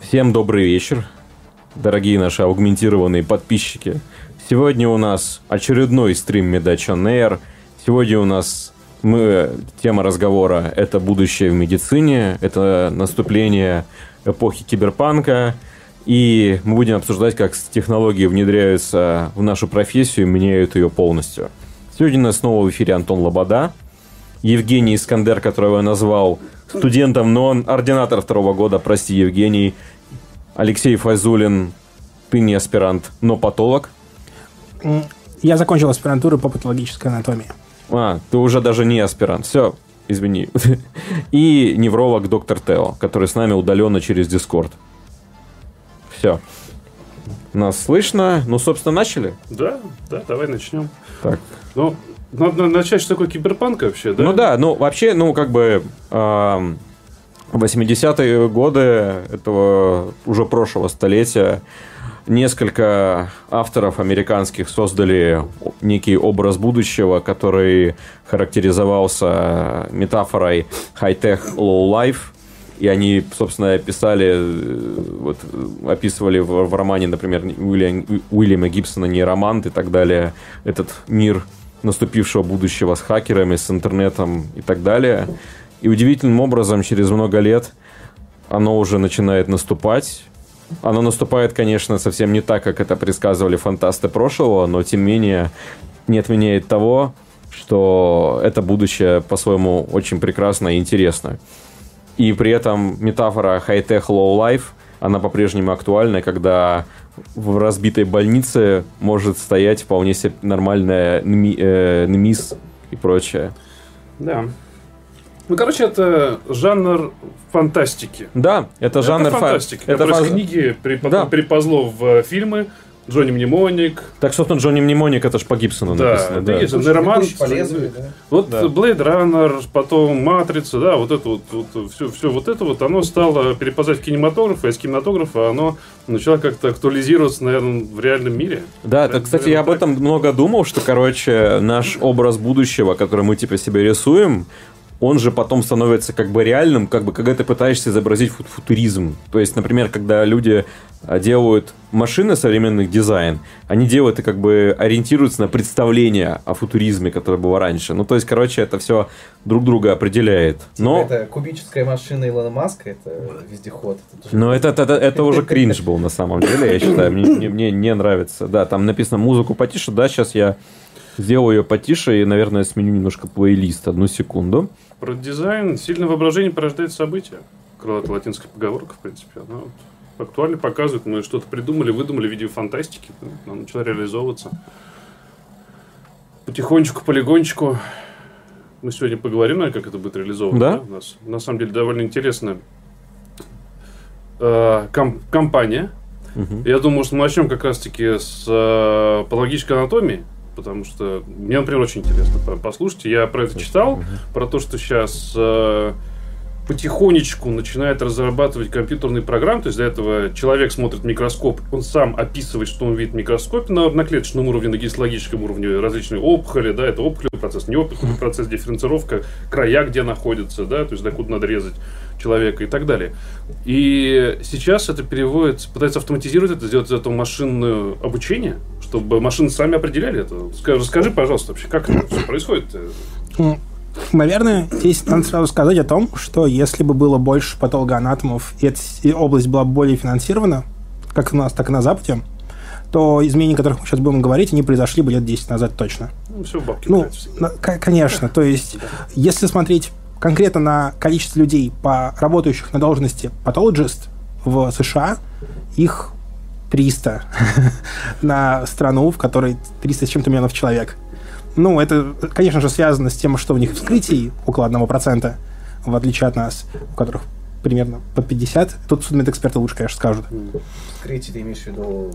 Всем добрый вечер, дорогие наши аугментированные подписчики. Сегодня у нас очередной стрим Медач on Air. Сегодня у нас мы, тема разговора – это будущее в медицине, это наступление эпохи киберпанка, и мы будем обсуждать, как технологии внедряются в нашу профессию и меняют ее полностью. Сегодня у нас снова в эфире Антон Лобода, Евгений Искандер, которого я назвал студентом, но он ординатор второго года, прости, Евгений, Алексей Файзулин, ты не аспирант, но патолог. Я закончил аспирантуру по патологической анатомии. А, ты уже даже не аспирант. Все, извини. И невролог доктор Тео, который с нами удаленно через Дискорд. Все. Нас слышно. Ну, собственно, начали? Да, да, давай начнем. Так. Ну, надо начать, что такое киберпанк вообще, да? Ну да, ну вообще, ну как бы... эм, 80-е годы этого уже прошлого столетия несколько авторов американских создали некий образ будущего, который характеризовался метафорой high-tech, low-life. И они, собственно, писали, э, вот, описывали в, в романе, например, Уильям, Уильяма Гибсона «Нейромант» и так далее, этот мир наступившего будущего с хакерами, с интернетом и так далее. И удивительным образом через много лет оно уже начинает наступать. Оно наступает, конечно, совсем не так, как это предсказывали фантасты прошлого, но тем не менее не отменяет того, что это будущее по-своему очень прекрасно и интересно. И при этом метафора high-tech, low-life, она по-прежнему актуальна, когда в разбитой больнице может стоять вполне себе нормальная нми- э, НМИС и прочее. Да. Ну, короче, это жанр фантастики. Да, это жанр это фа- фантастики, это которое фаз- книги потом Да. переползло в э, фильмы. Джонни Мнемоник. Так, собственно, Джонни Мнемоник, это ж по Гибсону Да, написано. это Да, есть. Нейроман. Вот Да. Blade Runner, потом Матрица, да, вот это вот, вот все, все вот это вот, оно стало переползать в кинематограф, а из кинематографа оно начало как-то актуализироваться, наверное, в реальном мире. Да, это, кстати, я об наверное, этом много думал, что, короче, наш образ будущего, который мы типа себе рисуем, он же потом становится как бы реальным, как бы когда ты пытаешься изобразить фу- футуризм. То есть, например, когда люди а, делают машины современных дизайн, они делают и как бы ориентируются на представление о футуризме, которое было раньше. Ну, то есть, короче, это все друг друга определяет. Но, Типа Это кубическая машина Илона Маска, это вездеход. Это но это, это, это уже кринж был на самом деле, я считаю. Мне, мне- мне не нравится. Да, там написано музыку потише. Да, сейчас я сделаю ее потише и, наверное, сменю немножко плейлист. Одну секунду. Про дизайн сильное воображение порождает события. Крылатая латинская поговорка, в принципе, она вот актуально показывает. Мы что-то придумали, выдумали в виде фантастики, ну, она начала реализовываться. Потихонечку, полигончику. Мы сегодня поговорим, наверное, как это будет реализовано. Да. У нас, на самом деле, довольно интересная э, ком- компания. Мгм. Я думаю, что мы начнем как раз-таки с э, патологической анатомии, потому что мне, например, очень интересно по- послушать. Я про это читал, про то, что сейчас э, потихонечку начинает разрабатывать компьютерные программы. То есть для этого человек смотрит микроскоп, он сам описывает, что он видит в микроскопе на, клеточном уровне, на гистологическом уровне различные опухоли, да, это опухолевый процесс, не опухолевый процесс, дифференцировка, края, где находятся, да, то есть докуда надо резать человека и так далее. И сейчас это переводится, пытается автоматизировать это, сделать из этого машинное обучение, чтобы машины сами определяли это. Ска- Расскажи, пожалуйста, вообще, как это все происходит? Наверное, здесь надо сразу сказать о том, что если бы было больше патологоанатомов, и эта область была бы более финансирована, как у нас, так и на Западе, то изменения, о которых мы сейчас будем говорить, они произошли бы лет 10 назад точно. Ну, все в бабки Ну, на- конечно. То есть, если смотреть конкретно на количество людей, по работающих на должности патологист в США, их 300 на страну, в которой 300 с чем-то миллионов человек. Ну, это, конечно же, связано с тем, что у них вскрытий около 1%, в отличие от нас, у которых примерно под 50. Тут судмедэксперты лучше, конечно, скажут. Вскрытие ты имеешь в виду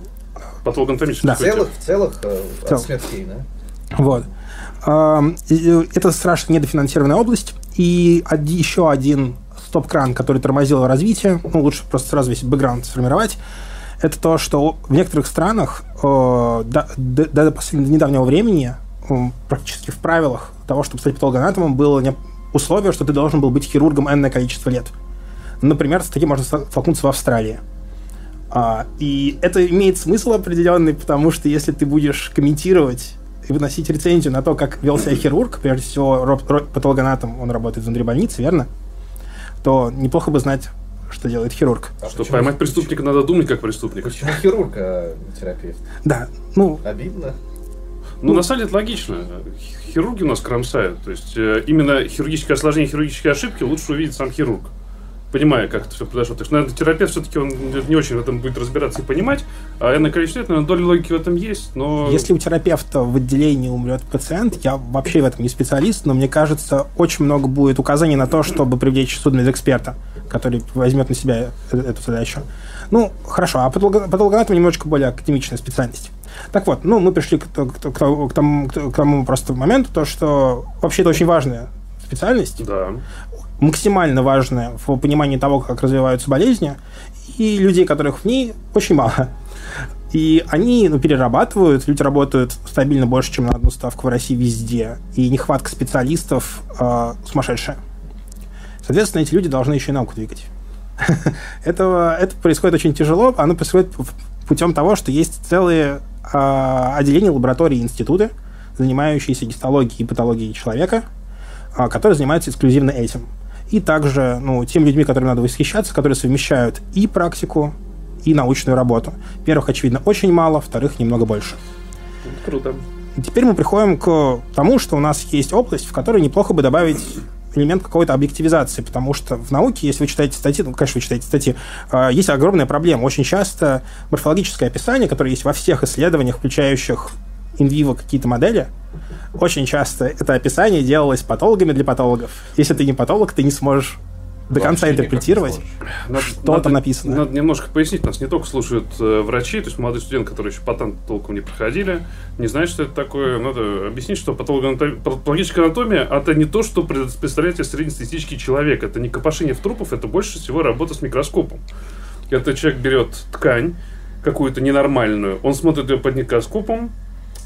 Патологоанатомический Да. в целых, в целых, э, В целых. от смертей, да? Вот. И Это страшно недофинансированная область. И еще один стоп-кран, который тормозил развитие, ну, лучше просто сразу весь бэкграунд сформировать, это то, что в некоторых странах э, до, до- до недавнего времени практически в правилах того, чтобы стать патологоанатомом, было условие, что ты должен был быть хирургом энное количество лет. Например, с таким можно столкнуться в Австралии. А, и это имеет смысл определенный, потому что если ты будешь комментировать и выносить рецензию на то, как вел себя хирург, прежде всего роб, роб, патологоанатом, он работает внутри больницы, верно? То неплохо бы знать, что делает хирург. А Чтобы поймать преступника, надо думать как преступник. Почему хирург, а терапевт? Да, ну... Обидно. Ну, на самом деле, это логично. Хирурги у нас кромсают. То есть, э, именно хирургическое осложнение, хирургические ошибки лучше увидит сам хирург понимая, как это все произошло. Так что, наверное, терапевт все-таки он не очень в этом будет разбираться и понимать. А я на количество лет, наверное, доля логики в этом есть, но... Если у терапевта в отделении умрет пациент, я вообще в этом не специалист, но мне кажется, очень много будет указаний на то, чтобы привлечь судмедэксперта, который возьмет на себя э, эту задачу. Ну, хорошо, а патологоанатом немножечко более академичная специальность. Так вот, ну, мы пришли к, к, к, к, тому, к тому просто моменту, то, что вообще это очень важная специальность. Да максимально важная в понимании того, как развиваются болезни, и людей, которых в ней очень мало. И они ну, перерабатывают, люди работают стабильно больше, чем на одну ставку в России везде, и нехватка специалистов э, сумасшедшая. Соответственно, эти люди должны еще и науку двигать. это, это происходит очень тяжело, оно происходит путем того, что есть целые э, отделения, лаборатории, институты, занимающиеся гистологией и патологией человека, э, которые занимаются эксклюзивно этим и также ну, теми людьми, которыми надо восхищаться, которые совмещают и практику, и научную работу. Первых, очевидно, очень мало, вторых немного больше. Круто. И теперь мы приходим к тому, что у нас есть область, в которой неплохо бы добавить элемент какой-то объективизации, потому что в науке, если вы читаете статьи, ну, конечно, вы читаете статьи, э, есть огромная проблема. Очень часто морфологическое описание, которое есть во всех исследованиях, включающих инвиво какие-то модели, очень часто это описание делалось патологами для патологов. Если ты не патолог, ты не сможешь до конца интерпретировать, надо, что надо, там написано. Надо немножко пояснить, нас не только слушают э, врачи, то есть молодые студенты, которые еще патент толком не проходили, не знают, что это такое. Надо объяснить, что патологическая анатомия – это не то, что представляет из среднестатистический человек. Это не копошение в трупов, это больше всего работа с микроскопом. Это человек берет ткань, какую-то ненормальную, он смотрит ее под микроскопом,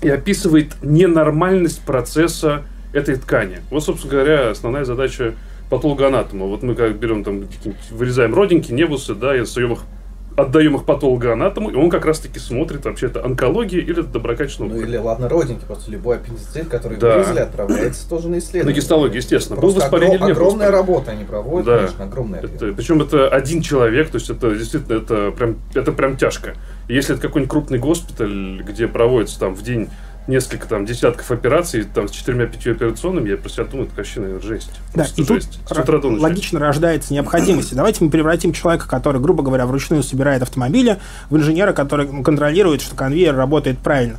и описывает ненормальность процесса этой ткани. Вот, собственно говоря, основная задача патологоанатома. Вот мы как берем там, вырезаем родинки, небусы, да, и отдаем их, отдаем их патологоанатому, и он как раз-таки смотрит, вообще это онкология или это доброкачественная Ну или, ладно, родинки, просто любой аппендицит, который да. вырезали, отправляется тоже на исследование. На гистологию, естественно. Просто Был воспаление огром, огромная работа они проводят, да. конечно, огромная. Это, причем это один человек, то есть это действительно, это прям, это прям тяжко. Если это какой-нибудь крупный госпиталь, где проводится там в день несколько там десятков операций, там с четырьмя-пятью операционными, я про себя думаю, это вообще, наверное, жесть. Да, и жесть. тут утра логично рождается необходимость. Давайте мы превратим человека, который, грубо говоря, вручную собирает автомобили, в инженера, который контролирует, что конвейер работает правильно.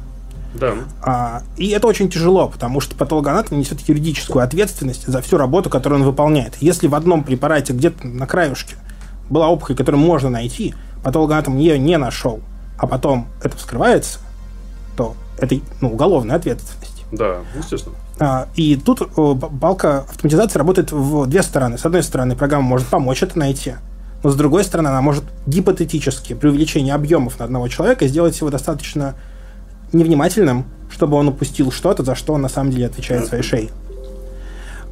Да. А, и это очень тяжело, потому что патологоанатом несет юридическую ответственность за всю работу, которую он выполняет. Если в одном препарате где-то на краюшке была опухоль, которую можно найти, патологоанатом ее не нашел, а потом это вскрывается, то это ну, уголовная ответственность. Да, естественно. А, и тут балка автоматизации работает в две стороны. С одной стороны, программа может помочь это найти, но с другой стороны, она может гипотетически при увеличении объемов на одного человека сделать его достаточно невнимательным, чтобы он упустил что-то, за что он на самом деле отвечает своей шеей.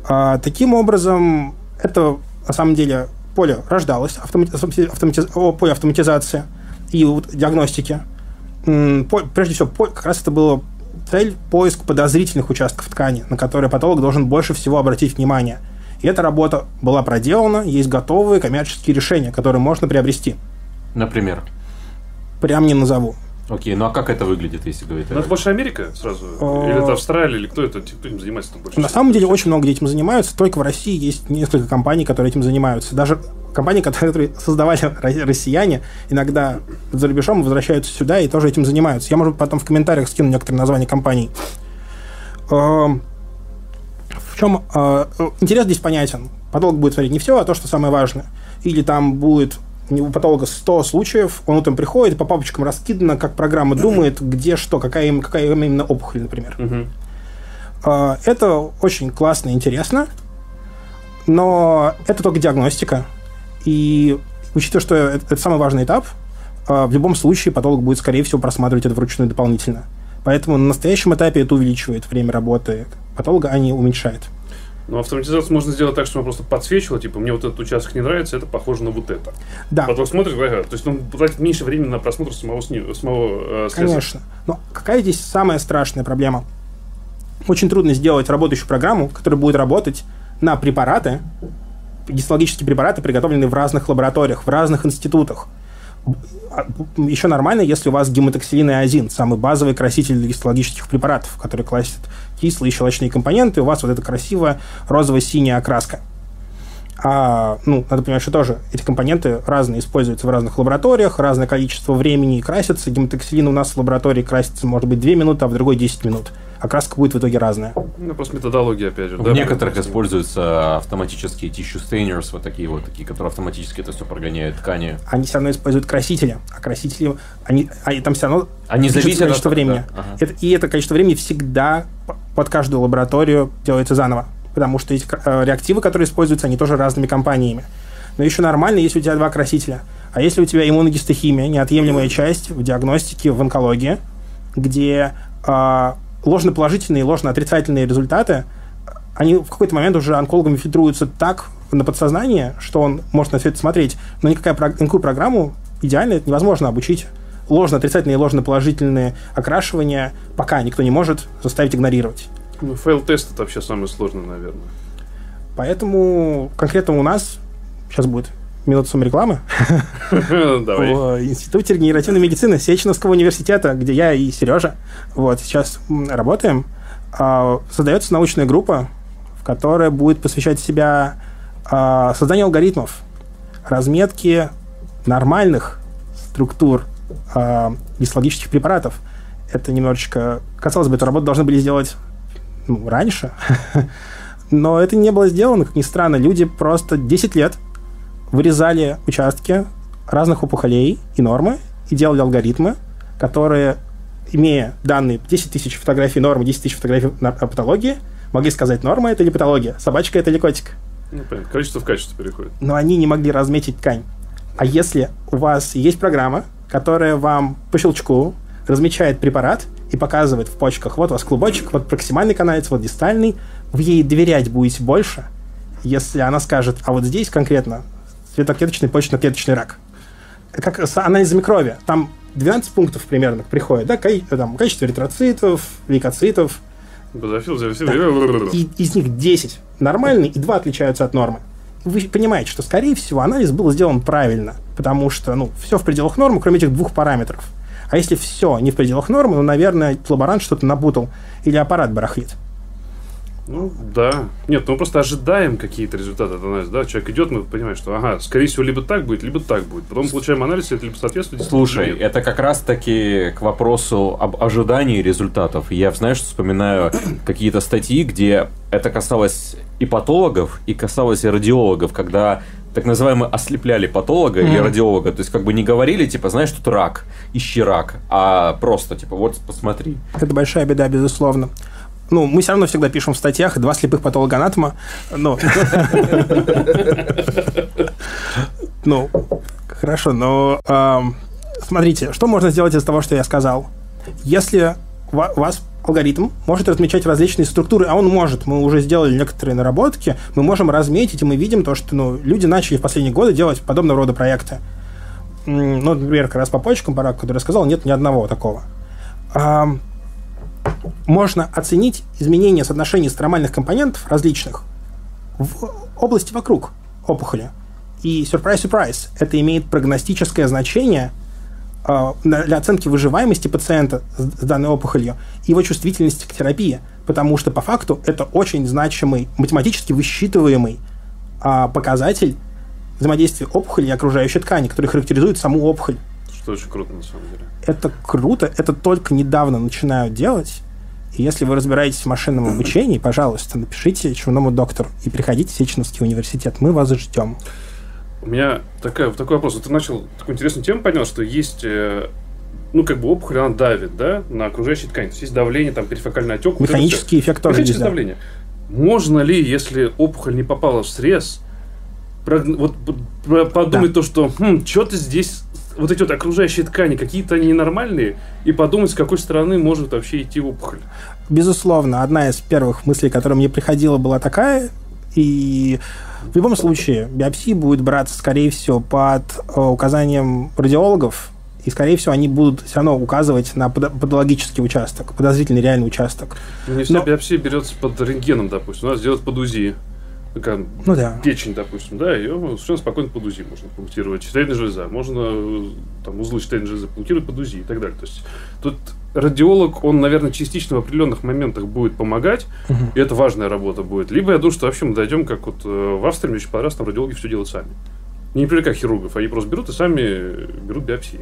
А, таким образом, это на самом деле поле рождалось, автомати... автомати... поле автоматизации и диагностики – прежде всего, как раз это было цель поиск подозрительных участков ткани, на которые патолог должен больше всего обратить внимание. И эта работа была проделана, есть готовые коммерческие решения, которые можно приобрести. Например? Прям не назову. Окей, ну а как это выглядит, если говорить? Ну, это больше Америка сразу? Или это Австралия, или кто это? Кто этим занимается там больше? На самом деле очень много этим занимаются. Только в России есть несколько компаний, которые этим занимаются. Даже компании, которые создавали россияне, иногда за рубежом возвращаются сюда и тоже этим занимаются. Я, может, потом в комментариях скину некоторые названия компаний. Эм, в чем э, интерес здесь понятен? Патолог будет смотреть не все, а то, что самое важное. Или там будет у патолога 100 случаев, он утром приходит, по папочкам раскидано, как программа думает, где что, какая, какая именно опухоль, например. Угу. Это очень классно и интересно, но это только диагностика. И учитывая, что это, это самый важный этап, а, в любом случае патолог будет, скорее всего, просматривать это вручную дополнительно. Поэтому на настоящем этапе это увеличивает время работы патолога, а не уменьшает. Но автоматизацию можно сделать так, что он просто подсвечивал, типа, мне вот этот участок не нравится, это похоже на вот это. Да. Потом смотришь, ага, то есть он тратит меньше времени на просмотр самого, сни... самого э, Конечно. Но какая здесь самая страшная проблема? Очень трудно сделать работающую программу, которая будет работать на препараты, гистологические препараты, приготовленные в разных лабораториях, в разных институтах. Еще нормально, если у вас гематоксилин и азин, самый базовый краситель для гистологических препаратов, который красит кислые и щелочные компоненты, у вас вот эта красивая розово-синяя окраска. А, ну, надо понимать, что тоже эти компоненты разные используются в разных лабораториях, разное количество времени красятся. Гематоксилин у нас в лаборатории красится, может быть, 2 минуты, а в другой 10 минут окраска будет в итоге разная. Ну, просто методология, опять же. В да, некоторых просто... используются автоматические tissue stainers, вот такие вот, такие, которые автоматически это все прогоняют ткани. Они все равно используют красители, а красители, они, они там все равно они зависят количество от времени. Да. Ага. Это, и это количество времени всегда под каждую лабораторию делается заново, потому что эти э, реактивы, которые используются, они тоже разными компаниями. Но еще нормально, если у тебя два красителя. А если у тебя иммуногистохимия, неотъемлемая часть в диагностике, в онкологии, где э, ложно-положительные и ложно-отрицательные результаты, они в какой-то момент уже онкологами фильтруются так на подсознание, что он может на все это смотреть. Но никакая, никакую программу идеально это невозможно обучить. Ложно-отрицательные и ложно-положительные окрашивания пока никто не может заставить игнорировать. Ну, файл-тест это вообще самое сложное, наверное. Поэтому конкретно у нас сейчас будет минуту саморекламы. Давай. В Институте регенеративной медицины Сеченовского университета, где я и Сережа вот сейчас работаем, а, создается научная группа, в которой будет посвящать себя а, созданию алгоритмов, разметки нормальных структур а, гистологических препаратов. Это немножечко... Казалось бы, эту работу должны были сделать ну, раньше, но это не было сделано, как ни странно. Люди просто 10 лет вырезали участки разных опухолей и нормы и делали алгоритмы, которые, имея данные 10 тысяч фотографий нормы, 10 тысяч фотографий на патологии, могли сказать, норма это или патология, собачка это или котик. Ну, понятно. Количество в качество переходит. Но они не могли разметить ткань. А если у вас есть программа, которая вам по щелчку размечает препарат и показывает в почках, вот у вас клубочек, вот проксимальный каналец, вот дистальный, вы ей доверять будете больше, если она скажет, а вот здесь конкретно цветоклеточный почечно-клеточный рак. Как анализ микроби. Там 12 пунктов примерно приходит, да, там, количество эритроцитов, лейкоцитов. Базофил, да. И из них 10 нормальные и 2 отличаются от нормы. Вы понимаете, что, скорее всего, анализ был сделан правильно, потому что, ну, все в пределах нормы, кроме этих двух параметров. А если все не в пределах нормы, ну, наверное, лаборант что-то напутал или аппарат барахлит. Ну, да. Нет, ну мы просто ожидаем какие-то результаты от анализа. Да? Человек идет, мы понимаем, что, ага, скорее всего, либо так будет, либо так будет. Потом получаем анализ, это либо соответствует. Слушай, нет. это как раз-таки к вопросу об ожидании результатов. Я, знаешь, вспоминаю какие-то статьи, где это касалось и патологов, и касалось и радиологов, когда так называемые ослепляли патолога mm-hmm. или радиолога. То есть, как бы не говорили, типа, знаешь, тут рак, ищи рак, а просто, типа, вот посмотри. Это большая беда, безусловно ну, мы все равно всегда пишем в статьях два слепых патологоанатома, но... Ну, хорошо, но смотрите, что можно сделать из того, что я сказал? Если у вас алгоритм может размечать различные структуры, а он может. Мы уже сделали некоторые наработки, мы можем разметить, и мы видим то, что ну, люди начали в последние годы делать подобного рода проекты. Ну, например, как раз по почкам, по раку, который я сказал, нет ни одного такого можно оценить изменение соотношения стромальных компонентов различных в области вокруг опухоли. И сюрприз-сюрприз, это имеет прогностическое значение э, для оценки выживаемости пациента с, данной опухолью и его чувствительности к терапии, потому что по факту это очень значимый, математически высчитываемый э, показатель взаимодействия опухоли и окружающей ткани, который характеризует саму опухоль. Что очень круто, на самом деле. Это круто, это только недавно начинают делать. И если вы разбираетесь в машинном обучении, пожалуйста, напишите черному доктору и приходите в Сеченовский университет. Мы вас ждем. У меня такая, такой вопрос. Ты начал такую интересную тему поднял, что есть э, ну, как бы опухоль, она давит, да, на окружающую ткань. То есть есть давление, там, перифокальный отек. Механический вот эффект тоже есть, давление. Можно ли, если опухоль не попала в срез, вот подумать да. то, что хм, что-то здесь вот эти вот окружающие ткани, какие-то они ненормальные, и подумать, с какой стороны может вообще идти опухоль. Безусловно, одна из первых мыслей, которая мне приходила, была такая, и в любом случае биопсия будет браться, скорее всего, под э, указанием радиологов, и, скорее всего, они будут все равно указывать на патологический участок, подозрительный реальный участок. Ну, не вся Но... биопсия берется под рентгеном, допустим. У нас делают под УЗИ. Такая ну, да. печень, допустим, да, ее совершенно спокойно под УЗИ можно пунктировать. Щитовидная железа. Можно там, узлы щитовидной железы пунктировать под УЗИ и так далее. То есть тут радиолог, он, наверное, частично в определенных моментах будет помогать, uh и это важная работа будет. Либо я думаю, что вообще мы дойдем, как вот э, в Австрии, мне очень понравилось, там радиологи все делают сами. Не привлекая хирургов, они просто берут и сами берут биопсии.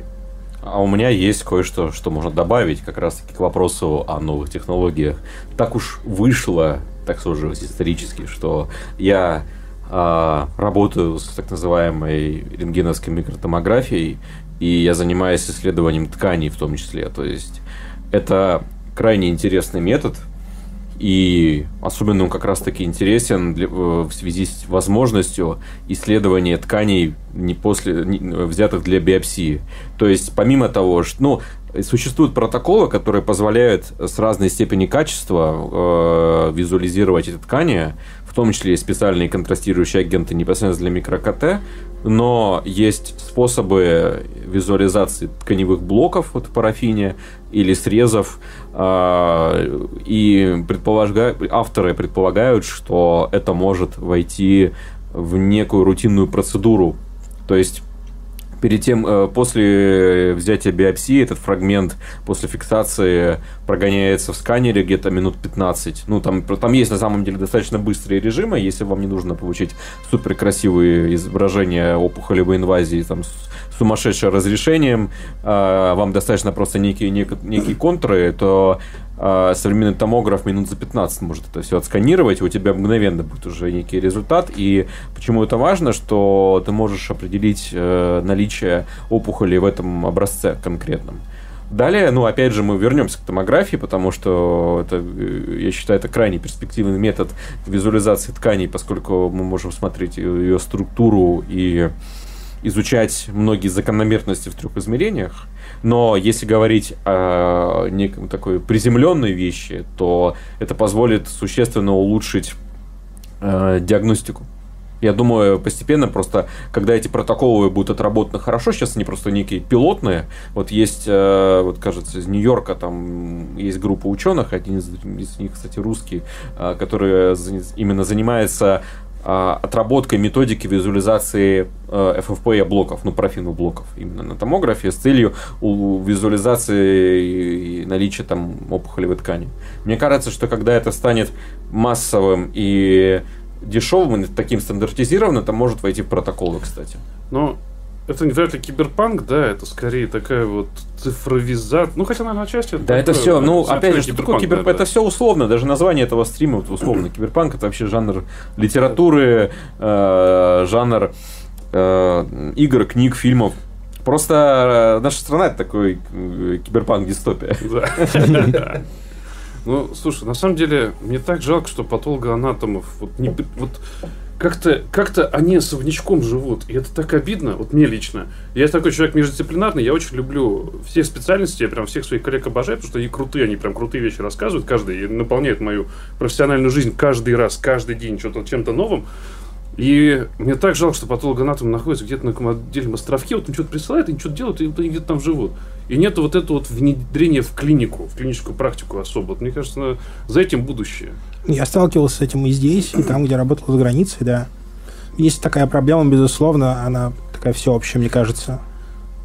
А у меня есть кое-что, что можно добавить как раз-таки к вопросу о новых технологиях. Так уж вышло, так сложилось исторически, что я э, работаю с так называемой рентгеновской микротомографией, и я занимаюсь исследованием тканей в том числе. То есть это крайне интересный метод, и особенно он как раз-таки интересен для, э, в связи с возможностью исследования тканей не после, не, взятых для биопсии. То есть, помимо того, что ну, существуют протоколы, которые позволяют с разной степени качества э, визуализировать эти ткани, в том числе и специальные контрастирующие агенты непосредственно для микро-КТ, но есть способы визуализации тканевых блоков вот в парафине или срезов, э, и предполагают, авторы предполагают, что это может войти в некую рутинную процедуру. То есть перед тем, э, после взятия биопсии, этот фрагмент после фиксации прогоняется в сканере где-то минут 15. Ну, там, там есть на самом деле достаточно быстрые режимы, если вам не нужно получить супер красивые изображения опухолевой инвазии там, с сумасшедшим разрешением, а вам достаточно просто некие, некие контуры, то а, современный томограф минут за 15 может это все отсканировать, у тебя мгновенно будет уже некий результат. И почему это важно, что ты можешь определить э, наличие опухоли в этом образце конкретном. Далее, ну, опять же, мы вернемся к томографии, потому что это, э, я считаю, это крайне перспективный метод визуализации тканей, поскольку мы можем смотреть ее структуру и изучать многие закономерности в трех измерениях. Но если говорить о неком такой приземленной вещи, то это позволит существенно улучшить э, диагностику. Я думаю, постепенно просто, когда эти протоколы будут отработаны хорошо, сейчас они просто некие пилотные. Вот есть, э, вот кажется, из Нью-Йорка там есть группа ученых, один из, из них, кстати, русский, э, который именно занимается отработкой методики визуализации э, FFP блоков, ну, профильных блоков именно на томографе с целью визуализации наличия там опухолевой ткани. Мне кажется, что когда это станет массовым и дешевым, и таким стандартизированным, это может войти в протоколы, кстати. Ну, это не вряд ли киберпанк, да, это скорее такая вот цифровизация. Ну, хотя, наверное, отчасти это Да, это все, ну, опять же, что такое киберпанк? Да, это да. все условно, даже название этого стрима вот, условно. Киберпанк это вообще жанр литературы, э, жанр э, игр, книг, фильмов. Просто э, наша страна это такой э, киберпанк-дистопия. Да. Ну, слушай, на самом деле, мне так жалко, что патологоанатомов вот не вот как-то как они особнячком живут. И это так обидно, вот мне лично. Я такой человек междисциплинарный, я очень люблю все специальности, я прям всех своих коллег обожаю, потому что они крутые, они прям крутые вещи рассказывают каждый, и наполняют мою профессиональную жизнь каждый раз, каждый день что-то чем-то новым. И мне так жалко, что патологоанатом находится где-то на каком отдельном островке, вот он что-то присылает, они что-то делают, и вот они где-то там живут. И нет вот этого вот внедрения в клинику, в клиническую практику особо. Вот, мне кажется, за этим будущее. Я сталкивался с этим и здесь, и там, где работал за границей, да. Есть такая проблема, безусловно, она такая всеобщая, мне кажется.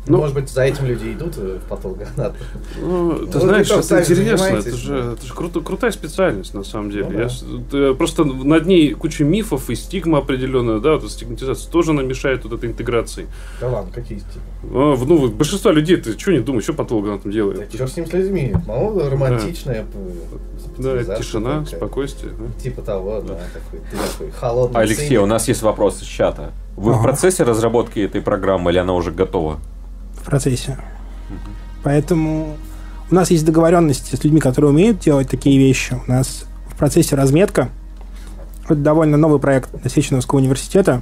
Ну, Может быть, за этим люди идут э, в патологоанатом. Ну, ты ну, знаешь, это интересно, это же, это же круто, крутая специальность, на самом деле. Ну, да. Я, просто над ней куча мифов и стигма определенная, да, вот стигматизация тоже намешает вот этой интеграции. Да ладно, какие стигмы? А, ну, большинство людей, ты что не думаешь, что патологоанатом делает? Да, черт с ним с людьми, мало романтичная. Да, да тишина, такая. спокойствие. Да? Типа того, да, такой, такой холодный. Алексей, циник. у нас есть вопрос из чата. Вы ага. в процессе разработки этой программы или она уже готова? В процессе. Поэтому у нас есть договоренности с людьми, которые умеют делать такие вещи. У нас в процессе разметка. Это довольно новый проект Насеченовского университета.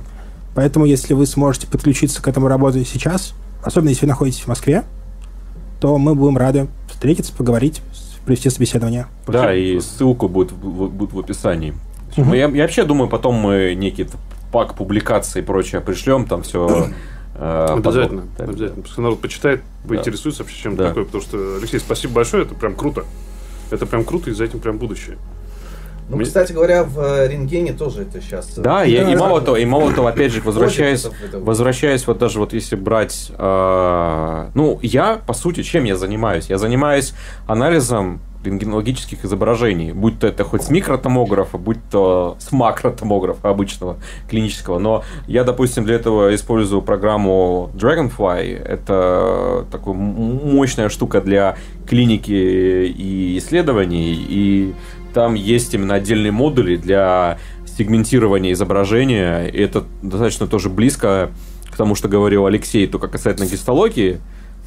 Поэтому, если вы сможете подключиться к этому работе сейчас, особенно если вы находитесь в Москве, то мы будем рады встретиться, поговорить, провести собеседование. Да, и ссылку будет, будет в описании. Угу. Я, я вообще думаю, потом мы некий пак публикаций и прочее пришлем, там все э, Обязательно, так, обязательно. Пускай народ почитает, поинтересуется да. вообще чем да. такое, потому что, Алексей, спасибо большое, это прям круто. Это прям круто, и за этим прям будущее. Ну, Мне... кстати говоря, в э, рентгене тоже это сейчас. Э, да, я, и мало того, и мало того, опять же, возвращаясь, возвращаясь вот даже вот если брать, э, ну, я, по сути, чем я занимаюсь? Я занимаюсь анализом рентгенологических изображений, будь то это хоть с микротомографа, будь то с макротомографа обычного клинического. Но я, допустим, для этого использую программу Dragonfly. Это такая мощная штука для клиники и исследований. И там есть именно отдельные модули для сегментирования изображения. И это достаточно тоже близко к тому, что говорил Алексей, только касательно гистологии,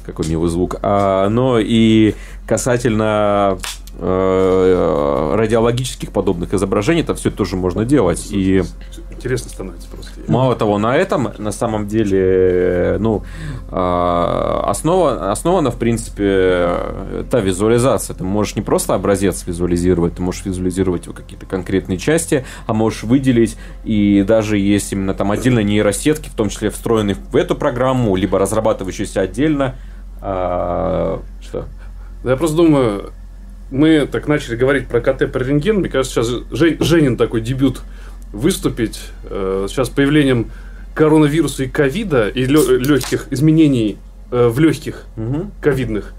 какой милый звук, а, но и касательно э, радиологических подобных изображений, это все тоже можно делать. И интересно становится просто. Мало того, на этом на самом деле, ну, э, основа, основана, в принципе, та визуализация. Ты можешь не просто образец визуализировать, ты можешь визуализировать его какие-то конкретные части, а можешь выделить, и даже есть именно там отдельно нейросетки, в том числе встроенные в эту программу, либо разрабатывающиеся отдельно. А, что? Я просто думаю, мы так начали говорить про КТ, про рентген. Мне кажется, сейчас Жень, Женин такой дебют выступить. Э, сейчас появлением коронавируса и ковида и легких изменений э, в легких ковидных.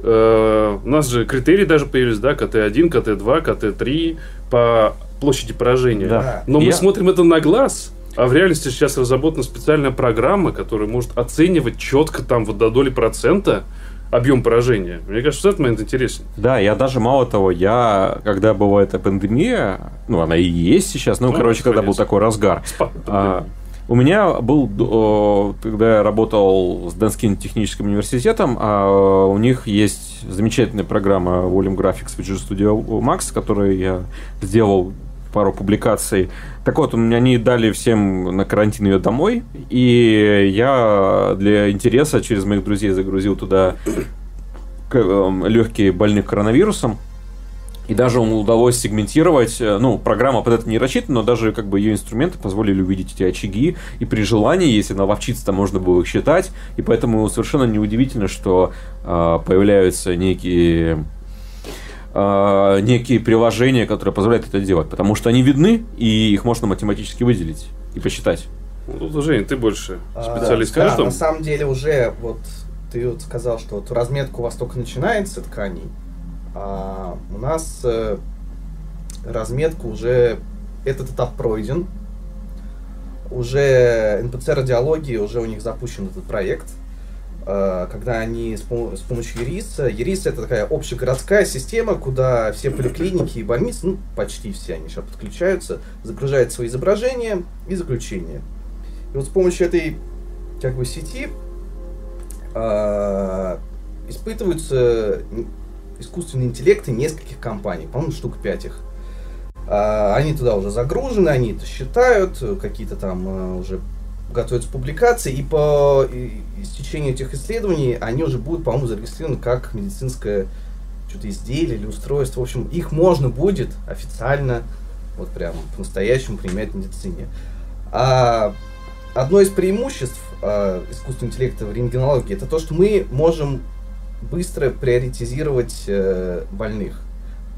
Э, у нас же критерии даже появились, да, КТ-1, КТ-2, КТ-3 по площади поражения. Да. Но Я... мы смотрим это на глаз, а в реальности сейчас разработана специальная программа, которая может оценивать четко там вот до доли процента объем поражения. Мне кажется, этот момент интересен. Да, я даже мало того, я, когда была эта пандемия, ну, она и есть сейчас, ну, ну короче, когда был такой разгар, а, у меня был, когда я работал с Донским техническим университетом, а у них есть замечательная программа Volume Graphics Visual Studio Max, которую я сделал пару публикаций. Так вот, они дали всем на карантин ее домой, и я для интереса через моих друзей загрузил туда эм, легкие больных коронавирусом. И даже ему удалось сегментировать, э, ну, программа под это не рассчитана, но даже как бы ее инструменты позволили увидеть эти очаги, и при желании, если наловчиться, то можно было их считать, и поэтому совершенно неудивительно, что э, появляются некие э, некие приложения, которые позволяют это делать, потому что они видны, и их можно математически выделить и посчитать. Ну, Жень, ты больше а, специалист. А, да, на самом деле уже вот ты вот сказал, что вот разметка у вас только начинается тканей, а у нас э, разметка уже этот этап пройден, уже НПЦ-радиологии, уже у них запущен этот проект – Э, когда они с, помощью ЕРИС, ЕРИС это такая общегородская система, куда все поликлиники и больницы, ну почти все они сейчас подключаются, загружают свои изображения и заключения. И вот с помощью этой как бы сети э, испытываются искусственные интеллекты нескольких компаний, по-моему, штук пять их. Э, они туда уже загружены, они это считают, какие-то там э, уже готовятся публикации, и по истечению этих исследований они уже будут, по-моему, зарегистрированы как медицинское что-то изделие или устройство. В общем, их можно будет официально, вот прям по-настоящему применять в медицине. А одно из преимуществ э, искусственного интеллекта в рентгенологии это то, что мы можем быстро приоритизировать э, больных.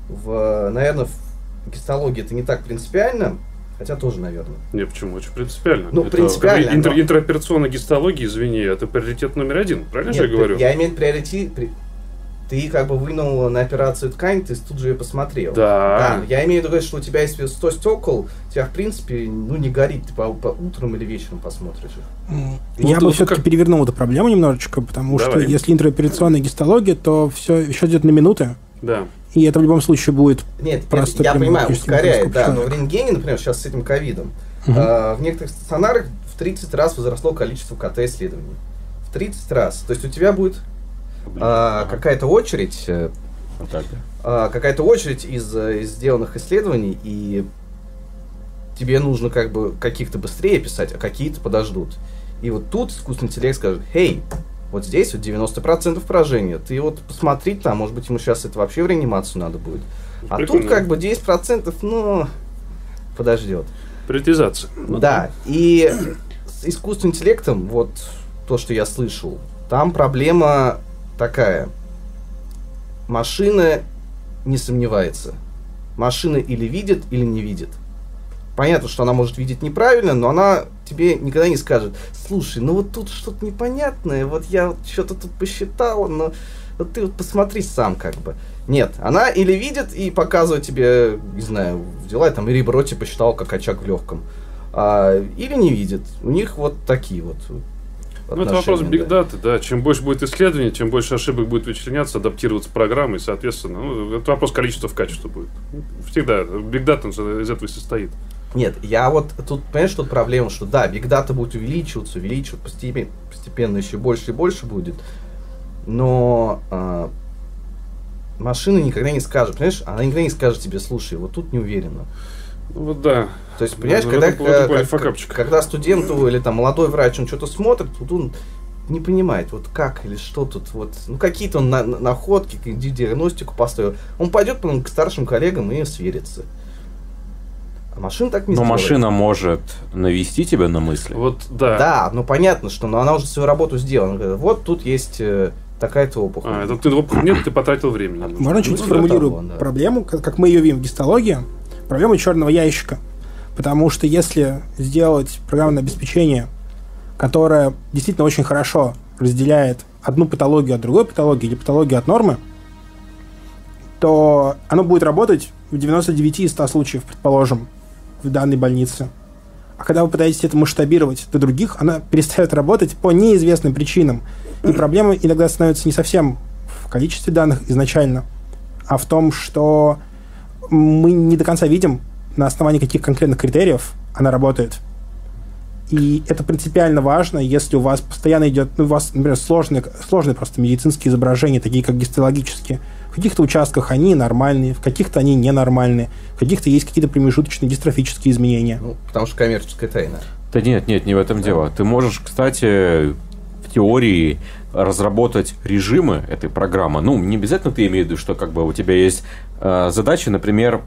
В, наверное, в гистологии это не так принципиально, Хотя тоже, наверное. Не, почему? Очень принципиально. Ну, это принципиально. Интер, но... Интероперационная гистология, извини, это приоритет номер один. Правильно Нет, же я говорю? Я имею приоритет... При... Ты как бы вынул на операцию ткань, ты тут же ее посмотрел. Да. да. Я имею в виду, что у тебя есть 100 стекол, у тебя, в принципе, ну, не горит. Ты по, по утром или вечером посмотришь их. Mm. Ну, я бы все-таки как... перевернул эту проблему немножечко, потому Давай. что если интероперационная гистология, то все еще идет на минуты. Да. И это в любом случае будет Нет, просто я понимаю, ускоряет, да, но в рентгене, например, сейчас с этим ковидом, угу. э, в некоторых стационарах в 30 раз возросло количество КТ-исследований. В 30 раз. То есть у тебя будет э, какая-то очередь, э, вот так, да. э, какая-то очередь из, из сделанных исследований, и тебе нужно как бы каких-то быстрее писать, а какие-то подождут. И вот тут искусственный интеллект скажет, «Хей, вот здесь вот 90% поражения. Ты вот посмотри там, может быть, ему сейчас это вообще в реанимацию надо будет. А Прикольно. тут как бы 10%, ну, подождет. Приоритизация. Да, и с искусственным интеллектом, вот то, что я слышал, там проблема такая. Машина не сомневается. Машина или видит, или не видит. Понятно, что она может видеть неправильно, но она тебе никогда не скажет, слушай, ну вот тут что-то непонятное, вот я вот что-то тут посчитал, но вот ты вот посмотри сам как бы. Нет, она или видит и показывает тебе, не знаю, дела, там, или Броти посчитал, как очаг в легком. А, или не видит. У них вот такие вот Ну, это вопрос Big да. Чем больше будет исследований, чем больше ошибок будет вычленяться, адаптироваться программы, и, соответственно, ну, это вопрос количества в качество будет. Всегда. Он из этого и состоит. Нет, я вот тут, понимаешь, тут проблема, что да, Data будет увеличиваться, увеличиваться постепенно, постепенно еще больше и больше будет, но а, машина никогда не скажет, понимаешь, она никогда не скажет тебе, слушай, вот тут не уверена. Ну, вот да. То есть, понимаешь, Ну, когда, э, плане как- факапчик. когда студенту или там молодой врач, он что-то смотрит, тут он не понимает, вот как или что тут, вот, ну какие-то он на- на- находки, диагностику поставил. Он пойдет потом к старшим коллегам и сверится. А машина так не Но сделает. машина может навести тебя на мысли. Вот, да. Да, ну понятно, что но она уже свою работу сделала. Она говорит, вот тут есть э, такая-то опухоль. А, это ты, нет, ты потратил время. на нужно. Можно чуть Ну, сформулирую да, того, да. проблему, как, как мы ее видим в гистологии. Проблема черного ящика. Потому что если сделать программное обеспечение, которое действительно очень хорошо разделяет одну патологию от другой патологии или патологию от нормы, то оно будет работать в 99 из 100 случаев, предположим, в данной больнице. А когда вы пытаетесь это масштабировать до других, она перестает работать по неизвестным причинам. И проблема иногда становится не совсем в количестве данных изначально, а в том, что мы не до конца видим, на основании каких конкретных критериев она работает. И это принципиально важно, если у вас постоянно идет, ну, у вас, например, сложные, сложные просто медицинские изображения, такие как гистологические. В каких-то участках они нормальные, в каких-то они ненормальные, в каких-то есть какие-то промежуточные дистрофические изменения. Ну, потому что коммерческая тайна. Да нет, нет, не в этом дело. Ты можешь, кстати, в теории разработать режимы этой программы. Ну, не обязательно ты имеешь в виду, что как бы у тебя есть э, задача, например,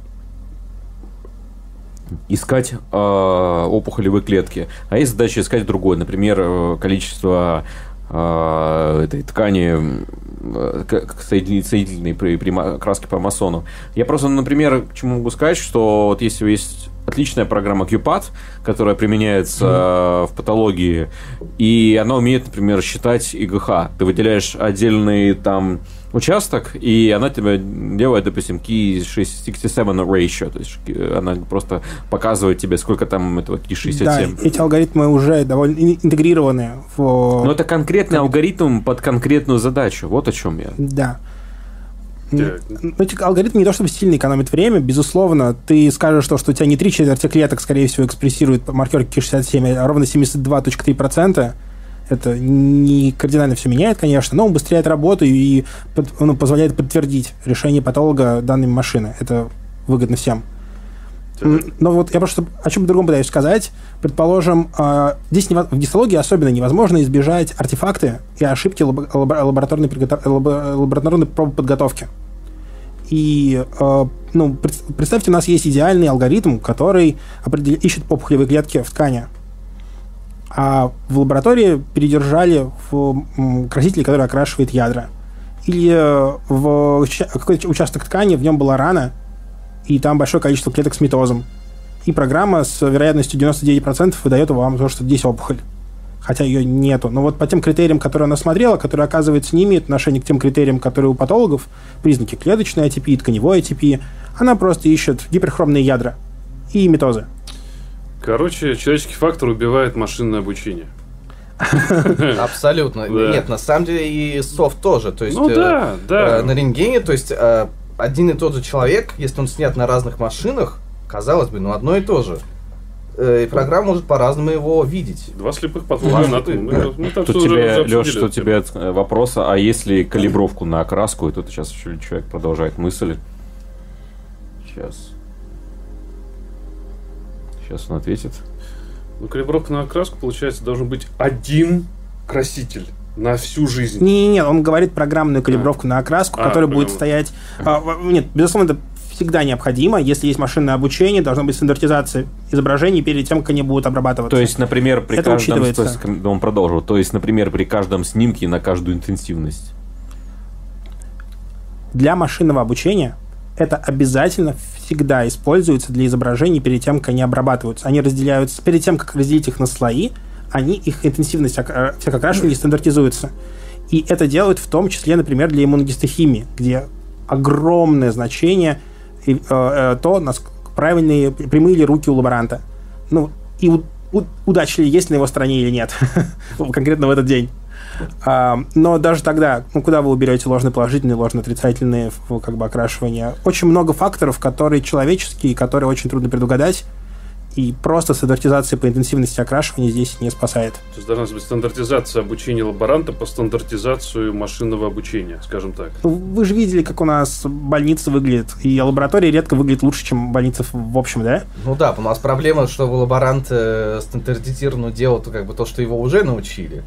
искать э, опухолевые клетки, а есть задача искать другое, например, э, количество этой ткани э, соединительной при, при краске по масону. Я просто, например, к чему могу сказать, что вот если есть отличная программа QPAT, которая применяется э, в патологии, и она умеет, например, считать ИГХ. Ты выделяешь отдельный там участок, и она тебе делает, допустим, Key 67 ratio, то есть э, она просто показывает тебе, сколько там этого Key 67. Да, эти алгоритмы уже довольно ин- интегрированы в... Но это конкретный алгоритм под конкретную задачу. Вот о чем я. Да. Так. Ну, эти алгоритмы не то чтобы сильно экономят время, безусловно. Ты скажешь, что, что у тебя не три четверти клеток, скорее всего, экспрессирует маркер Q67, а ровно 72.3%. Это не кардинально все меняет, конечно, но убыстряет работу и ну, позволяет подтвердить решение патолога данной машины. Это выгодно всем. Но вот я просто о чем другом пытаюсь сказать. Предположим, а, здесь в гистологии особенно невозможно избежать артефакты и ошибки лабо- лабо- лабораторной, приготов- лабораторной пробы подготовки. И э, ну, пред- представьте, у нас есть идеальный алгоритм, который определ- ищет опухолевые клетки в ткани. А в лаборатории передержали в краситель, который окрашивает ядра. Или э, в какой-то участок ткани, в нем была рана, и там большое количество клеток с митозом. И программа с вероятностью 99% выдает вам то, что здесь опухоль. Хотя ее нету. Но вот по тем критериям, которые она смотрела, которые, оказывается, не имеют отношения к тем критериям, которые у патологов, признаки клеточной атипии, тканевой атипии, она просто ищет гиперхромные ядра и митозы. Короче, человеческий фактор убивает машинное обучение. Абсолютно. Нет, на самом деле и софт тоже. То есть Ну э, да, да. э, на рентгене, то есть э, один и тот же человек, если он снят на разных машинах, казалось бы, ну одно и то же. И программа может по-разному его видеть. Два слепых. Мы, мы там Тут тебе, Леш, что тебе э, вопрос, а если калибровку на окраску, и тут сейчас еще человек продолжает мысль. Сейчас. Сейчас он ответит. Ну, калибровка на окраску, получается, должен быть один краситель на всю жизнь. Не-не-не, он говорит программную калибровку на окраску, А, которая будет стоять... а, нет, безусловно, это всегда необходимо. Если есть машинное обучение, должна быть стандартизация изображений перед тем, как они будут обрабатываться. То есть, например, при Это каждом... есть, он продолжил. То есть, например, при каждом снимке на каждую интенсивность. для машинного обучения это обязательно всегда используется для изображений перед тем, как они обрабатываются. Они разделяются, перед тем, как разделить их на слои, они, их интенсивность ок- всех окрашиваний стандартизуется. И это делают в том числе, например, для иммуногистохимии, где огромное значение э, э, то, насколько правильные, прямые ли руки у лаборанта. Ну, и у- у- удача ли есть на его стороне или нет, конкретно в этот день. А, но даже тогда, ну, куда вы уберете ложные отрицательные как бы окрашивания? Очень много факторов, которые человеческие, которые очень трудно предугадать. И просто стандартизация по интенсивности окрашивания здесь не спасает. То есть должна быть стандартизация обучения лаборанта по стандартизацию машинного обучения, скажем так. Ну, Вы же видели, как у нас больница выглядит, и лаборатория редко выглядит лучше, чем больница в общем, да? Ну да, у нас проблема, что лаборант э, стандартизированно делал то, как бы то, что его уже научили.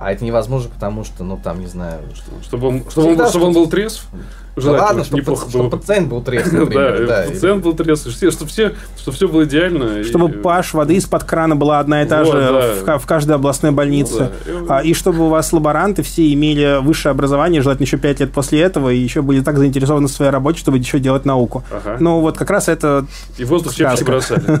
А это невозможно, потому что, ну там, не знаю, что... Чтобы он, чтобы он, чтобы он был трезв, Да желательно, ладно, чтобы, неплохо паци- чтобы было. пациент был трезв, Да, например. да, и- пациент был трезв, чтобы все, чтобы все было идеально. и- Чтобы паш воды из-под крана была одна и та Вот, же да. в, ка- в каждой областной больнице. Ну да. А, и чтобы у вас лаборанты все имели высшее образование, желательно еще 5 лет после этого, и еще были так заинтересованы в своей работе, чтобы еще делать науку. Ага. Ну, вот как раз это... И воздух Сказка. бросали.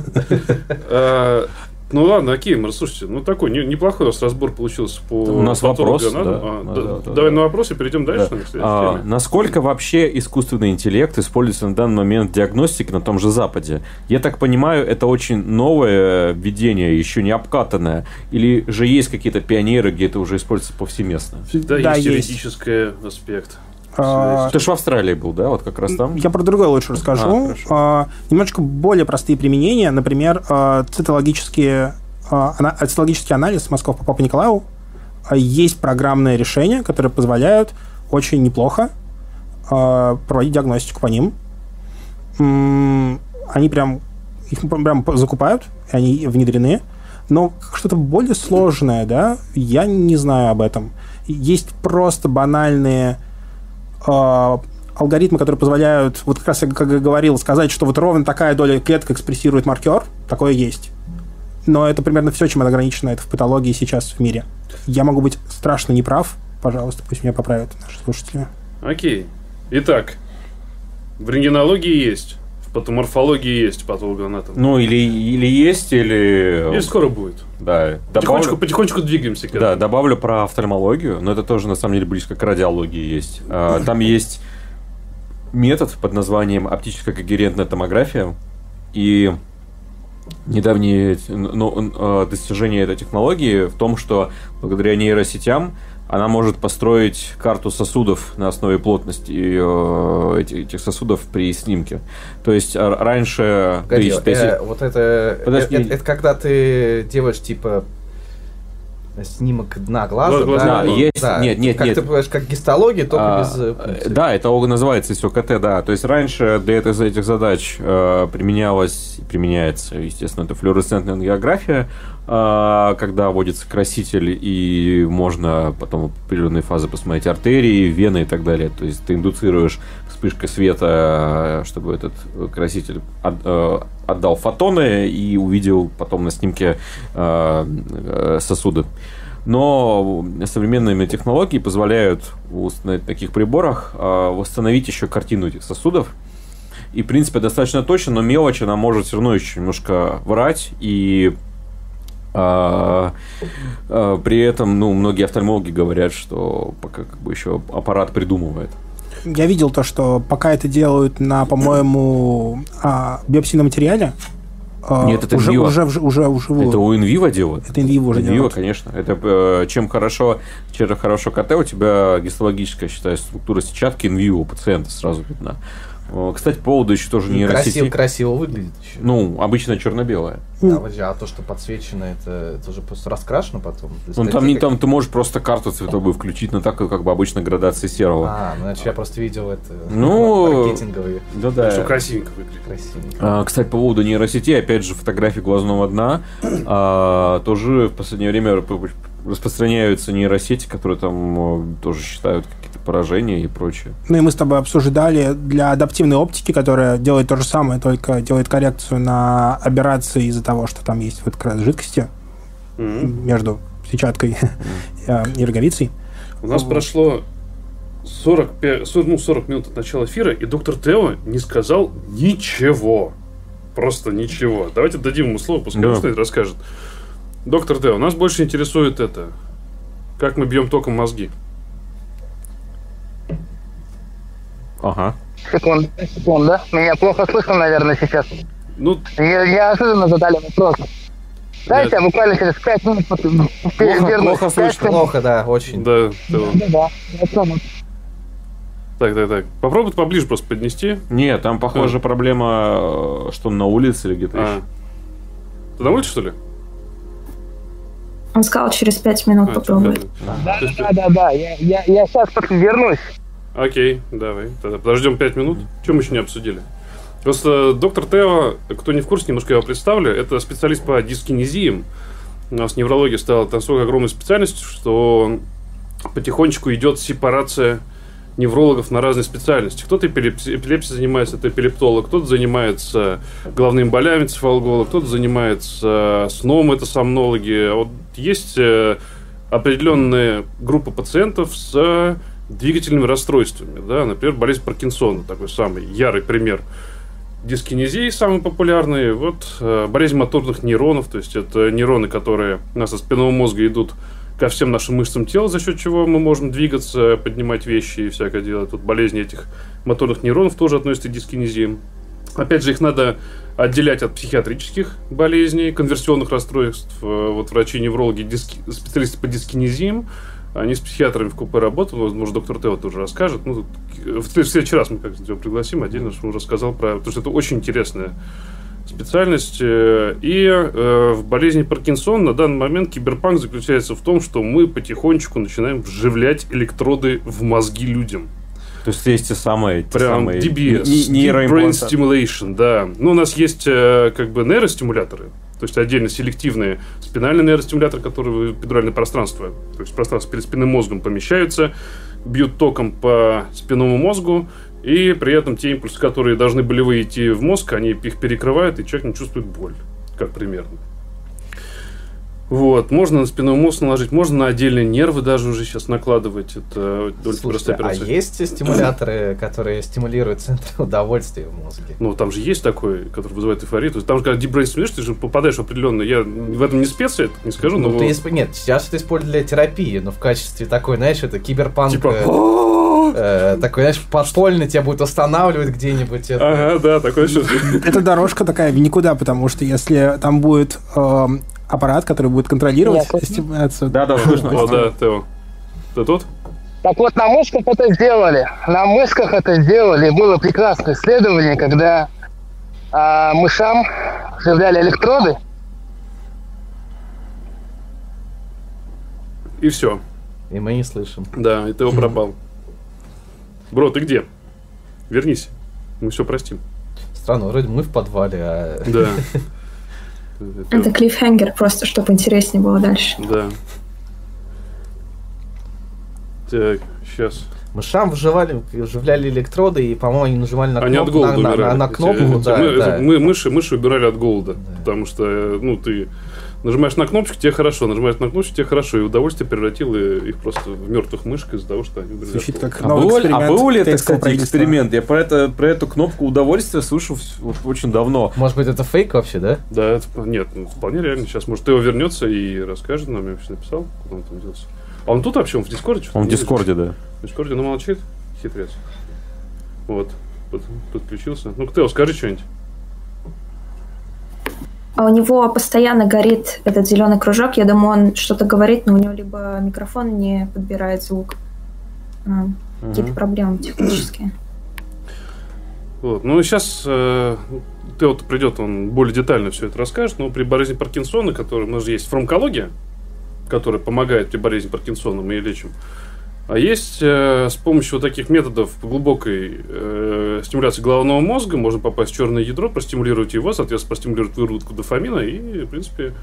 Ну ладно, окей, Мар, слушайте, ну такой не- неплохой у нас разбор получился по У нас вопрос, патологоанатому. да. А, Да, да, да, да, Давай да. на вопрос и перейдем дальше Да. на следующей А, теме. насколько вообще искусственный интеллект используется на данный момент в диагностике на том же Западе? Я так понимаю, это очень новое введение, еще не обкатанное. Или же есть какие-то пионеры, где это уже используется повсеместно? Всегда да, есть есть. юридический аспект. А, Ты же в Австралии был, да? Вот как раз там? Я про другое лучше А, расскажу. хорошо. А, немножечко более простые применения. Например, а, цитологические, а, цитологический анализ мазков по Папа Николаю. А, Есть программное решение, которое позволяют очень неплохо а, проводить диагностику по ним. Они прям их прям закупают, и они внедрены. Но что-то более сложное, да, я не знаю об этом. Есть просто банальные а, алгоритмы, которые позволяют, вот как раз я как говорил, сказать, что вот ровно такая доля клеток экспрессирует маркер, такое есть. Но это примерно все, чем ограничено это в патологии сейчас в мире. Я могу быть страшно неправ, пожалуйста, пусть меня поправят наши слушатели. Окей. Итак, в рентгенологии есть, в патоморфологии есть патологоанатом. Ну, или, или есть, или... И скоро будет. Да, Потихонечку, добавлю, потихонечку двигаемся к да, этому. добавлю про офтальмологию, но это тоже, на самом деле, близко к радиологии есть. А, Там есть метод под названием оптическая когерентная томография, и недавние ну, э, достижения этой технологии в том, что благодаря нейросетям она может построить карту сосудов на основе плотности э, этих, сосудов при снимке. То есть а, раньше... Погоди, если- э, вот это, Подожди. это, это когда ты делаешь типа снимок дна глаза, Глаз- да? да, есть- нет, нет, как нет. ты понимаешь, как гистология, только А, без э, э. Да, это называется все КТ, да. То есть раньше для этих, этих задач э, применялась, применяется, естественно, это флуоресцентная ангиография, э, когда вводится краситель, и можно потом определенные фазы посмотреть артерии, вены и так далее. То есть ты индуцируешь вспышкой света, чтобы этот краситель э, отдал фотоны и увидел потом на снимке э, э, сосуды. Но современные технологии позволяют на таких приборах восстановить еще картину этих сосудов. И, в принципе, достаточно точно, но мелочь, она может все равно еще немножко врать. И а, а, при этом, ну, многие офтальмологи говорят, что пока как бы еще аппарат придумывает. Я видел то, что пока это делают на, по-моему, а, биопсийном материале, а, Нет, это уже, уже, вж- уже, вживую. Это у Инвива делают. Это инвиво уже Инвиво, делают. конечно. Это э, чем хорошо, чем хорошо КТ, у тебя гистологическая, считаю, структура сетчатки инвиво у пациента сразу видна. О, Кстати, по поводу еще тоже нейросети. красиво, красиво выглядит еще. Ну, обычно черно-белое. А, подожди, а то, что подсвечено, это, это уже просто раскрашено потом? Ну, там, не, там ты можешь просто карту цветовую включить, но так, как бы обычно градации серого. А, ну, значит, я просто видел это Ну, маркетинговые Да-да. Что красивенько выглядит. красивые. А, Кстати, по поводу нейросети, опять же, фотографии глазного дна, а, тоже в последнее время распространяются нейросети, которые там э, тоже считают поражения и прочее. Ну и мы с тобой обсуждали для адаптивной оптики, которая делает то же самое, только делает коррекцию на аберрации из-за того, что там есть вот как раз жидкости Мгм. между сетчаткой э, и роговицей. У нас прошло 45, 40, ну, 40 минут от начала эфира, и доктор Тео не сказал ничего. Просто ничего. Давайте дадим ему слово, пускай Да. он что-нибудь расскажет. Доктор Тео, нас больше интересует это. Как мы бьем током мозги. Ага. Секунду, секунду. Меня плохо слышно, наверное, сейчас. Ну, Не- Неожиданно задали вопрос. Дайте я буквально через пять минут пот- вернусь. плохо Пять слышно. Плохо, да, очень. да. Да, да. Понял. Так, так, так. Попробуй поближе просто поднести. Нет, там, похоже, проблема, э, что он на улице или где-то А. еще. Ты на улице, что ли? Он сказал, через пять минут А, попробует. чё, Да, да, да, да. Я, я, я сейчас вернусь. Окей, давай. Тогда подождем 5 минут. Чем мы еще не обсудили? Просто доктор Тео, кто не в курсе, немножко его представлю, это специалист по дискинезиям. У нас неврология стала настолько огромной специальностью, что потихонечку идет сепарация неврологов на разные специальности. Кто-то эпилепси- эпилепсией занимается, это эпилептолог, кто-то занимается головными болями, цефалголог, кто-то занимается сном, это сомнологи. А вот есть э, определенная группа пациентов с двигательными расстройствами. Да? Например, болезнь Паркинсона, такой самый ярый пример. Дискинезии самые популярные. Вот э, болезнь моторных нейронов, то есть это нейроны, которые у нас от спинного мозга идут ко всем нашим мышцам тела, за счет чего мы можем двигаться, поднимать вещи и всякое делать. Тут болезни этих моторных нейронов тоже относятся к дискинезиям. Опять же, их надо отделять от психиатрических болезней, конверсионных расстройств. Э, Вот врачи-неврологи, диски- специалисты по дискинезиям, они с психиатрами в купе работают, может, доктор Тео тоже расскажет. Ну, э, в след- в следующий раз мы как его пригласим отдельно, чтобы он рассказал про... Потому что это очень интересная специальность. э, И э, в болезни Паркинсона на данный момент киберпанк заключается в том, что мы потихонечку начинаем вживлять электроды в мозги людям. То есть есть те самые... те Прям самые DBS, Brain. Stimulation, да. Ну, у нас есть э, как бы нейростимуляторы, то есть отдельно селективные спинальный нейростимулятор, который в эпидуральное пространство, то есть пространство перед спинным мозгом помещаются, бьют током по спинному мозгу, и при этом те импульсы, которые должны были выйти в мозг, они их перекрывают, и человек не чувствует боль, как примерно. Вот, можно на спинной мозг наложить, можно на отдельные нервы даже уже сейчас накладывать. Это довольно Слушайте, простая а операция. есть стимуляторы, которые стимулируют центры удовольствия в мозге? Ну, там же есть такой, который вызывает эйфорию. То есть там же, когда deep brain stimulation, ты же попадаешь в определенную... Я в этом не спец, я это не скажу, но... Ну, ты исп- Нет, сейчас это используют для терапии, но в качестве такой, знаешь, это киберпанк... Типа... э, э, такой, знаешь, подпольно тебя будет устанавливать где-нибудь. это. Ага, да, такой что Это дорожка такая в никуда, потому что если там будет эм, аппарат, который будет контролировать слышно. стимуляцию... Да, да, слышно. О, да, Тео. Ты тут? Так вот, на мышках это сделали. На мышках это сделали. Было прекрасное исследование, когда а, мышам вживляли электроды. И все. И мы не слышим. Да, и Тео пропал. Бро, ты где? Вернись. Мы все простим. Странно, вроде мы в подвале, а... Да. Это клиффхенгер, просто чтобы интереснее было дальше. Да. Так, сейчас. Мышам вживали, вживляли электроды, и, по-моему, они нажимали на Они от кнопку, голода на, на- на кнопку, эти- да, мы, да. мы- мыши, мыши убирали от голода. Потому что, э, ну, ты нажимаешь на кнопочку, тебе хорошо, нажимаешь на кнопочку, тебе хорошо. И удовольствие превратило их просто в мертвых мышек из-за того, что они умерли. Звучит как А был, ли- а был ли это, китайского кстати, эксперимент? Я про, это, про эту кнопку удовольствия слышу вот очень давно. Может быть, это фейк вообще, да? Да, это, нет, ну, вполне реально. Сейчас, может, Тео вернется и расскажет нам, я вообще написал, куда он там делся. А он тут вообще, он в Дискорде? что-то Он в Дискорде, да. В Дискорде, но молчит, хитрец. Вот, под- подключился. Ну, Тео, скажи что-нибудь. А у него постоянно горит этот зеленый кружок. Я думаю, он что-то говорит, но у него либо микрофон не подбирает звук. А, Какие-то проблемы технические. Вот. Ну, сейчас э, ты вот придет, он более детально все это расскажет, но при болезни Паркинсона, который у нас же есть фармакология, которая помогает при болезни Паркинсона, мы ее лечим. А есть э, с помощью вот таких методов глубокой э, стимуляции головного мозга можно попасть в черное ядро, простимулировать его, соответственно, простимулировать выработку дофамина, и, в принципе,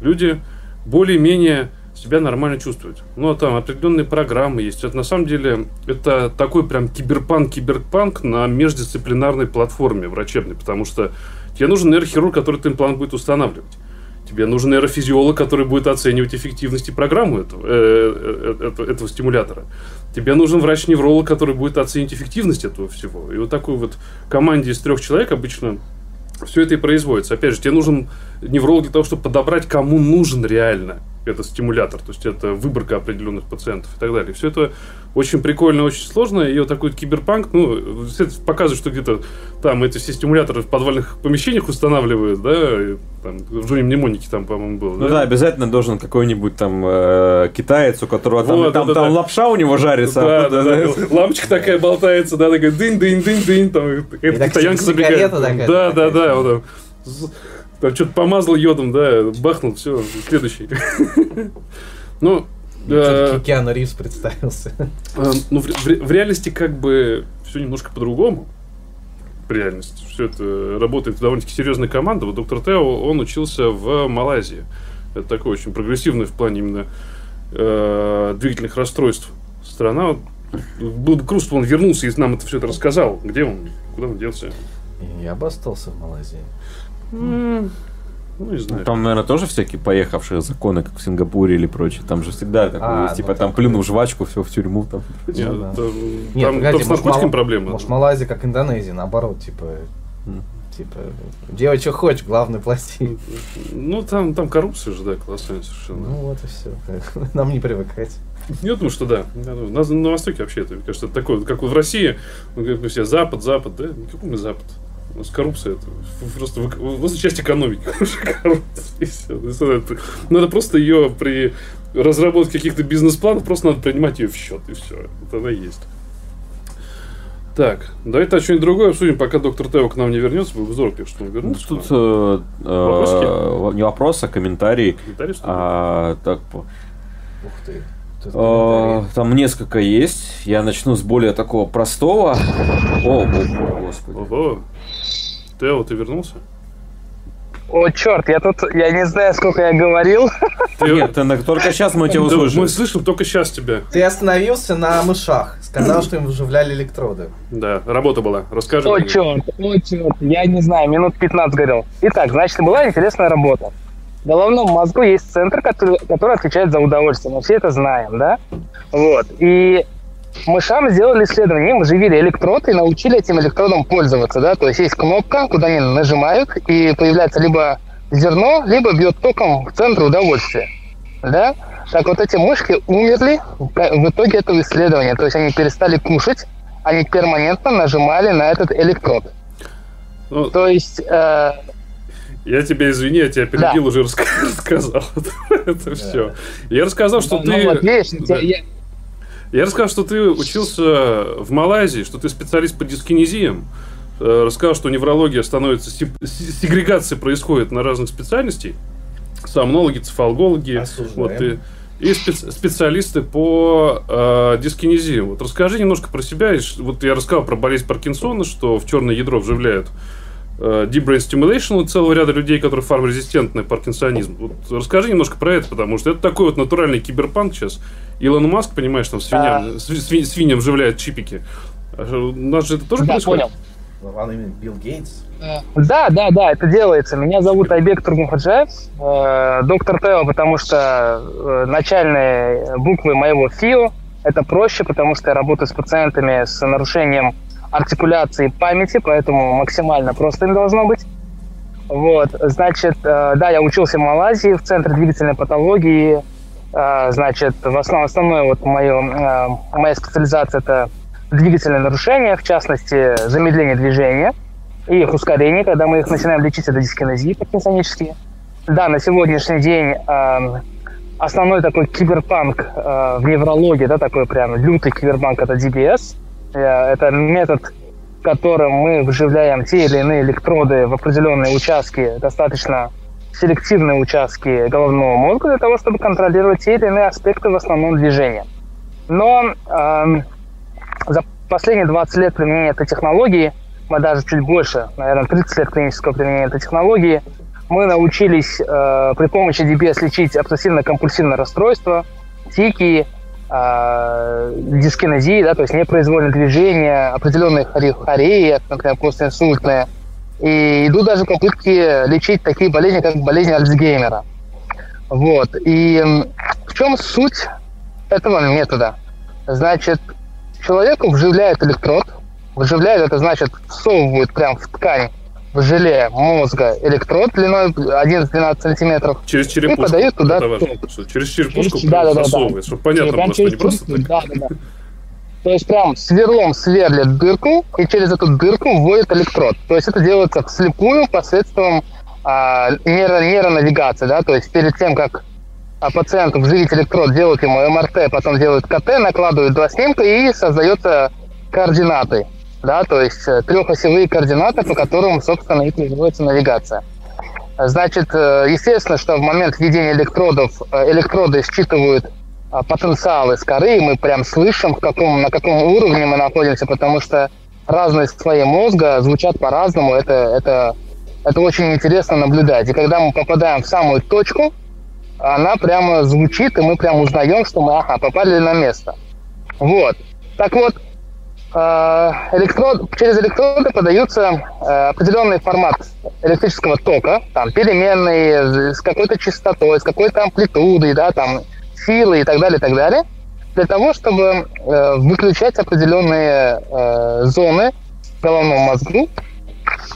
люди более-менее себя нормально чувствовать. Ну, а там определенные программы есть. Это на самом деле это такой прям киберпанк-киберпанк на междисциплинарной платформе врачебной, потому что тебе нужен нейрохирург, который этот имплант будет устанавливать. Тебе нужен нейрофизиолог, который будет оценивать эффективность и программу этого, э, э, этого, этого стимулятора. Тебе нужен врач-невролог, который будет оценить эффективность этого всего. И вот такой вот команде из трех человек обычно все это и производится. Опять же, тебе нужен невролог для того, чтобы подобрать, кому нужен реально это стимулятор, то есть это выборка определенных пациентов и так далее. Все это очень прикольно, очень сложно, и вот такой киберпанк, ну, показывает, что где-то там эти все стимуляторы в подвальных помещениях устанавливают, да, и, там, в Джонни Мнемонике там, по-моему, был. Ну да? да, обязательно должен какой-нибудь там э, китаец, у которого там, вот, там, да, там да. лапша у него жарится. Да, а да, да, да. Лампочка такая болтается, да, такая дынь-дынь-дынь-дынь, там, какая-то китаянка забегает. Да, да, да, вот там что-то помазал йодом, да, бахнул, все, следующий. Ну, э, Киану Ривз представился. Э, ну, в реальности как бы все немножко по-другому. В реальности. Все это работает довольно-таки серьезная команда. Вот доктор Тео, он учился в Малайзии. Это такой очень прогрессивный в плане именно э, двигательных расстройств страна. Было бы круто, что он вернулся и нам это все это рассказал. Где он? Куда он делся? Я бы остался в Малайзии. Ну, не знаю. Там, наверное, тоже всякие поехавшие законы, как в Сингапуре или прочее. Там же всегда такое а, есть, типа, ну, там плюнул жвачку, все в тюрьму. Там, Нет, ну, да. там, Нет, там, погоди, там с наркотиком Мал... проблемы. Может, Малайзия, как Индонезия, наоборот, типа... Mm. Типа, делай, что хочешь, главное, плати. Ну, там, там коррупция же, да, колоссальная совершенно. Ну, вот и все. Нам не привыкать. Я думаю, что да. На, на Востоке вообще это, мне кажется, такое, как вот в России, мы говорим все, Запад, Запад, да? Какой мы Запад? У нас коррупция это просто, просто часть экономики. Надо просто ее при разработке каких-то бизнес-планов просто надо принимать ее в счет, и все. Это она есть. Так, давайте что-нибудь другое обсудим, пока доктор Тео к нам не вернется. Бы здорово, что он вернулся. Тут э, э, не вопрос, а комментарий. Комментарий, а, так, Ух ты. Э, там несколько есть. Я начну с более такого простого. О, о, господи. Ого. Тео, ты вернулся? О, черт, я тут, я не знаю, сколько я говорил. Ты... Нет, только сейчас мы тебя услышали. Мы слышим только сейчас тебя. Ты остановился на мышах. Сказал, что им вживляли электроды. Да, работа была. Расскажи. О, черт, о, черт, я не знаю, минут 15 говорил. Итак, значит, была интересная работа. В головном мозгу есть центр, который, который отвечает за удовольствие. Мы все это знаем, да? Вот. И мышам сделали исследование, им вживили электрод и научили этим электродом пользоваться, да, то есть есть кнопка, куда они нажимают, и появляется либо зерно, либо бьет током в центр удовольствия, да. Так вот эти мышки умерли в итоге этого исследования, то есть они перестали кушать, они перманентно нажимали на этот электрод. Ну, то есть... Э, я тебя извини, я тебя перебил, да. уже рассказал это все. Я рассказал, что ты... Я, рассказал, что ты учился в Малайзии, что ты специалист по дискинезиям. Э, рассказал, что неврология становится... Сегрегация происходит на разных специальностей. Сомнологи, цефалгологи. Вот, и, и специ, специалисты по э, дискинезиям. Вот расскажи немножко про себя. Вот я рассказал про болезнь Паркинсона, что в черное ядро вживляют deep brain stimulation у целого ряда людей, которые фармрезистентны паркинсонизм. Вот расскажи немножко про это, потому что это такой вот натуральный киберпанк сейчас. Илон Маск, понимаешь, там свиньям, а... сви, свиньям вживляет чипики. А у нас же это тоже да, происходит? понял. Он именно Билл Гейтс? Да, да, да, это делается. Меня зовут Айбек Тургенхаджаев, э, доктор Тео, потому что э, начальные буквы моего ФИО это проще, потому что я работаю с пациентами с нарушением артикуляции памяти, поэтому максимально просто им должно быть. Вот, значит, э, да, я учился в Малайзии в Центре двигательной патологии. Э, значит, в основном, основное вот мое, э, моя специализация – это двигательные нарушения, в частности, замедление движения и их ускорение, когда мы их начинаем лечить, это дискинезии паркинсонические. Да, на сегодняшний день основной такой киберпанк в неврологии, да, такой прям лютый киберпанк – это DBS – это метод которым мы вживляем те или иные электроды в определенные участки, достаточно селективные участки головного мозга для того, чтобы контролировать те или иные аспекты в основном движения. Но э, за последние 20 лет применения этой технологии, мы даже чуть больше, наверное, 30 лет клинического применения этой технологии, мы научились э, при помощи DBS лечить обсессивно-компульсивное расстройство, тики, э, дискинезии, да, то есть непроизвольные движения, определенные хореи, например, постинсультные. И идут даже попытки лечить такие болезни, как болезнь Альцгеймера. Вот. И в чем суть этого метода? Значит, человеку вживляют электрод. Вживляют, это значит, всовывают прям в ткань в желе мозга электрод длиной 11-12 сантиметров. Через черепушку. И подают туда это важно, через черепушку через, да, да, да, засовывает, чтобы понятно было, что не просто так. Да, да, да. То есть прям сверлом сверлят дырку, и через эту дырку вводят электрод. То есть это делается вслепую посредством а, нейро, нейронавигации, да, то есть перед тем, как а, пациенту вживить электрод, делают ему МРТ, потом делают КТ, накладывают два снимка и создается координаты, да, то есть э, трехосевые координаты, по которым, собственно, и производится навигация. Значит, э, естественно, что в момент введения электродов э, электроды считывают а, потенциал из коры, и мы прям слышим, в каком, на каком уровне мы находимся, потому что разные слои мозга звучат по-разному. Это, это, это очень интересно наблюдать. И когда мы попадаем в самую точку, она прямо звучит, и мы прям узнаем, что мы ага, попали на место. Вот. Так вот, электрод, через электроды подаются э, определенный формат электрического тока, там переменные, с какой-то частотой, с какой-то амплитудой, да, там силы и так далее, и так далее, для того, чтобы э, выключать определенные э, зоны в головном мозгу,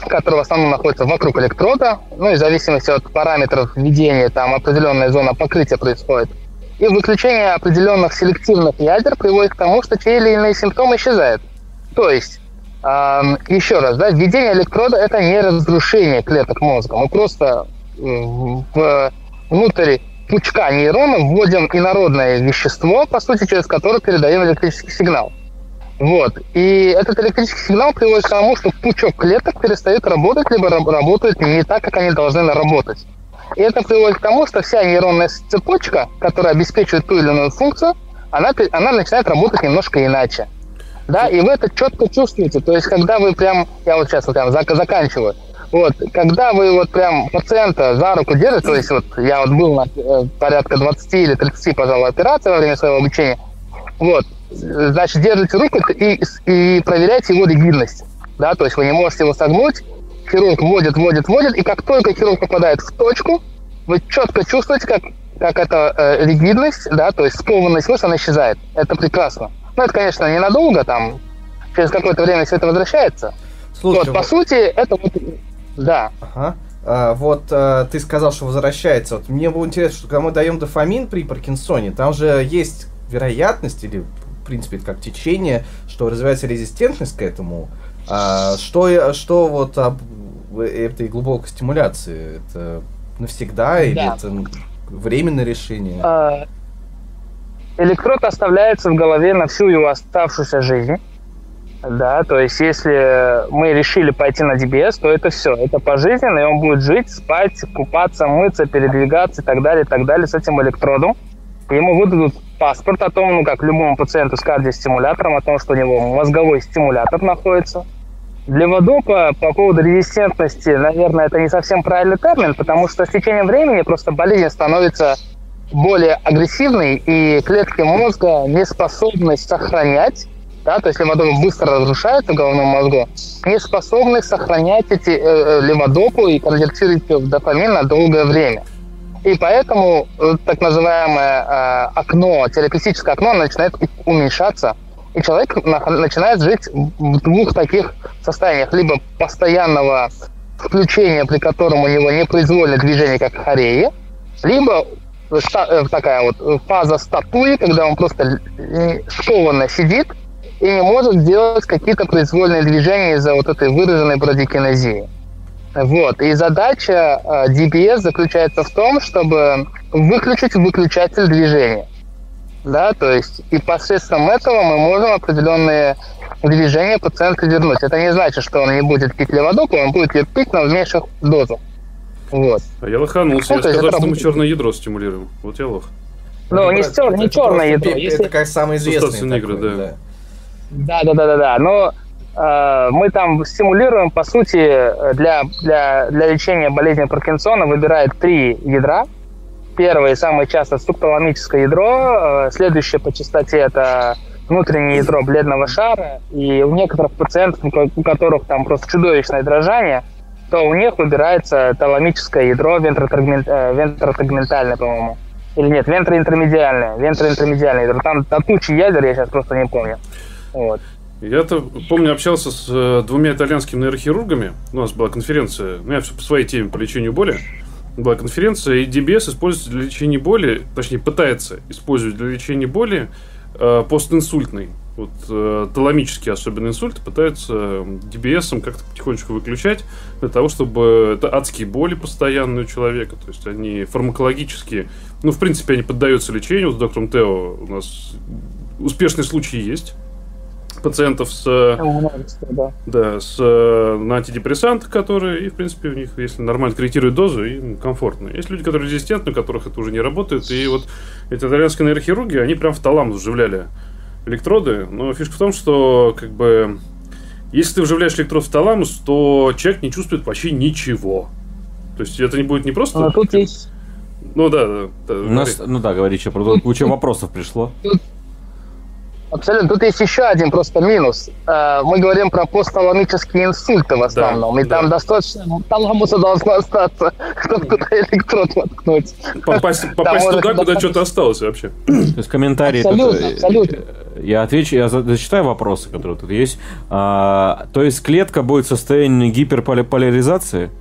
которые в основном находятся вокруг электрода, ну и в зависимости от параметров введения, там определенная зона покрытия происходит. И выключение определенных селективных ядер приводит к тому, что те или иные симптомы исчезают. То есть, э, еще раз, да, введение электрода – это не разрушение клеток мозга. Мы просто в, внутрь пучка нейронов вводим инородное вещество, по сути, через которое передаем электрический сигнал. Вот. И этот электрический сигнал приводит к тому, что пучок клеток перестает работать, либо работает не так, как они должны работать. И это приводит к тому, что вся нейронная цепочка, которая обеспечивает ту или иную функцию, она, она начинает работать немножко иначе. Да, и вы это четко чувствуете. То есть, когда вы прям, я вот сейчас вот прям заканчиваю, вот, когда вы вот прям пациента за руку держите, то есть вот я вот был на э, порядка 20 или 30, пожалуй, операций во время своего обучения, вот, значит, держите руку и, и проверяйте его ригидность, да, то есть вы не можете его согнуть, хирург вводит, вводит, вводит, и как только хирург попадает в точку, вы четко чувствуете, как, как эта э, ригидность, да, то есть скованность мышц, она исчезает. Это прекрасно. Ну, это, конечно, ненадолго, там, через какое-то время все это возвращается. Слушай, вот, по сути, это вот да. Ага. А, вот а, ты сказал, что возвращается. Вот мне было интересно, что когда мы даем дофамин при Паркинсоне, там же есть вероятность, или в принципе это как течение, что развивается резистентность к этому. А, что, что вот об этой глубокой стимуляции? Это навсегда или да. это временное решение? А, электрод оставляется в голове на всю его оставшуюся жизнь. Да, то есть если мы решили пойти на DBS, то это все, это пожизненно, и он будет жить, спать, купаться, мыться, передвигаться и так далее, и так далее с этим электродом. Ему выдадут паспорт о том, ну, как любому пациенту с кардиостимулятором, о том, что у него мозговой стимулятор находится. Для водопа по поводу резистентности, наверное, это не совсем правильный термин, потому что с течением времени просто болезнь становится более агрессивной, и клетки мозга не способны сохранять да, то есть леводопы быстро разрушаются в головном мозгу, не способны сохранять эти э, э леводопы и конвертировать дофамин на долгое время. И поэтому э, так называемое э, окно, терапевтическое окно начинает уменьшаться, и человек на, начинает жить в двух таких состояниях. Либо постоянного включения, при котором у него непроизвольное движение, как хореи, либо э, такая вот фаза статуи, когда он просто скованно сидит, и не может сделать какие-то произвольные движения из-за вот этой выраженной брадикинезии. Вот. И задача DBS э, заключается в том, чтобы выключить выключатель движения. Да, то есть и посредством этого мы можем определенные движения пациента вернуть. Это не значит, что он не будет пить леводоп, он будет пить, но в меньших дозах. Вот. А я лоханулся, ну, я сказал, что мы черное ядро стимулируем. Вот я лох. Ну, не, стер, не черное ядро. Это если... как самое известное. Игры, да. да. Да, да, да, да, да. Но э, мы там стимулируем, по сути, для, для, для лечения болезни Паркинсона выбирает три ядра. Первое, самое часто, структуроламическое ядро. Э, следующее по частоте это внутреннее ядро бледного шара. И у некоторых пациентов, у которых там просто чудовищное дрожание, то у них выбирается таламическое ядро вентротегментальное, по-моему. Или нет, вентроинтермедиальное. Вентроинтермедиальное ядро. Там до тучи ядер, я сейчас просто не помню. Вот. Я-то, помню, общался с э, двумя итальянскими нейрохирургами. У нас была конференция, ну, я все по своей теме по лечению боли. Была конференция, и DBS используется для лечения боли, точнее, пытается использовать для лечения боли э, постинсультный. Вот э, таламические особенно инсульты пытаются DBS как-то потихонечку выключать для того, чтобы это адские боли постоянные у человека, то есть они фармакологические, ну, в принципе, они поддаются лечению. Вот с доктором Тео у нас успешные случаи есть пациентов с, да. Да, с э, на антидепрессантах, которые, и, в принципе, у них, если нормально корректируют дозу, им комфортно. Есть люди, которые резистентны, у которых это уже не работает, и вот эти итальянские нейрохирурги, они прям в таламус вживляли электроды, но фишка в том, что, как бы, если ты вживляешь электрод в таламус, то человек не чувствует вообще ничего. То есть это не будет не просто... А тут есть... Ну да, да. да У нас, ну да, говори, что, куча вопросов пришло. Тут Абсолютно. Тут есть еще один просто минус. Э, мы говорим про посталамические инсульты в основном. Да, и да. там достаточно таламуса должно остаться, чтобы туда электрод воткнуть. Попасть, попасть туда, куда что-то осталось вообще. То есть комментарии... Абсолютно, тут, абсолютно. Я отвечу, я зачитаю вопросы, которые тут есть. А, то есть клетка будет в состоянии гиперполяризации?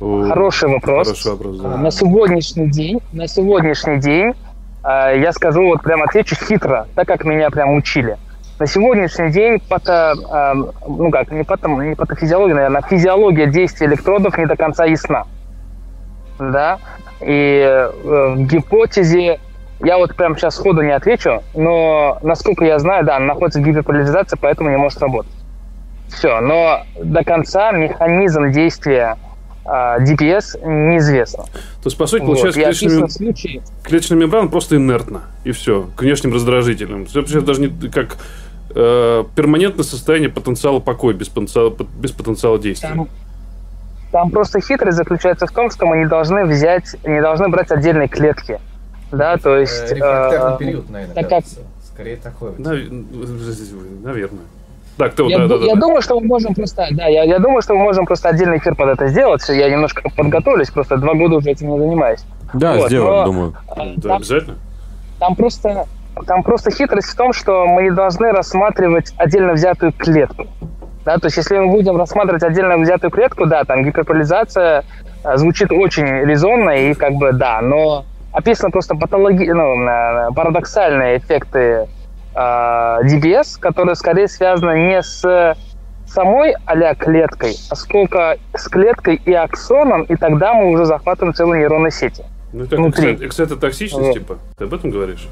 Хороший вопрос. Хороший вопрос да. На сегодняшний день, на сегодняшний день Э, я скажу, вот прям отвечу хитро, так как меня прям учили. На сегодняшний день пато, эм, ну как, не, пато, не патофизиология, наверное, физиология действия электродов не до конца ясна. Да? И э, в гипотезе, я вот прям сейчас сходу не отвечу, но насколько я знаю, да, находится в поэтому не может работать. Все, но до конца механизм действия а, DPS неизвестно. То есть, по сути, получается, вот. клеточная, случае... клеточная мембрана просто инертна, и все, к внешним раздражителям. Это даже не как э, перманентное состояние потенциала покоя без потенциала, без потенциала действия. Там, там просто хитрость заключается в том, что мы не должны взять, не должны брать отдельные клетки. Да, то есть... Э, период, наверное, так как... Скорее такой. Наверное. Так, ты, я, да, да, да, я да. думаю, что мы можем просто, да, я, я думаю, что мы можем просто отдельный эфир под это сделать. Я немножко подготовлюсь, просто два года уже этим не занимаюсь. Да, вот, сделаем, но, думаю. А, да, обязательно. Там просто, там просто хитрость в том, что мы не должны рассматривать отдельно взятую клетку. Да, то есть, если мы будем рассматривать отдельно взятую клетку, да, там гиперполизация а, звучит очень резонно и как бы да, но описано просто патологи... ну, парадоксальные эффекты DBS, которая скорее связана не с самой а клеткой, а сколько с клеткой и аксоном, и тогда мы уже захватываем целые нейронные сети. Ну, это внутри. эксцитотоксичность, вот. типа? Ты об этом говоришь?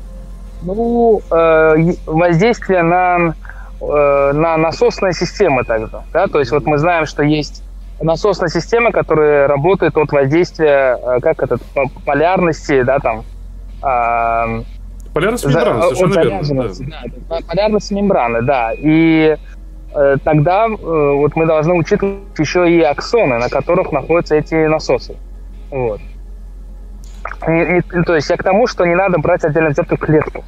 Ну, э, воздействие на, э, на насосные системы тогда. Да? То есть вот мы знаем, что есть насосная система, которая работает от воздействия, э, как это, полярности, да, там, э, Полярность мембраны, совершенно верно. Да. Да, полярность мембраны, да. И э, тогда э, вот мы должны учитывать еще и аксоны, на которых находятся эти насосы. Вот. Не, не, то есть я к тому, что не надо брать отдельно взятую клетку.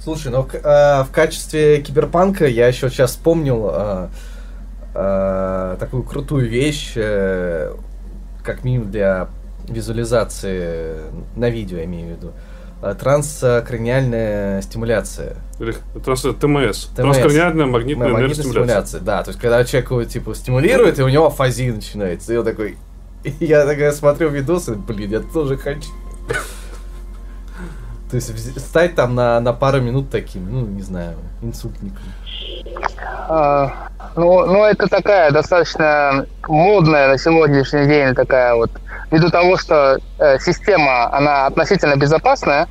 Слушай, ну э, в качестве киберпанка я еще сейчас вспомнил э, э, такую крутую вещь, э, как минимум для визуализации на видео, я имею в виду. Э, транскраниальная стимуляция. Транс, ТМС. ТМС. Транскраниальная магнитная, магнитная нейростимуляция. Да, то есть когда человек его типа стимулирует, и у него афазия начинается. И он такой... Я такая смотрю видосы, блин, я тоже хочу. То есть стать там на, на пару минут таким, ну, не знаю, инсультником. А, ну, ну, это такая достаточно модная на сегодняшний день такая вот ввиду того, что э, система, она относительно безопасная,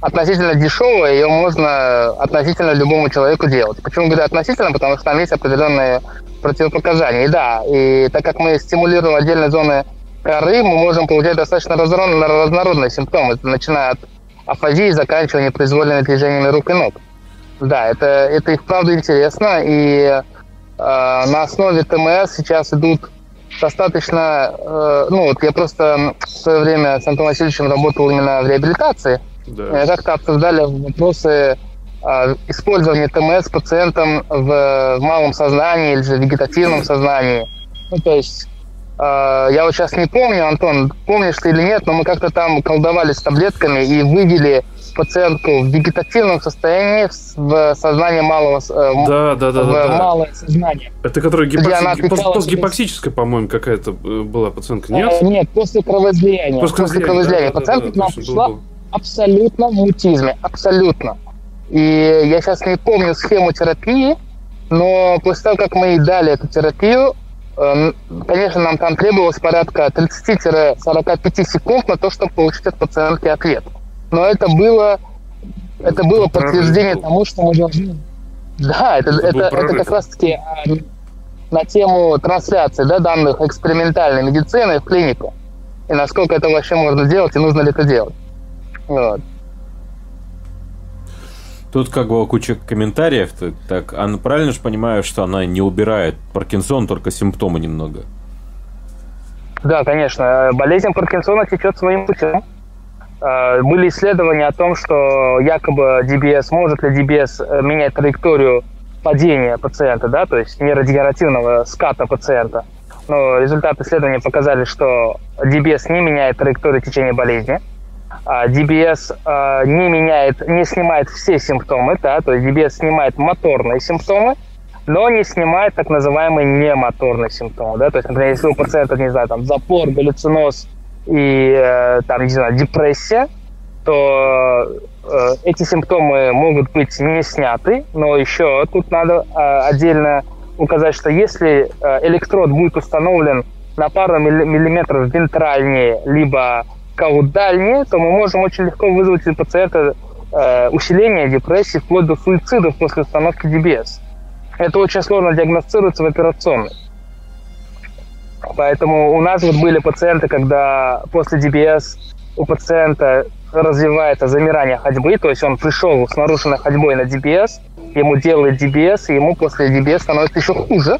относительно дешевая, ее можно относительно любому человеку делать. Почему говорю относительно? Потому что там есть определенные противопоказания. И да, и так как мы стимулируем отдельные зоны коры, мы можем получать достаточно разнородные симптомы, начиная от афазии, заканчивая непроизвольными движениями рук и ног. Да, это, это и вправду интересно, и э, на основе ТМС сейчас идут достаточно, э, ну вот я просто в свое время с Антоном Васильевичем работал именно в реабилитации, да. как-то обсуждали вопросы э, использования ТМС пациентам в, в малом сознании или же вегетативном сознании. Ну, то есть э, я вот сейчас не помню, Антон, помнишь ты или нет, но мы как-то там колдовали с таблетками и вывели пациентку в вегетативном состоянии в сознание малого э, да, да, да, в да, малое сознание. Это которая гипокси... постгипоксическая, по-моему, какая-то э, была пациентка, нет? А, нет, после кровоизлияния. После, после кровоизлияния. Да, Пациентка да, да, к нам пришла был, абсолютно в мутизме, абсолютно. И я сейчас не помню схему терапии, но после того, как мы ей дали эту терапию, конечно, нам там требовалось порядка 30-45 секунд на то, чтобы получить от пациентки ответ но это было, это было подтверждение тому, что мы должны... Да, это, это, это, как раз-таки а, на тему трансляции да, данных экспериментальной медицины в клинику. И насколько это вообще можно делать, и нужно ли это делать. Вот. Тут как бы куча комментариев. Так, а правильно же понимаю, что она не убирает Паркинсон, только симптомы немного? Да, конечно. Болезнь Паркинсона течет своим путем. Э, были исследования о том, что якобы DBS, может ли DBS э, менять траекторию падения пациента, да, то есть нейродегенеративного ската пациента. Но результаты исследования показали, что DBS не меняет траекторию течения болезни. А DBS э, не меняет, не снимает все симптомы, да, то есть DBS снимает моторные симптомы, но не снимает так называемые немоторные симптомы, да, то есть, например, если у пациента, не знаю, там запор, галлюциноз, и э, там, не знаю, депрессия, то э, эти симптомы могут быть не сняты, но еще тут надо э, отдельно указать, что если электрод будет установлен на пару миллиметров вентральнее, либо каудальнее, то мы можем очень легко вызвать у пациента усиление депрессии вплоть до суицидов после установки DBS. Это очень сложно диагностируется в операционной. Поэтому у нас вот были пациенты, когда после DBS у пациента развивается замирание ходьбы, то есть он пришел с нарушенной ходьбой на DBS, ему делают DBS, и ему после DBS становится еще хуже.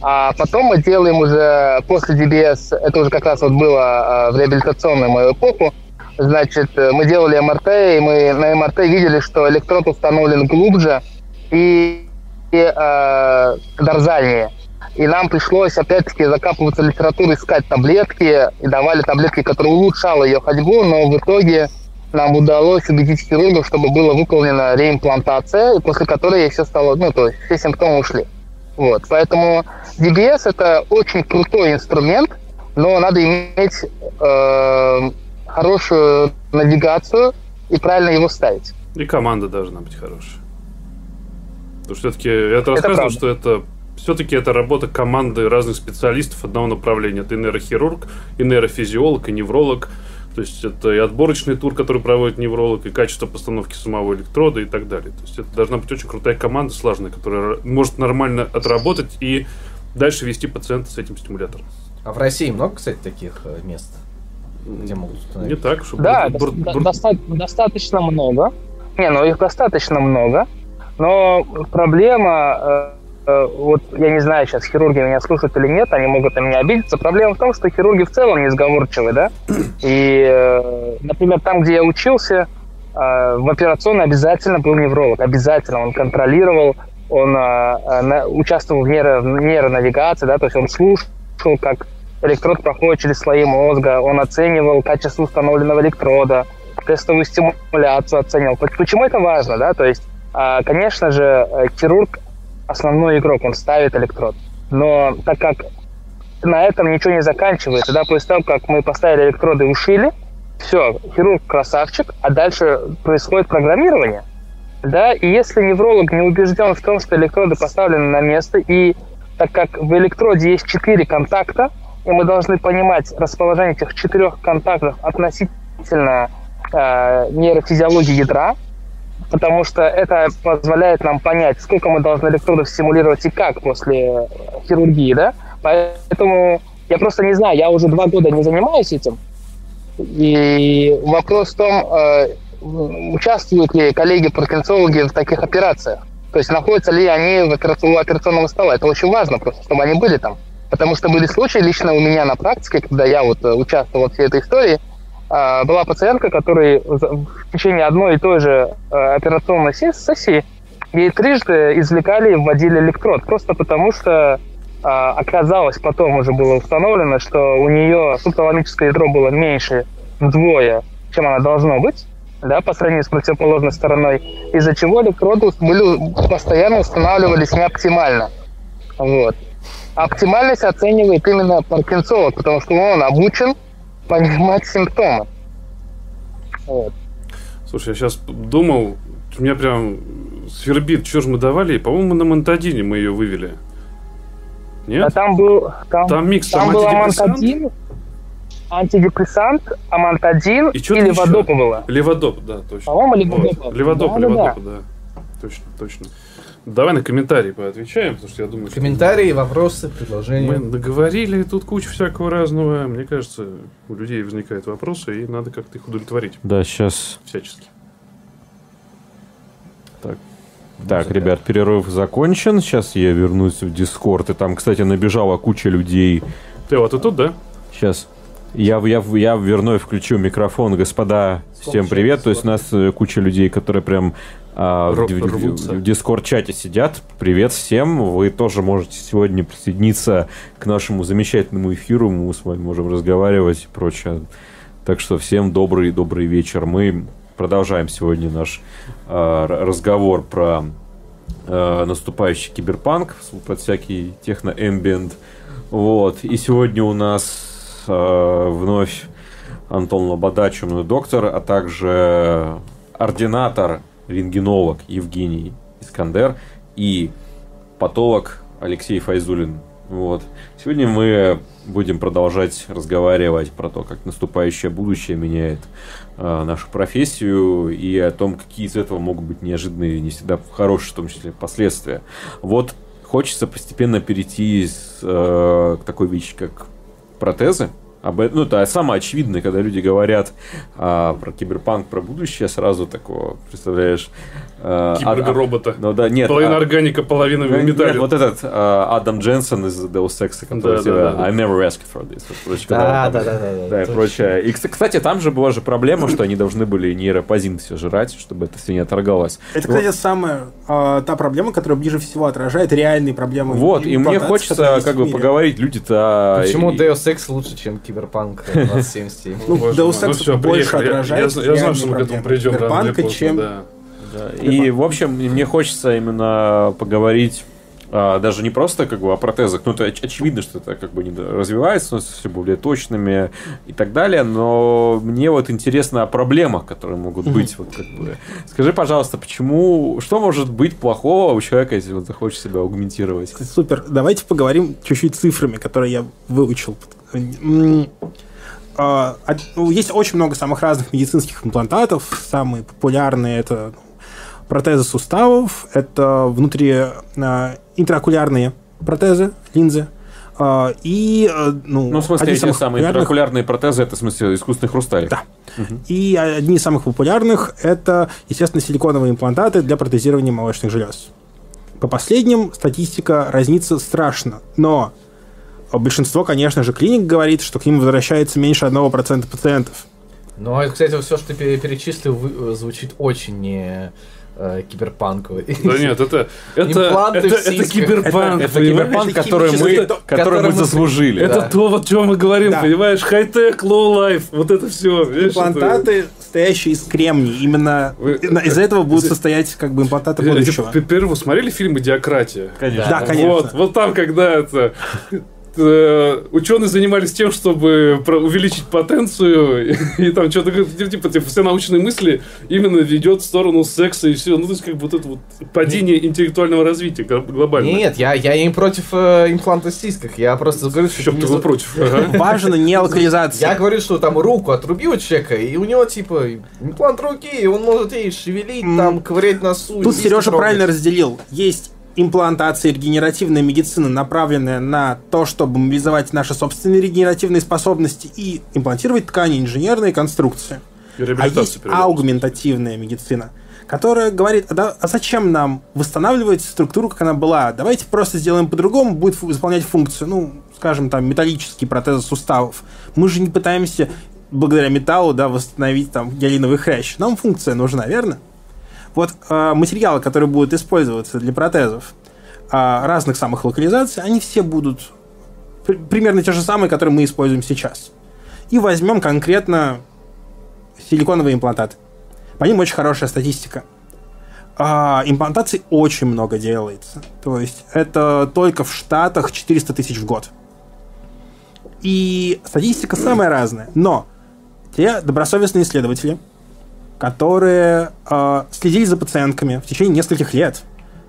А потом мы делаем уже после DBS, это уже как раз вот было а, в реабилитационную мою эпоху, значит, мы делали МРТ, и мы на МРТ видели, что электрод установлен глубже и, и э, дорзальнее. И нам пришлось, опять-таки, закапываться в литературу, искать таблетки. И давали таблетки, которые улучшали ее ходьбу, но в итоге нам удалось убедить хирургов, чтобы была выполнена реимплантация, после которой все стало, ну, то есть все симптомы ушли. Вот, поэтому DBS это очень крутой инструмент, но надо иметь э, хорошую навигацию и правильно его ставить. И команда должна быть хорошая. Потому что все-таки я это рассказывал, что это все-таки это работа команды разных специалистов одного направления. Это и нейрохирург, и нейрофизиолог, и невролог. То есть это и отборочный тур, который проводит невролог, и качество постановки самого электрода и так далее. То есть это должна быть очень крутая команда, слаженная, которая может нормально отработать и дальше вести пациента с этим стимулятором. А в России много, кстати, таких э, мест, где могут установить? Не так, чтобы... Да, бур- бур- доста- достаточно много. Не, ну их достаточно много. Но проблема Э, вот я не знаю, сейчас хирурги меня слушают или нет, они могут на меня обидеться. Проблема в том, что хирурги в целом не сговорчивы, да. И, э, например, там, где я учился, э, в операционной обязательно был невролог, обязательно. Он контролировал, он участвовал в, нейро, нейронавигации, да, то есть он слушал, как электрод проходит через слои мозга, он оценивал качество установленного электрода, тестовую стимуляцию оценивал. Почему это важно, да? То есть, конечно же, хирург основной игрок, он ставит электрод. Но так как на этом ничего не заканчивается, да, после того, как мы поставили электроды и ушили, все, хирург красавчик, а дальше происходит программирование. Да, и если невролог не убежден в том, что электроды поставлены на место, и так как в электроде есть четыре контакта, и мы должны понимать расположение этих четырех контактов относительно э, нейрофизиологии ядра, потому что это позволяет нам понять, сколько мы должны электродов стимулировать и как после хирургии, да? Поэтому я просто не знаю, я уже два года не занимаюсь этим, и вопрос в том, э, участвуют ли коллеги-паркинсологи в таких операциях. То есть находятся ли они в операцион, у операционного стола. Это очень важно просто, чтобы они были там. Потому что были случаи лично у меня на практике, когда я вот э, участвовал во всей этой истории, э, была пациентка, которая в течение одной и той же операционной сессии ей трижды извлекали и вводили электрод. Просто потому что оказалось, потом уже было установлено, что у нее субталамическое ядро было меньше вдвое, чем оно должно быть да, по сравнению с противоположной стороной, из-за чего электроды были, постоянно устанавливались не оптимально. Вот. Оптимальность оценивает именно паркинсолог, потому что он обучен понимать симптомы. Вот. Слушай, я сейчас думал, у меня прям свербит, что же мы давали? По-моему, на Монтадине мы ее вывели. Нет? А там был... Там, там микс, там, там был амантадин, антидепрессант, амантадин и, и леводопа было. Леводоп, да, точно. По-моему, леводопа. Вот. Леводоп, да, леводопа, да, да. Точно, точно. Давай на комментарии поотвечаем, потому что я думаю, Комментарии, что... вопросы, предложения. Мы договорили, тут куча всякого разного. Мне кажется, у людей возникают вопросы, и надо как-то их удовлетворить. Да, сейчас. Всячески. Так. Так, ребят, перерыв закончен. Сейчас я вернусь в Дискорд. И там, кстати, набежала куча людей. Ты вот и тут, да? Сейчас. Я, я, я верну и включу микрофон. Господа, всем привет. То есть у нас э, куча людей, которые прям а, в, в, в Дискорд-чате сидят. Привет всем. Вы тоже можете сегодня присоединиться к нашему замечательному эфиру. Мы с вами можем разговаривать и прочее. Так что всем добрый-добрый вечер. Мы продолжаем сегодня наш э, разговор про э, наступающий киберпанк под всякий техно-эмбиент. Вот. И сегодня у нас э, вновь Антон Лобода, чумной доктор, а также ординатор, рентгенолог Евгений Искандер и патолог Алексей Файзулин. Вот. Сегодня мы будем продолжать разговаривать про то, как наступающее будущее меняет э, нашу профессию и о том, какие из этого могут быть неожиданные, не всегда хорошие, в том числе, последствия. Вот хочется постепенно перейти с, э, к такой вещи, как протезы. Об этом, ну, это самое очевидное, когда люди говорят а, про киберпанк, про будущее, сразу такого, представляешь... А, Киборга-робота. А, ну, да, нет. Половина а, органика, половина ну, металла. Нет, вот этот а, Адам Дженсен из Deus Ex, который да, типа, да, да, I never asked for this. Вот, да, да, да, да, да, да, и прочее. И, кстати, там же была же проблема, что они должны были нейропозин все жрать, чтобы это все не отторгалось. Это, кстати, самая а, та проблема, которая ближе всего отражает реальные проблемы. Вот, и мне хочется как бы поговорить, люди-то... Почему Deus Ex лучше, чем Киберпанк 2077. Ну, Deus Ex ну, больше отражает Я знаю, что мы к этому придем. Киберпанка, чем... И, в общем, мне хочется именно поговорить а, даже не просто как бы о протезах, ну это оч- очевидно, что это как бы не развивается, все более точными и так далее, но мне вот интересно о проблемах, которые могут быть, вот как бы. Скажи, пожалуйста, почему, что может быть плохого у человека, если он захочет себя аугментировать? Супер, давайте поговорим чуть-чуть цифрами, которые я выучил. А, ну, есть очень много самых разных медицинских имплантатов. Самые популярные это протезы суставов, это внутри а, интраокулярные протезы, линзы. А, и, ну, ну, в смысле, эти самые популярных... интраокулярные протезы, это, в смысле, искусственный хрусталик. Да. Угу. И одни из самых популярных – это, естественно, силиконовые имплантаты для протезирования молочных желез. По последним статистика разнится страшно, но большинство, конечно же, клиник говорит, что к ним возвращается меньше 1% пациентов. Ну, а, кстати, все, что ты перечислил, звучит очень не э, киберпанковый. Да нет, это это это, это киберпанк. Это, это киберпанк, который мы, который мы заслужили. Это да. то, вот о чем мы говорим, да. понимаешь? High tech, low life, вот это все. Имплантаты, это... стоящие из кремния. Именно Вы... из-за этого будут состоять как бы имплантаты будущего. Первый смотрели фильм «Идиократия»? Конечно. Да, конечно. Вот, вот там, когда это э, ученые занимались тем, чтобы увеличить потенцию, и, и там что-то, типа, типа, все научные мысли именно ведет в сторону секса и все. Ну, то есть, как бы вот это вот падение интеллектуального развития гл- глобально. Нет, я, я не против э, импланта сиськах. Я просто говорю, что... Не ты за- против. Ага. Важно не локализация. Я говорю, что там руку отрубил человека, и у него, типа, имплант руки, и он может ей шевелить, там, ковырять носу. Тут Сережа правильно разделил. Есть имплантация и регенеративная медицина, направленная на то, чтобы мобилизовать наши собственные регенеративные способности и имплантировать ткани, инженерные конструкции. А есть аугментативная медицина, которая говорит, а, да- а зачем нам восстанавливать структуру, как она была? Давайте просто сделаем по-другому, будет выполнять функцию, ну, скажем, там, металлические протезы суставов. Мы же не пытаемся благодаря металлу, да, восстановить там гиалиновый хрящ. Нам функция нужна, верно? Вот э, материалы, которые будут использоваться для протезов а, разных самых локализаций, они все будут при- примерно те же самые, которые мы используем сейчас. И возьмем конкретно силиконовые имплантаты. По ним очень хорошая статистика. А, имплантаций очень много делается. То есть это только в Штатах 400 тысяч в год. И статистика самая разная. Но те добросовестные исследователи, которые а, следили за пациентками в течение нескольких лет,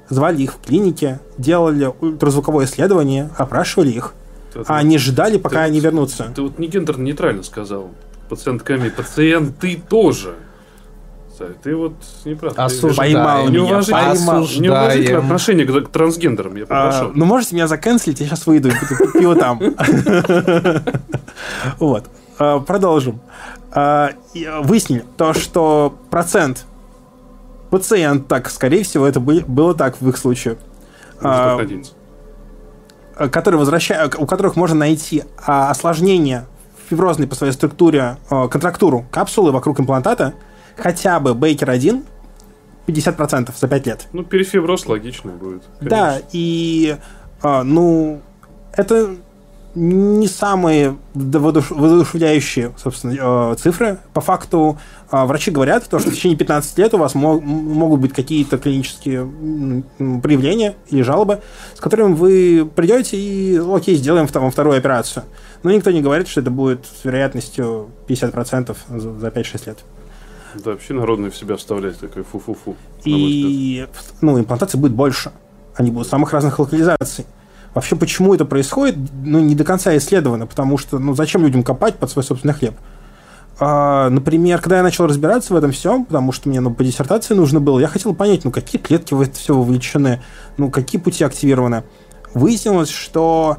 звали их в клинике, делали ультразвуковое исследование, опрашивали их, Это- а они ждали, пока Ты- они вернутся. Ты вот не гендерно-нейтрально сказал. Пациентками. Пациенты тоже. Ты вот не прав. Ты- Осуждаем. Поймал меня, Неуважительное, поймал. Осуждаем. неуважительное отношение к, к трансгендерам, я А, попрошу. ну, можете меня заканцелить, я сейчас выйду пиво там. Вот. А, Продолжим. А, и, а, Выяснили то, что процент пациенток, скорее всего, это было так в их случае, а, так а, которые возвращают, у которых можно найти осложнение фиброзной по своей структуре, контрактуру капсулы вокруг имплантата, хотя бы Бейкер-1, 50% за 5 лет. Ну, перифиброз логично будет. Да, конечно. и а, ну это не самые воодуш- воодушевляющие, собственно, э, цифры. По факту а, врачи говорят, то, что в течение 15 лет у вас могут быть какие-то клинические проявления или жалобы, с которыми вы придете и, окей, сделаем втор- вторую операцию. Но никто не говорит, что это будет с вероятностью 50% за за 5-6 лет. Да, вообще народные в себя вставлять такой фу-фу-фу. И ну, имплантаций будет больше. Они будут самых разных локализаций. Вообще, почему это происходит, ну, не до конца исследовано, потому что, ну, зачем людям копать под свой собственный хлеб? А, например, когда я начал разбираться в этом всем, потому что мне ну, по диссертации нужно было, я хотел понять, ну, какие клетки в это все вовлечены, ну, какие пути активированы. Выяснилось, что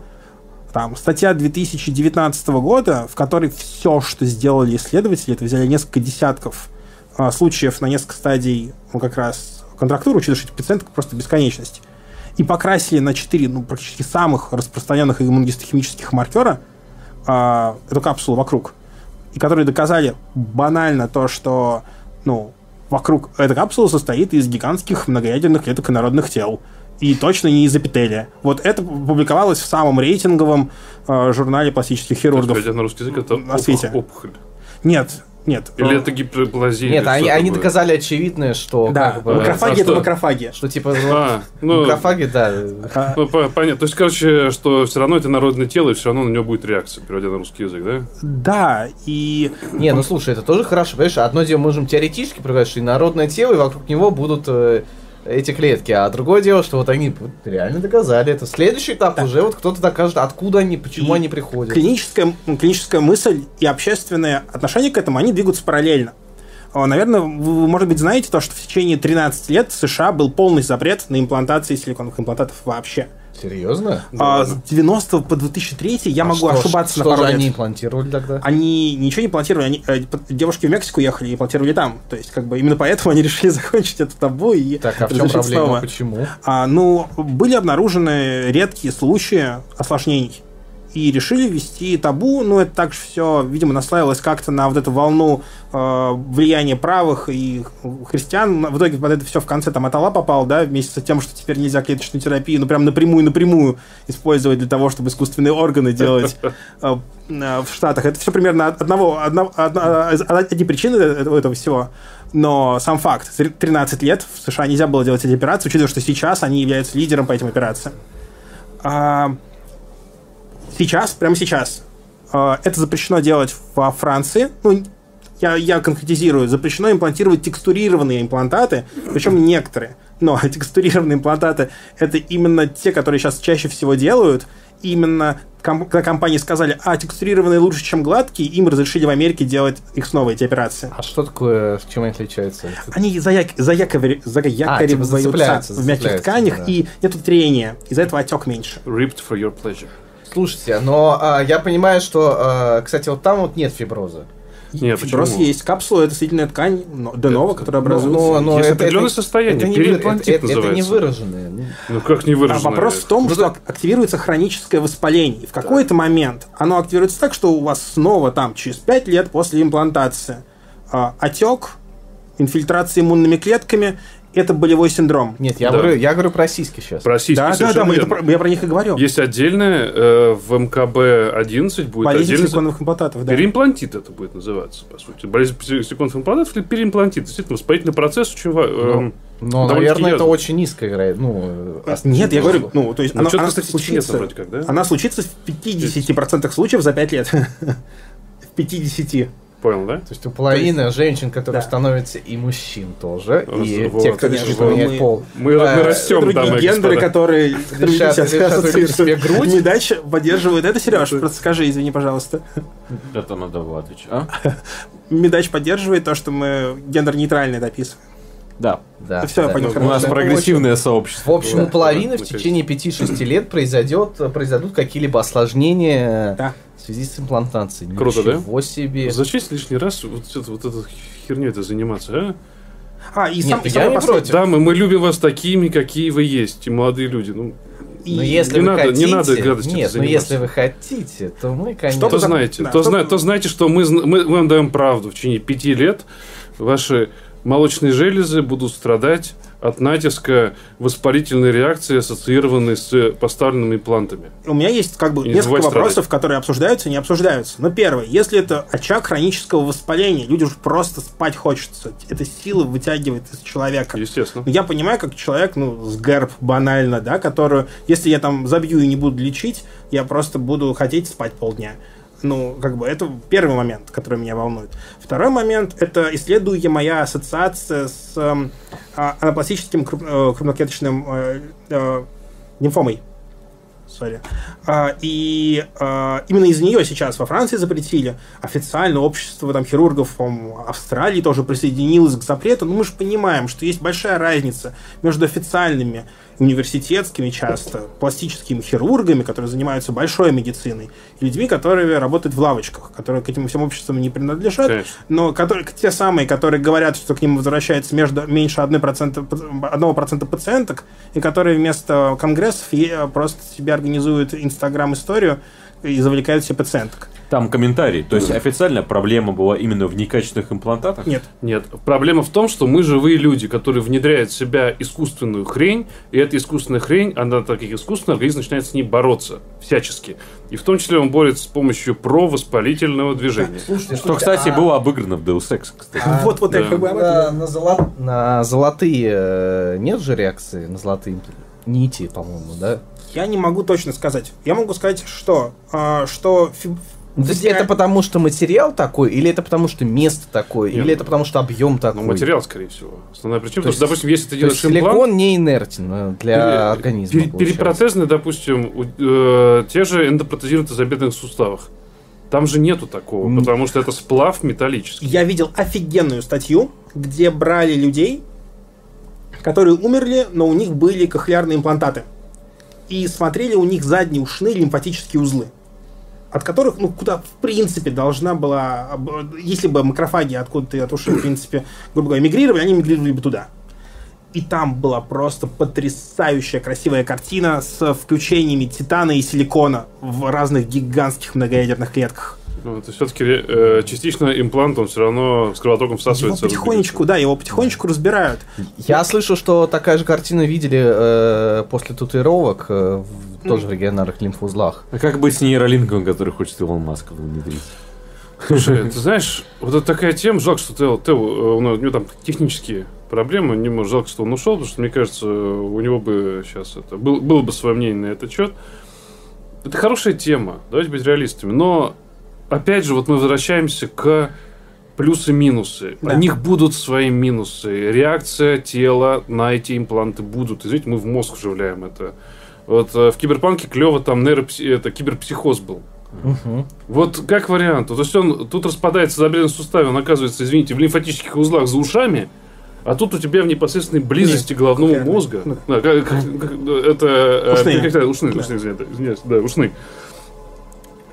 там статья 2019 года, в которой все, что сделали исследователи, это взяли несколько десятков а, случаев на несколько стадий, ну, как раз контрактуры, учитывая, что эти пациенты просто бесконечность, и покрасили на 4, ну, практически самых распространенных иммуногистохимических маркера а, эту капсулу вокруг, и которые доказали банально то, что, ну, вокруг эта капсула состоит из гигантских многоядерных клеток инородных тел. И точно не из эпителия. Вот это публиковалось в самом рейтинговом э, журнале пластических хирургов. Перейдя на русский язык, это на свете. опух- опухоль. Нет, нет. Или Э, это гиперплазия? Нет, они, они такое? доказали очевидное, что Да, как бы, макрофаги а это что? макрофаги. что типа А, ну, макрофаги, да. А, ну, по- понятно. То есть, короче, что все равно это народное тело, и все равно на него будет реакция, переводя на русский язык, да? Да, и Не, ну слушай, это тоже хорошо, понимаешь? Одно дело можем теоретически предполагать, что и народное тело, и вокруг него будут э, эти клетки, а другое дело, что вот они реально доказали это. Следующий этап уже вот кто-то докажет, откуда они, почему И они приходят. клиническая, клиническая мысль и общественное отношение к этому, они двигаются параллельно. А, Наверное, вы, может быть, знаете то, что в течение 13 лет в США был полный запрет на имплантации силиконовых имплантатов вообще. Серьезно? А, с 90 по 2003 я А могу что ошибаться на Что пару же лет. они имплантировали тогда? Они ничего не планировали, они, э, девушки в Мексику ехали и имплантировали там. То есть, как бы, именно поэтому они решили закончить это табу и Так, а в чем проблема? снова. Почему? А, ну, были обнаружены редкие случаи осложнений. И решили ввести табу. Ну, это также все, видимо, наслаивалось как-то на вот эту волну э, влияния правых и христиан. В итоге под это все в конце там Атала попал, да, вместе с тем, что теперь нельзя клеточную терапию, ну, прям напрямую-напрямую использовать для того, чтобы искусственные органы делать э, э, в Штатах. Это все примерно одного, одно- одна- из- одни причины этого этого всего. Но сам факт, 13 лет в США нельзя было делать эти операции, учитывая, что сейчас они являются лидером по этим операциям. А, сейчас, прямо сейчас, э, это запрещено делать во Франции. Ну, я, я конкретизирую, запрещено имплантировать текстурированные имплантаты, причем некоторые. Но текстурированные имплантаты это именно те, которые сейчас чаще всего делают. Именно ком- когда компании сказали, а текстурированные лучше, чем гладкие, им разрешили в Америке делать их снова эти операции. А что такое, чем они отличаются? Они заяк, заякови- заякориваются зацепляются, в мягких тканях, да. и нету трения. Из-за этого отек меньше. Ripped for your pleasure. Слушайте, но а, я понимаю, что, а, кстати, вот там вот нет фиброза. Не, Фиброз почему? есть. Капсула это соединительная ткань но- денова, которая образуется. Ну, но Есть это- определенное это- состояние, это не, периимплантит это, это, это не называется. выраженное. ну. Ну как не А выражено? вопрос в том, что ак- активируется хроническое воспаление. И в какой-то момент оно активируется так, что у вас снова там через 5 лет после имплантации а, отек, инфильтрация иммунными клетками, это болевой синдром. Нет, я, Да. говорю, я говорю про сиськи сейчас. Про сиськи Да, да, да, мы это про- я про них и говорю. Есть отдельное, э, в МКБ-11 будет Болезнь отдельно... силиконовых имплантатов, да. Переимплантит это будет называться, по сути. Болезнь силиконовых имплантатов или переимплантит. Действительно, воспалительный процесс очень... ва- эм, Но, наверное, это очень низкая вероятность. Ну, э, Нет, я говорю, ну, то есть Ну, она, она случится, вроде как, да? она случится в 50% случаев за 5 лет. В 50. Понял, да? То есть у половины женщин, которые Да. становятся, и мужчин тоже, и Вот, те, кто решит поменять Мы- пол. Мы, А, мы растем, Другие дамы гендеры, господа. которые Решат- сейчас ассоциируют себе грудь. Медач поддерживает это, Сереж, просто скажи, извини, пожалуйста. Это надо было отвечать. А? Медач поддерживает то, что мы гендер-нейтрально дописываем. Да. Да, Всё, я да. понял, У нас Это прогрессивное сообщество. В общем, у половины в наконец. течение 5-6 лет произойдет, произойдут какие-либо осложнения Да. В связи с имплантацией. Круто, да? Ничего себе. Зачем лишний раз вот, это, вот этой херней это заниматься, а? А, и Нет, сам, и я не против. Дамы, мы любим вас такими, какие вы есть, и молодые люди. Ну, И- Но если не вы надо- не хотите, надо гадостью Нет, но заниматься. если вы хотите, то мы, конечно... Что то знаете, да, то, что- зна- то знаете, что мы, мы, мы вам даем правду. В течение пяти лет ваши молочные железы будут страдать от натиска воспалительной реакции, ассоциированной с поставленными имплантами. У меня есть как бы И не несколько забывай страдать. вопросов, которые обсуждаются и не обсуждаются. Но первое, если это очаг хронического воспаления, люди уже просто спать хочется. Это сила вытягивает из человека. Естественно. Я понимаю, как человек, ну, с ГЭРБ банально, да, которую, если я там забью и не буду лечить, я просто буду хотеть спать полдня. Ну, как бы, это первый момент, который меня волнует. Второй момент, это исследуя моя ассоциация с эм, а, анапластическим э, крупноклеточным э, э, лимфомой. Сори. А, и а, именно из нее сейчас во Франции запретили. Официально общество там, хирургов Австралии тоже присоединилось к запрету. Но мы же понимаем, что есть большая разница между официальными университетскими часто пластическими хирургами, которые занимаются большой медициной, и людьми, которые работают в лавочках, которые к этим всем обществам не принадлежат, Конечно. но которые, те самые, которые говорят, что к ним возвращается между, меньше 1%, 1% пациенток, и которые вместо конгрессов просто себе организуют инстаграм-историю и завлекают себе пациенток. Там комментарий. То есть официально проблема была именно в некачественных имплантатах? Нет. Нет, проблема в том, что мы живые люди, которые внедряют в себя искусственную хрень, и эта искусственная хрень, она так как искусственная, организм начинает с ней бороться всячески. И в том числе он борется с помощью провоспалительного движения. Слушайте, Что, кстати, было обыграно в Deus Ex, кстати. А, вот, вот я да. как бы об На, этом. на золо- на золотые э, нет же реакции на золотые нити, по-моему, да? Я не могу точно сказать. Я могу сказать, что, а, что фи- Ну, То есть это потому, что материал такой, или это потому, что место такое, Нет, или это потому, что объем такой? Ну, материал, скорее всего. Основная причина, То потому что, есть- допустим, если ты То делаешь есть имплант, силикон не инертен э, для пере- организма. пере- перепротезные, допустим, у- э, те же эндопротезированные тазобедренных суставах. Там же нету такого, М. потому что это сплав металлический. я видел офигенную статью, где брали людей, которые умерли, но у них были кохлеарные имплантаты. И смотрели у них задние ушные лимфатические узлы. От которых, ну, куда, в принципе, должна была... Если бы макрофаги откуда-то от ушей, в принципе, грубо говоря, мигрировали, они мигрировали бы туда. И там была просто потрясающая красивая картина с включениями титана и силикона в разных гигантских многоядерных клетках. Ну, это все-таки частично имплант, он все равно с кровотоком Его всасывается. потихонечку, да, его потихонечку разбирают. Я слышал, что такая же картина видели э, после татуировок э, в, тоже в региональных лимфоузлах. А как быть с нейролинком, который хочет Илон Маск внедрить? Слушай, ты знаешь, вот это такая тема, жалко, что Тео, Тео, э, у, него, у него там технические проблемы, не может, жалко, что он ушел, потому что, мне кажется, у него бы сейчас это, был, было бы свое мнение на этот счет. это хорошая тема, давайте быть реалистами, но опять же, вот мы возвращаемся к плюсы-минусы. Да. У них будут свои минусы. Реакция тела на эти импланты будут. Извините, мы в мозг вживляем это. Вот э, в Киберпанке клево там нейропси... это киберпсихоз был. Мгм. Вот как вариант. То есть он тут распадается забедренный суставе, он оказывается, извините, в лимфатических узлах за ушами, а тут у тебя в непосредственной близости головного верно. мозга. Да, как- как- как- это э, Ушные. как это? ушные, Да. ушные, извините, да, ушные.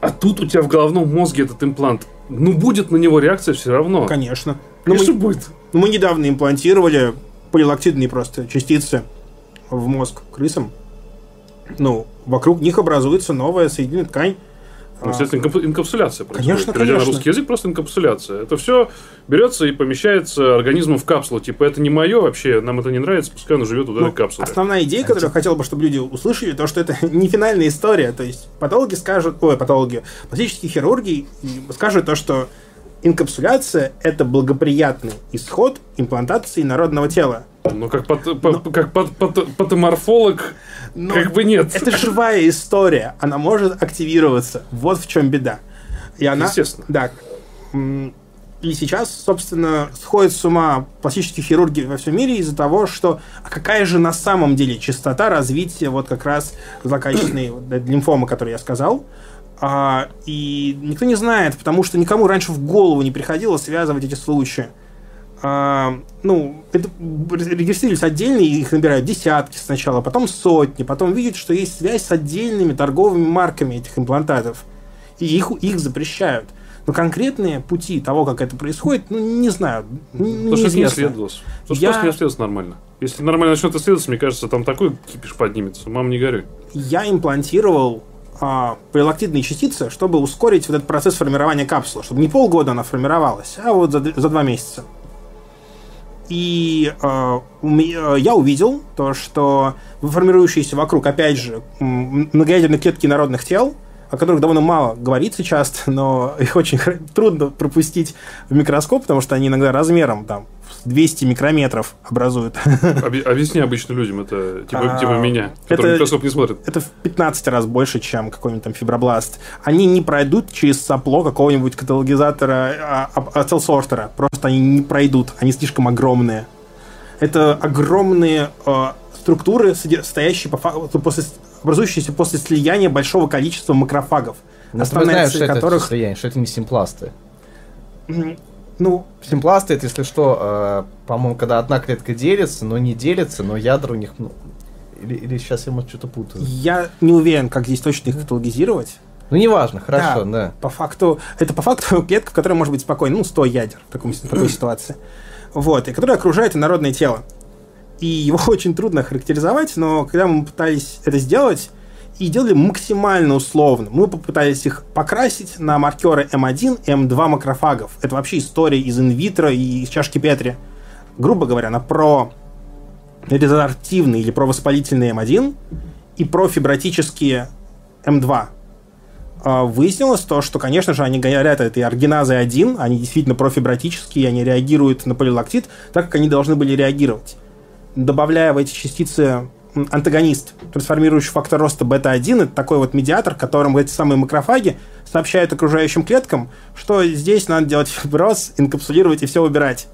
А тут у тебя в головном мозге этот имплант. Ну, будет на него реакция все равно. Конечно. Ну, Конечно, мы, будет. ну, мы недавно имплантировали полилактидные просто частицы в мозг крысам. Ну, вокруг них образуется новая соединенная ткань. Ну, естественно, инкап- инкапсуляция происходит. Конечно, Переведя на конечно. русский язык, просто инкапсуляция. Это все берется и помещается организмом в капсулу. Типа, это не мое вообще, нам это не нравится, пускай оно живет в этой Ну, капсуле. Основная идея, которую я хотел бы, чтобы люди услышали, то, что это не финальная история. То есть патологи скажут, ой, патологи, пластические хирурги скажут то, что инкапсуляция – это благоприятный исход имплантации народного тела. Ну, как, пат- по- как пат- пат- патоморфолог, Но как бы нет. Это живая история, она может активироваться. Вот в чем беда. И она, Естественно. Да. И сейчас, собственно, сходят с ума пластические хирурги во всем мире из-за того, что а какая же на самом деле частота развития вот как раз злокачественной лимфомы, которую я сказал. А, и никто не знает, потому что никому раньше в голову не приходило связывать эти случаи. А, ну, это регистрируются отдельно, и их набирают десятки сначала, потом сотни, потом видят, что есть связь с отдельными торговыми марками этих имплантатов, и их, их запрещают. Но конкретные пути того, как это происходит, ну, не знаю, н- То, что не исследовалось. То, что Я- не исследовалось нормально. Если нормально начнет исследоваться, мне кажется, там такой кипиш поднимется. Мам, не горюй. Я имплантировал а, полилактидные частицы, чтобы ускорить вот этот процесс формирования капсулы, чтобы не полгода она формировалась, а вот за, за два месяца. И э, я увидел то, что формирующиеся вокруг, опять же, многоядерные клетки народных тел, о которых довольно мало говорится часто, но их очень трудно пропустить в микроскоп, потому что они иногда размером там 200 микрометров образуют. Оби- объясни обычным людям, это типа, А, типа меня, который это- микроскоп не смотрит. это в 15 раз больше, чем какой-нибудь там фибробласт. Они не пройдут через сопло какого-нибудь каталогизатора, а, а- ацелсортера. Просто они не пройдут. Они слишком огромные. Это огромные э, структуры, стоящие по фа- после, образующиеся после слияния большого количества макрофагов. Ну, мы Основная знаем, цель что это которых... слияние, что это не симпласты. Ну, Симпласты, это, если что, э, по-моему, когда одна клетка делится, но не делится, но ядра у них, ну, или, или сейчас я, может, что-то путаю. я не уверен, как здесь точно их каталогизировать. Ну, неважно, хорошо, да. По факту, это по факту клетка, в которой может быть спокойно, ну, 100 ядер в, таком, в такой ситуации. Вот, и которая окружает инородное тело. И его очень трудно характеризовать, но когда мы пытались это сделать, и делали максимально условно. Мы попытались их покрасить на маркеры М1 и М2 макрофагов. Это вообще история из инвитро и из чашки Петри. Грубо говоря, на про резорптивный или провоспалительный М1 и профибротические М2. А, Выяснилось то, что, конечно же, они говорят этой аргиназой 1, они действительно профибротические, они реагируют на полилактид так, как они должны были реагировать. Добавляя в эти частицы антагонист, трансформирующий фактор роста бета-1, это такой вот медиатор, которым эти самые макрофаги сообщают окружающим клеткам, что здесь надо делать фиброз, инкапсулировать и все убирать.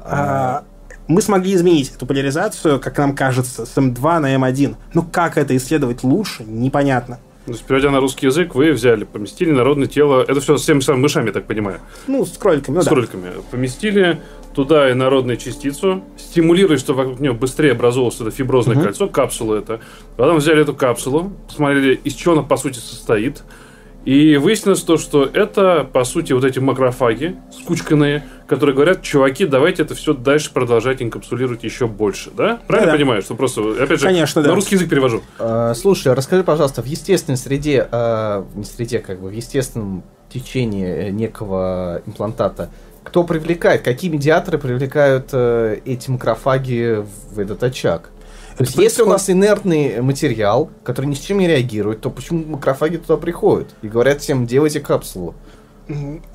А, мы смогли изменить эту поляризацию, как нам кажется, с М2 на М1. Но как это исследовать лучше, непонятно. То есть, переводя на русский язык, вы взяли, поместили народное тело, это все с теми самыми мышами, я так понимаю, Ну, с кроликами, ну с да. кроликами. Поместили туда инородную частицу, стимулируя, чтобы вокруг нее быстрее образовалось это фиброзное Мгм. кольцо, капсула это. Потом взяли эту капсулу, посмотрели, из чего она по сути состоит. И выяснилось то, что это, по сути, вот эти макрофаги скучканные, которые говорят, чуваки, давайте это все дальше продолжать инкапсулировать еще больше, да? Правильно Да-да. понимаю, что просто, опять же, Конечно, на да. русский язык перевожу. Э, слушай, расскажи, пожалуйста, в естественной среде, э, не среде, как бы, в естественном течении э, некого имплантата, кто привлекает, какие медиаторы привлекают э, эти макрофаги в этот очаг? То есть, если у нас инертный материал, который ни с чем не реагирует, то почему макрофаги туда приходят и говорят всем, делайте капсулу?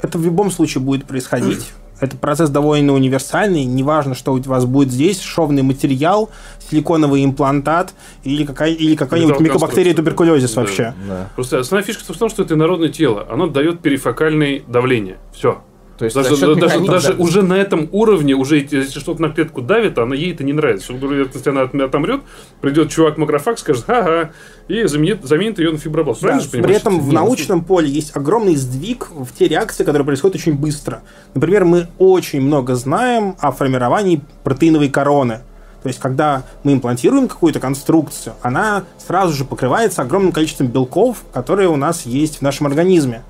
Это в любом случае будет происходить. Это процесс довольно универсальный. Неважно, что у вас будет здесь, шовный материал, силиконовый имплантат или, какая, или какая-нибудь микобактерия туберкулезис Да. вообще. Да. Просто основная фишка в том, что это инородное тело. Оно дает перифокальное давление. Все. То есть Даже, за даже, даже да. уже на этом уровне, уже если что-то на клетку давит, она ей это не нравится. Если она от- отомрет, придет чувак макрофаг, скажет, ага, и заменит, заменит ее на фибробласт. Да, Правильно же при этом в Нет, научном поле есть огромный сдвиг в те реакции, которые происходят очень быстро. Например, мы очень много знаем о формировании протеиновой короны. То есть, когда мы имплантируем какую-то конструкцию, она сразу же покрывается огромным количеством белков, которые у нас есть в нашем организме.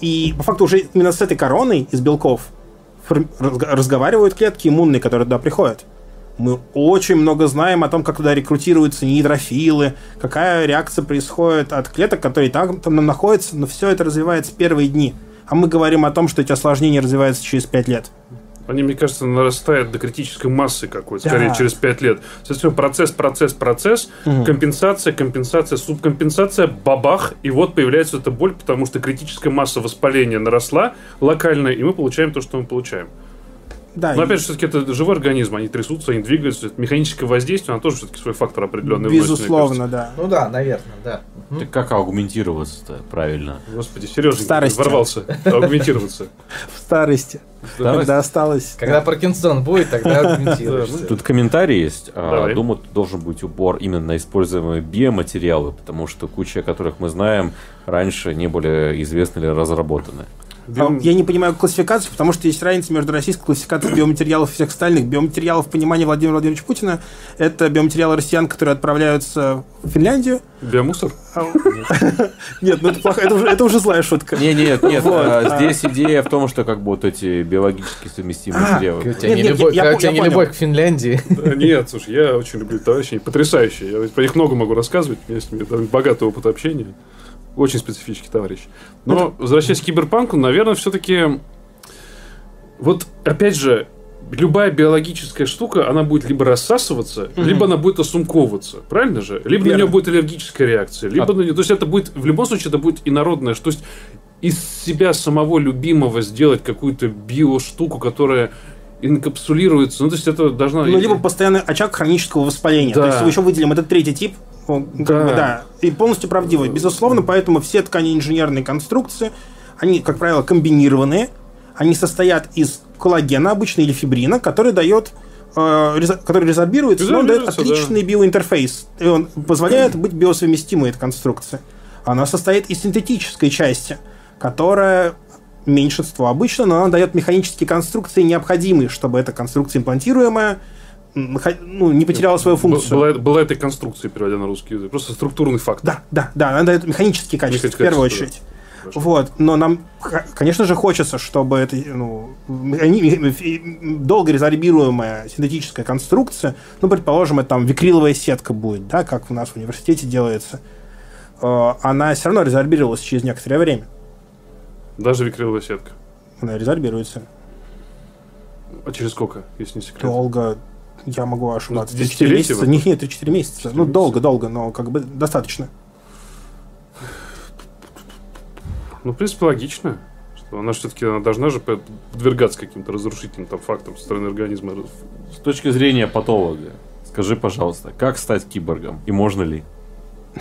И по факту уже именно с этой короной из белков разговаривают клетки иммунные, которые туда приходят. Мы очень много знаем о том, как туда рекрутируются неидрофилы, какая реакция происходит от клеток, которые и так там находятся, но все это развивается в первые дни. А мы говорим о том, что эти осложнения развиваются через 5 лет. Они, мне кажется, нарастают до критической массы какой-то, Да. скорее через 5 лет. Соответственно, процесс, процесс, процесс, компенсация, компенсация, субкомпенсация, бабах, и вот появляется эта боль, потому что критическая масса воспаления наросла локально, и мы получаем то, что мы получаем. Да, Но и- опять же, все-таки это живой организм, они трясутся, они двигаются. Это механическое воздействие, оно тоже все-таки свой фактор определенный безусловно, да. Ну да, наверное, да. Мгм. Так как аугментироваться-то правильно? Господи, Сережа, старости. ворвался. Аугментироваться. В старости, когда осталось... Когда Паркинсон будет, тогда аргументируешься. Тут комментарий есть. А. Думаю, тут должен быть упор именно на используемые биоматериалы, потому что куча которых мы знаем раньше не были известны или разработаны. А, Я не понимаю классификацию, потому что есть разница между российской классификацией биоматериалов и всех остальных. Биоматериалов в понимании Владимира Владимировича Путина – это биоматериалы россиян, которые отправляются в Финляндию. Биомусор? А, Нет, ну это плохо, это уже, злая шутка. Не, нет, нет. Вот, а. Здесь идея в том, что как бы вот эти биологически совместимые А, материалы. У тебя Нет, не нет, любовь- к Финляндии. Да, Нет, слушай, я очень люблю товарищей, потрясающие. Я про них много могу рассказывать, у меня с ними там богатый опыт общения. Очень специфический товарищ. Но, возвращаясь к киберпанку, наверное, все-таки... Вот, опять же, любая биологическая штука, она будет либо рассасываться, либо она будет осумковываться. Правильно же? Либо на Верно. нее будет аллергическая реакция, либо на нее... То есть это будет... В любом случае, это будет инородное. То есть из себя самого любимого сделать какую-то биоштуку, которая инкапсулируется. Ну, то есть это должна... Ну, либо постоянный очаг хронического воспаления. Да. То есть мы еще выделим этот третий тип. Он, как Да. бы, да. И полностью правдивый. Безусловно, поэтому все ткани инженерные конструкции, они, как правило, комбинированные. Они состоят из коллагена обычно или фибрина, который дает э, который резорбируется, но он дает отличный биоинтерфейс. И он позволяет быть биосовместимой этой конструкции. Она состоит из синтетической части, которая меньшинство обычно, но она дает механические конструкции, необходимые, чтобы эта конструкция имплантируемая ну, не потеряла свою функцию. Была, была этой конструкции, переводя на русский язык. Просто структурный фактор. Да, да, да, она дает механические качества, в Механические первую качества, очередь. Хорошо. Вот, но нам, конечно же, хочется, чтобы это ну, механи- фи- долго резорбируемая синтетическая конструкция, ну, предположим, это там викриловая сетка будет, да, как у нас в университете делается, э, она все равно резорбировалась через некоторое время. Даже викриловая сетка. Она резорбируется А через сколько, если не секрет? долго. Я могу ошибаться. Ну, 3-4 десятилетие месяца? Нет, нет, 3-4 месяца. Ну, долго-долго, но как бы достаточно. Ну, в принципе, логично. Что она все-таки она должна же под- подвергаться каким-то разрушительным там, факторам со стороны организма. С точки зрения патолога, скажи, пожалуйста, как стать киборгом и можно ли?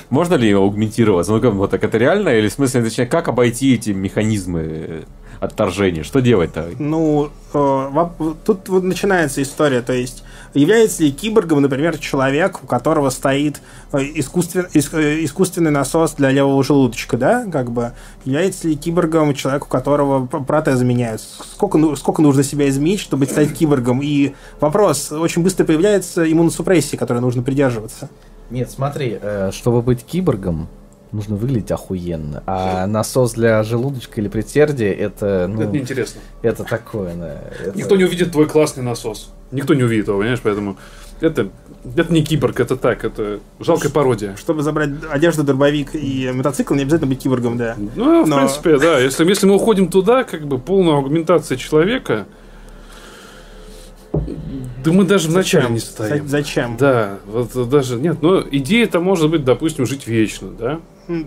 Можно ли аугментироваться? Ну, как, вот так это реально? Или в смысле, точнее, как обойти эти механизмы отторжения? Что делать-то? Ну, э, тут вот начинается история. То есть, является ли киборгом, например, человек, у которого стоит э, искусствен- ис- э, искусственный насос для левого желудочка, да, как бы? Является ли киборгом человек, у которого протезы меняются? Сколько, ну- сколько нужно себя изменить, чтобы стать киборгом? И вопрос, очень быстро появляется иммуносупрессия, которой нужно придерживаться. Нет, смотри, э, чтобы быть киборгом, нужно выглядеть охуенно. А насос для желудочка или предсердия это, ну, Это неинтересно. это такое, да. это- Никто не увидит твой классный насос. Никто не увидит его, понимаешь? Поэтому это, это не киборг, это так, это жалкая пародия. Чтобы забрать одежду, дробовик и мотоцикл, не обязательно быть киборгом, да. Ну, в Но- принципе, да. Если, если мы уходим туда, как бы полная аугментация человека, Да мы даже вначале не стоим. За- Зачем? Да, вот даже нет, но идея-то может быть, допустим, жить вечно, да?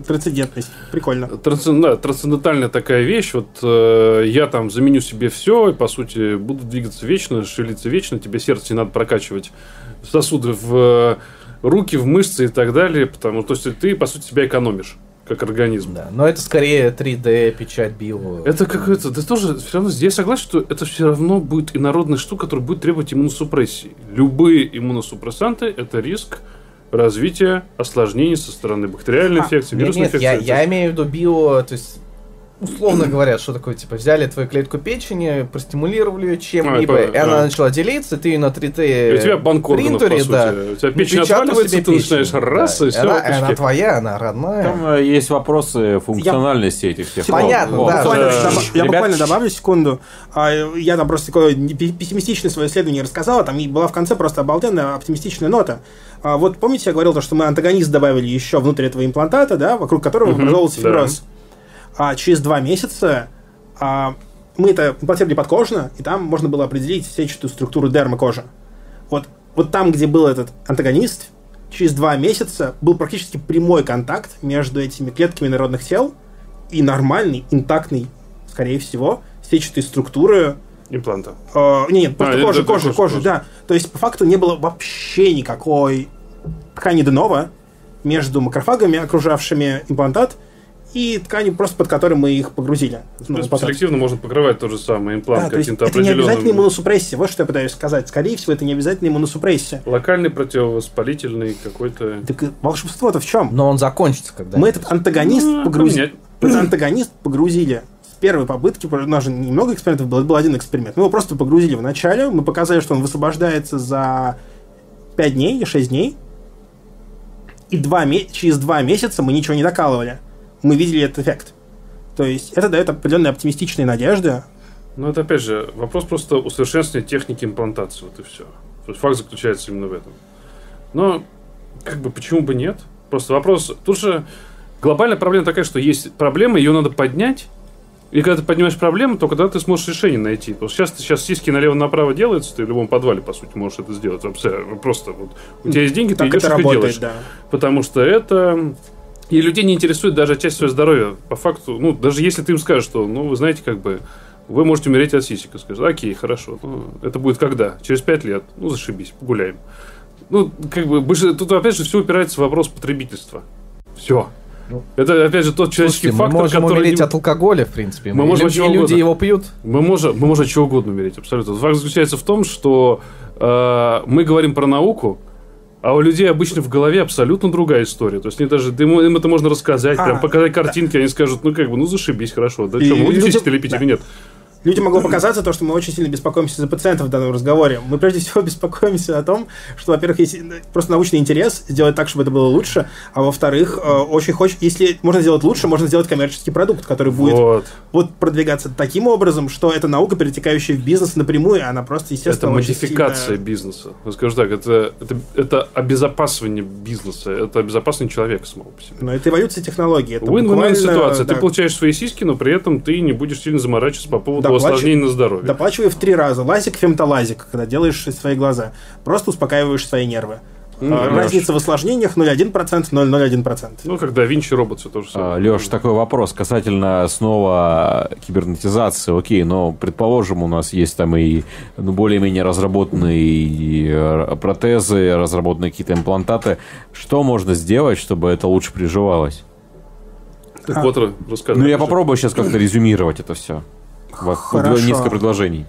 Трансцендентность. Прикольно. Трансцен- да, трансцендентальная такая вещь. Вот э, я там заменю себе все и, по сути, буду двигаться вечно, шевелиться вечно. Тебе сердце не надо прокачивать сосуды в э, руки, в мышцы и так далее. Потому то есть ты, по сути, себя экономишь как организм. Да, но это скорее 3D, печать био. Это какое-то, да тоже все равно, я согласен, что это все равно будет инородная штука, которая будет требовать иммуносупрессии. Любые иммуносупрессанты – это риск развития осложнений со стороны бактериальной А, инфекции, вирусной нет, инфекции. я, я имею в виду био, то есть условно говоря, что такое, типа, взяли твою клетку печени, простимулировали ее чем-либо, А, и она да. начала делиться, ты ее на 3D И у тебя банк органов, принтере, по сути. да, У тебя печень отваливается, ты начинаешь печень, раз, да. и все. Она, она твоя, она родная. Там э, есть вопросы функциональности этих всех. Понятно, Вот, да. Буквально, да. добав- я Ребят, буквально добавлю секунду. А, Я там просто такое пессимистичное свое исследование рассказал, а там и была в конце просто обалденная оптимистичная нота. А Вот помните, я говорил, то, что мы антагонист добавили еще внутрь этого имплантата, да, вокруг которого образовался да. А через два месяца а, мы это имплантировали подкожно, и там можно было определить сетчатую структуру дермы кожи. Вот, вот там, где был этот антагонист, через два месяца был практически прямой контакт между этими клетками народных тел и нормальной, интактной, скорее всего, сетчатой структуры Импланта. Э, не, нет, просто А, кожа, кожа, кожа, кожа. да. То есть, по факту, не было вообще никакой ткани денова между макрофагами, окружавшими имплантат, и ткани, просто под которой мы их погрузили. В Ну, потом. селективно можно покрывать тот же самый имплант Да, то каким-то это не обязательно определенным... иммуносупрессия. Вот что я пытаюсь сказать. Скорее всего, это не обязательно иммуносупрессия. Локальный противовоспалительный какой-то... Так волшебство-то в чем? Но он закончится когда Мы этот антагонист Ну, погрузили. антагонист погрузили с первой попытки. У нас же немного экспериментов было, это был один эксперимент. Мы его просто погрузили в начале. Мы показали, что он высвобождается за 5 дней или 6 дней. И два через два месяца мы ничего не докалывали. Мы видели этот эффект. То есть это дает определенные оптимистичные надежды. Ну, это опять же вопрос просто усовершенствования техники имплантации, вот и все. То есть факт заключается именно в этом. Но, как бы, почему бы нет? Просто вопрос... Тут же глобальная проблема такая, что есть проблема, ее надо поднять, и когда ты поднимаешь проблему, только тогда ты сможешь решение найти. Потому что сейчас, сейчас сиськи налево-направо делаются, ты в любом подвале, по сути, можешь это сделать. Вообще, просто вот у тебя есть деньги, ты Так идешь это их и делаешь. да. Потому что это... И людей не интересует даже часть своего здоровья. По факту, ну, даже если ты им скажешь, что, ну, вы знаете, как бы, вы можете умереть от сисек. Скажешь, окей, хорошо. Ну, это будет когда? Через пять лет. Ну, зашибись, погуляем. Ну, как бы, тут опять же все упирается в вопрос потребительства. Все. Ну, это, опять же, тот человеческий Слушайте, мы фактор, можем который... умереть не- от алкоголя, в принципе. Мы можем люди, чего и люди угодно. его пьют. Мы можем, мы можем чего угодно умереть, абсолютно. Факт заключается в том, что э, мы говорим про науку, а у людей обычно в голове абсолютно другая история. То есть они даже да им, им это можно рассказать, А, прям показать картинки, они скажут, ну как бы, ну зашибись, хорошо. Да И что, мы будем люди- лепить да. или нет? Людям могло показаться то, что мы очень сильно беспокоимся за пациентов в данном разговоре. Мы прежде всего беспокоимся о том, что, во-первых, есть просто научный интерес сделать так, чтобы это было лучше, а во-вторых, э, очень хочет, если можно сделать лучше, можно сделать коммерческий продукт, который будет Вот. вот продвигаться таким образом, что это наука, перетекающая в бизнес напрямую, она просто, Это естественно, очень модификация сильно- бизнеса. Я скажу так, это, это, это обезопасивание бизнеса, это обезопасивание человека самого по себе. Но это эволюция технологий. Это Win-win буквально, ситуация. да, Ты получаешь свои сиськи, но при этом ты не будешь сильно заморачиваться по поводу Осложнений на здоровье. Доплачивай в три раза. Лазик, фемтолазик, когда делаешь свои глаза. Просто успокаиваешь свои нервы. Ну, А. Разница в осложнениях 0,1%, 0,01%. Ну, как да Винчи робот, все то же самое. Леш, такой вопрос касательно снова кибернетизации. Окей, но предположим, у нас есть там и ну, более-менее разработанные э, протезы, разработанные какие-то имплантаты. Что можно сделать, чтобы это лучше приживалось? Так А. вот, рассказывай. Ну, я попробую сейчас как-то резюмировать это все. Хорошо. Несколько предложений.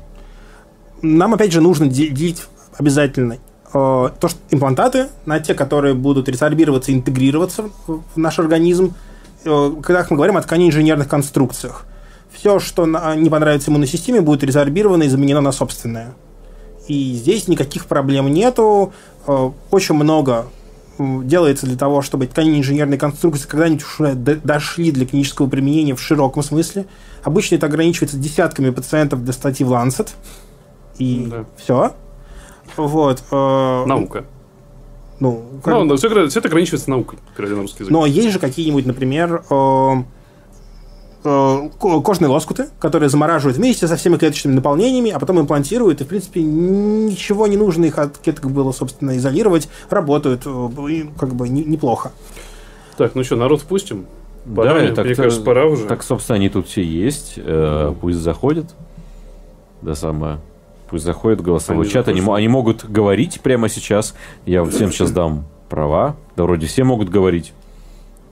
Нам, опять же, нужно де- делить обязательно э, то, что имплантаты на те, которые будут резорбироваться, интегрироваться в наш организм. Э, Когда мы говорим о ткани-инженерных конструкциях, все, что не понравится иммунной системе, будет резорбировано и заменено на собственное. И здесь никаких проблем нету. Э, Очень много делается для того, чтобы ткани инженерные конструкции когда-нибудь д- дошли для клинического применения в широком смысле. Обычно это ограничивается десятками пациентов для статьи в Lancet. И Да. все. Вот. э, Наука. Ну, как Ну, да, все, это ограничивается наукой, переводя на русский язык. но есть же какие-нибудь, например, э, э, кожные лоскуты, которые замораживают вместе со всеми клеточными наполнениями, а потом имплантируют, и, в принципе, ничего не нужно их от клеток было, собственно, изолировать, работают, э, как бы не- неплохо. Так, ну что, народ впустим? Пора, Да, мне так, кажется, пора уже. Так, собственно, они тут все есть. Э, пусть заходят. Да самое. Пусть заходят в голосовой Они чат. Они, они могут говорить прямо сейчас. Я вот всем сейчас дам права. Да вроде все могут говорить.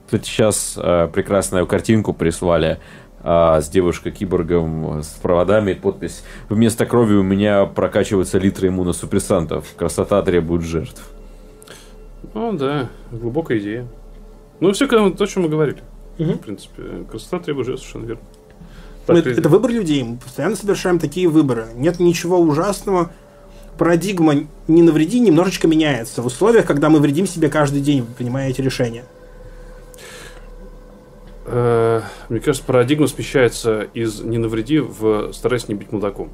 Кстати, сейчас э, прекрасную картинку прислали э, с девушкой-киборгом с проводами. Подпись «Вместо крови у меня прокачиваются литры иммуносупрессантов. Красота требует жертв». Ну да, глубокая идея. Ну, все то, о чем мы говорили. Мгм. В принципе, красота требует жертв, совершенно верно. Так, это, это выбор людей. Мы постоянно совершаем такие выборы. Нет ничего ужасного. Парадигма «не навреди» немножечко меняется в условиях, когда мы вредим себе каждый день, принимая эти решения. Э, мне кажется, парадигма смещается из «не навреди» в «старайся не быть мудаком».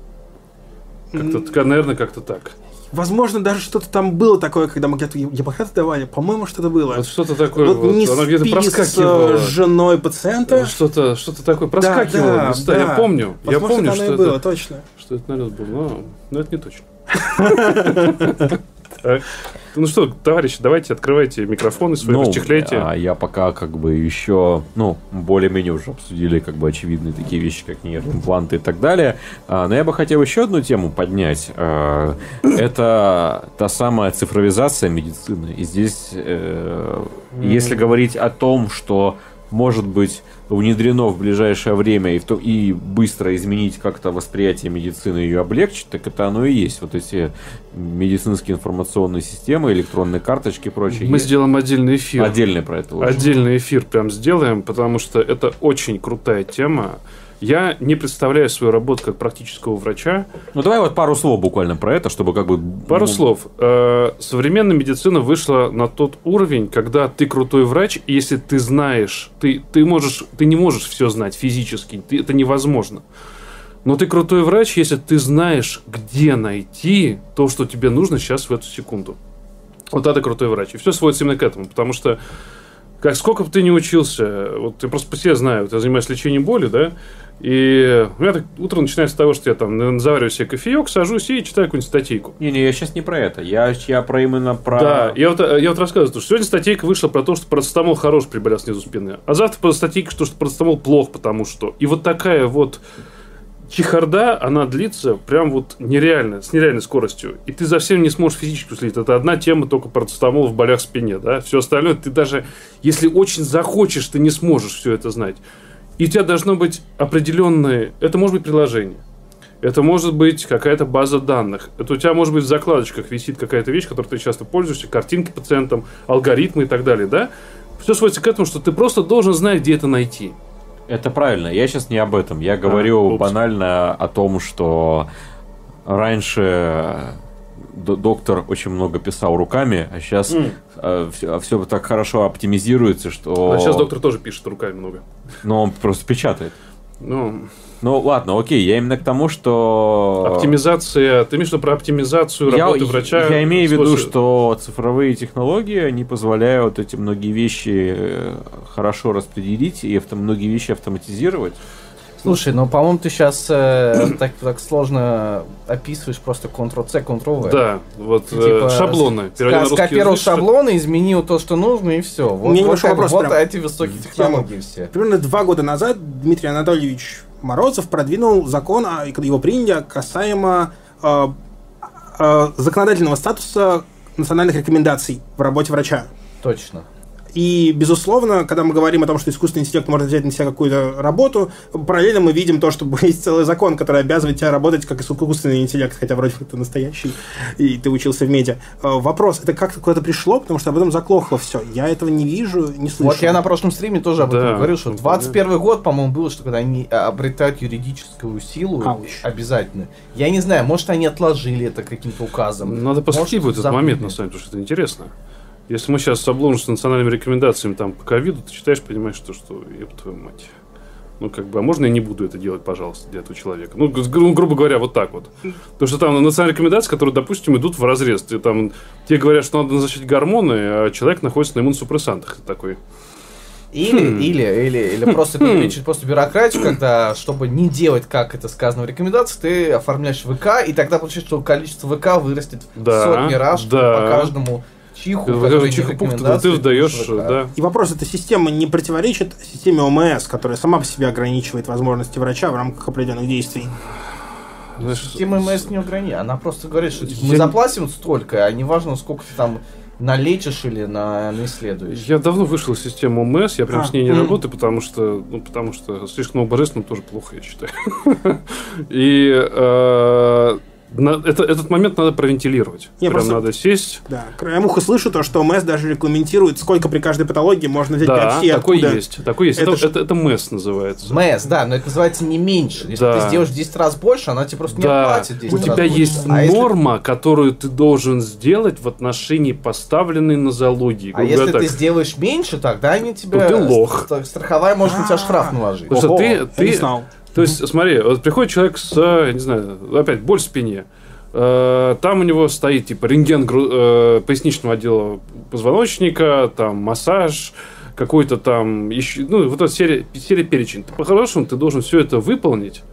Как-то, ка- наверное, как-то так. Возможно, даже что-то там было такое, когда мы где-то Гиппократа давали. По-моему, что-то было. Вот что-то такое, Вот вот, не оно где-то спи проскакивало. с женой пациента. Что-то, что-то такое проскакивало. да. Я да. помню, я Возможно, помню, это что и было, это, точно. что это налет был, но, но это не точно. Так. Ну что, товарищи, давайте открывайте микрофоны свои, расчехляйте. а я пока как бы еще, ну, более-менее уже обсудили как бы очевидные такие вещи, как нейроимпланты и так далее. А, но я бы хотел еще одну тему поднять. А, это та самая цифровизация медицины. И здесь, э, если говорить о том, что может быть внедрено в ближайшее время и, в то, и быстро изменить как-то восприятие медицины и ее облегчить, так это оно и есть. Вот эти медицинские информационные системы, электронные карточки и прочее. Мы есть. сделаем отдельный эфир. Отдельно про это лучше. Отдельный эфир прям сделаем, потому что это очень крутая тема. Я не представляю свою работу как практического врача. Ну давай вот пару слов буквально про это, чтобы как бы... Пару ну, слов. Э, Современная медицина вышла на тот уровень, когда ты крутой врач, и если ты знаешь, ты, ты, можешь, ты не можешь все знать физически, ты- это невозможно. Но ты крутой врач, если ты знаешь, где найти то, что тебе нужно сейчас в эту секунду. Вот это крутой врач. И все сводится именно к этому, потому что как сколько бы ты не учился, вот я просто по себе знаю, вот я занимаюсь лечением боли, да, и у меня так утро начинается с того, что я там завариваю себе кофеек, сажусь и читаю какую-нибудь статейку. Не-не, я сейчас не про это. Я, я про именно про... Да, я вот, э, я вот рассказываю, что сегодня статейка вышла про то, что парацетамол хорош при болях снизу спины, а завтра про статейка, что, что парацетамол плох, потому что. И вот такая вот чехарда, она длится прям вот нереально, с нереальной скоростью. И ты за всем не сможешь физически уследить. Это одна тема только парацетамол в болях в спине, да? Все остальное ты даже, если очень захочешь, ты не сможешь все это знать. И у тебя должно быть определенное... Это может быть приложение. Это может быть какая-то база данных. Это у тебя может быть в закладочках висит какая-то вещь, которой ты часто пользуешься, картинки пациентам, алгоритмы и так далее, да? Все сводится к этому, что ты просто должен знать, где это найти. Это правильно. Я сейчас не об этом. Я говорю упс. банально о том, что раньше доктор очень много писал руками, а сейчас М. все, так хорошо оптимизируется, что... А сейчас доктор тоже пишет руками много. Но он просто печатает. Ну, Ну ладно, окей, я именно к тому, что... оптимизация. Ты имеешь в виду про оптимизацию Я, работы врача? я имею в виду, что цифровые технологии, они позволяют эти многие вещи э, хорошо распределить и авто, многие вещи автоматизировать. Слушай, ну, по-моему, ты сейчас так, так сложно описываешь просто Ctrl-C, Ctrl-V. Да, вот Ты, э, типа, шаблоны. Ска- Скопировал язык, шаблоны, изменил то, что нужно, и все. Вот, меня вот, небольшой как- вопрос вот прям. эти высокие технологии все. Примерно два года назад Дмитрий Анатольевич Морозов продвинул закон, а, его приняли, касаемо э, э, законодательного статуса национальных рекомендаций в работе врача. Точно. И, безусловно, когда мы говорим о том, что искусственный интеллект может взять на себя какую-то работу, параллельно мы видим то, что есть целый закон, который обязывает тебя работать как искусственный интеллект, хотя вроде бы ты настоящий, и ты учился в медиа. Вопрос, это как-то куда-то пришло, потому что об этом заклохло все. Я этого не вижу, не слышу. Вот я на прошлом стриме тоже об этом Да, говорил, что ну, 21 год, по-моему, было, что когда они обретают юридическую силу, Ауч. обязательно. Я не знаю, может, они отложили это каким-то указом. Надо посмотреть будет этот забыли. момент, на самом деле, потому что это интересно. Если мы сейчас соблужим с национальными рекомендациями там по ковиду, ты читаешь, понимаешь, что, что ёб твою мать. Ну, как бы, а можно я не буду это делать, пожалуйста, для этого человека? Ну, гру- гру- грубо говоря, вот так вот. Потому что там национальные рекомендации, которые, допустим, идут в разрез. Ты, там, тебе говорят, что надо назначить гормоны, а человек находится на иммуносупрессантах. Ты такой, Или, или, или, или просто увеличить просто бюрократию, когда, чтобы не делать, как это сказано в рекомендации, ты оформляешь ВК, и тогда получается, что количество ВК вырастет в Да, сотни раз, да. по каждому чиху, не чиха-пух, ты- вдаешь, ВК. да. И вопрос, эта система не противоречит системе ОМС, которая сама по себе ограничивает возможности врача в рамках определенных действий? Знаешь, Система МС не ограничена. Она просто говорит, что типа, Я мы заплатим столько, а не важно, сколько ты там налечишь или на, исследуешь. Я давно вышел из системы ОМС, я прям А, с ней не м. работаю, потому что, ну, потому что слишком много божественного тоже плохо, я считаю. И э, на- это, этот момент надо провентилировать. Не, Прям просто- надо сесть. Да, краем уха слышу то, что ОМС даже регламентирует, сколько при каждой патологии можно взять Да, биопсии, такой откуда. есть. Такой есть. Это Это, ж- это, это МЭС называется. МС, да, но это называется не меньше. Если Да. ты сделаешь в 10 раз больше, она тебе просто не Да, оплатит 10 у раз тебя больше. есть А если- норма, которую ты должен сделать в отношении поставленной нозологии. А если говоря, ты так. сделаешь меньше, тогда они тебе... То ты лох. ст- Страховая может на тебя штраф наложить. Потому что ты, я ты, не знал. То есть, смотри, вот приходит человек с, э, не знаю, опять боль в спине. Э, Там у него стоит типа рентген гру- э, поясничного отдела позвоночника, там массаж, какой-то там еще, ну вот эта серия, серия перечень. По-хорошему ты должен все это выполнить.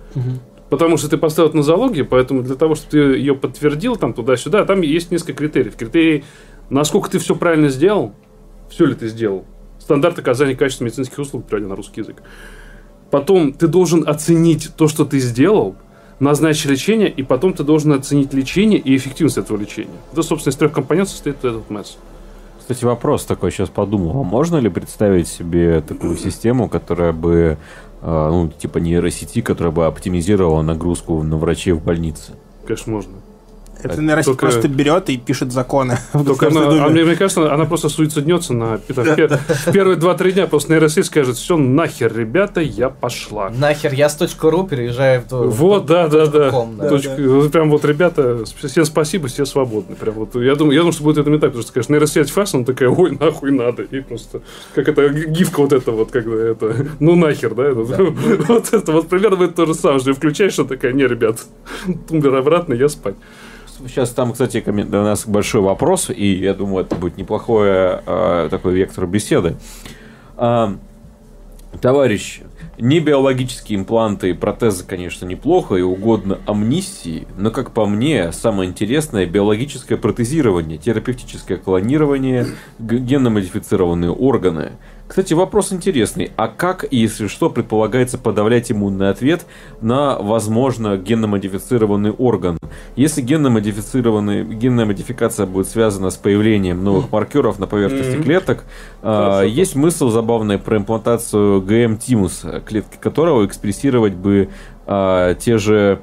Потому что ты поставил это на залоги, поэтому для того, чтобы ты ее подтвердил там туда-сюда, там есть несколько критериев. Критерии, насколько ты все правильно сделал, все ли ты сделал. Стандарт оказания качества медицинских услуг, переводя на русский язык. Потом ты должен оценить то, что ты сделал, назначить лечение, и потом ты должен оценить лечение и эффективность этого лечения. Это, собственно, из трех компонентов состоит этот МЭС. Кстати, вопрос такой сейчас подумал. А можно ли представить себе такую систему, которая бы, э, ну, типа нейросети, которая бы оптимизировала нагрузку на врачей в больнице? Конечно, можно. Это нейросеть только- просто берет и пишет законы Только она, а мне, мне кажется, она просто суициднется на пи- в, пер- в первые 2-3 дня. Просто нейросеть скажет, все, нахер, ребята, я пошла. Нахер, я с .ру переезжаю в... Вот, да, да, да. Прям вот, ребята, всем спасибо, все свободны. Прям вот, я думаю, я думаю, что будет это не так, потому что, конечно, нейросеть фас, она такая, ой, нахуй надо. И просто, как это, гифка вот это вот, когда это, ну нахер, да? это, Вот это, вот примерно будет то же самое, что включаешь, что такая, не, ребят, тумблер обратно, я спать. Сейчас там, кстати, у нас большой вопрос, и я думаю, это будет неплохой э, такой вектор беседы. А, товарищи, не биологические импланты и протезы, конечно, неплохо и угодно амнистии, но, как по мне, самое интересное биологическое протезирование, терапевтическое клонирование, генно-модифицированные органы. Кстати, вопрос интересный. А как, если что, предполагается подавлять иммунный ответ на, возможно, генно-модифицированный орган? Если генно-модифицированный, генная модификация будет связана с появлением новых маркеров на поверхности клеток, а, есть смысл забавный про имплантацию ГМ-тимуса, клетки которого экспрессировать бы а, те же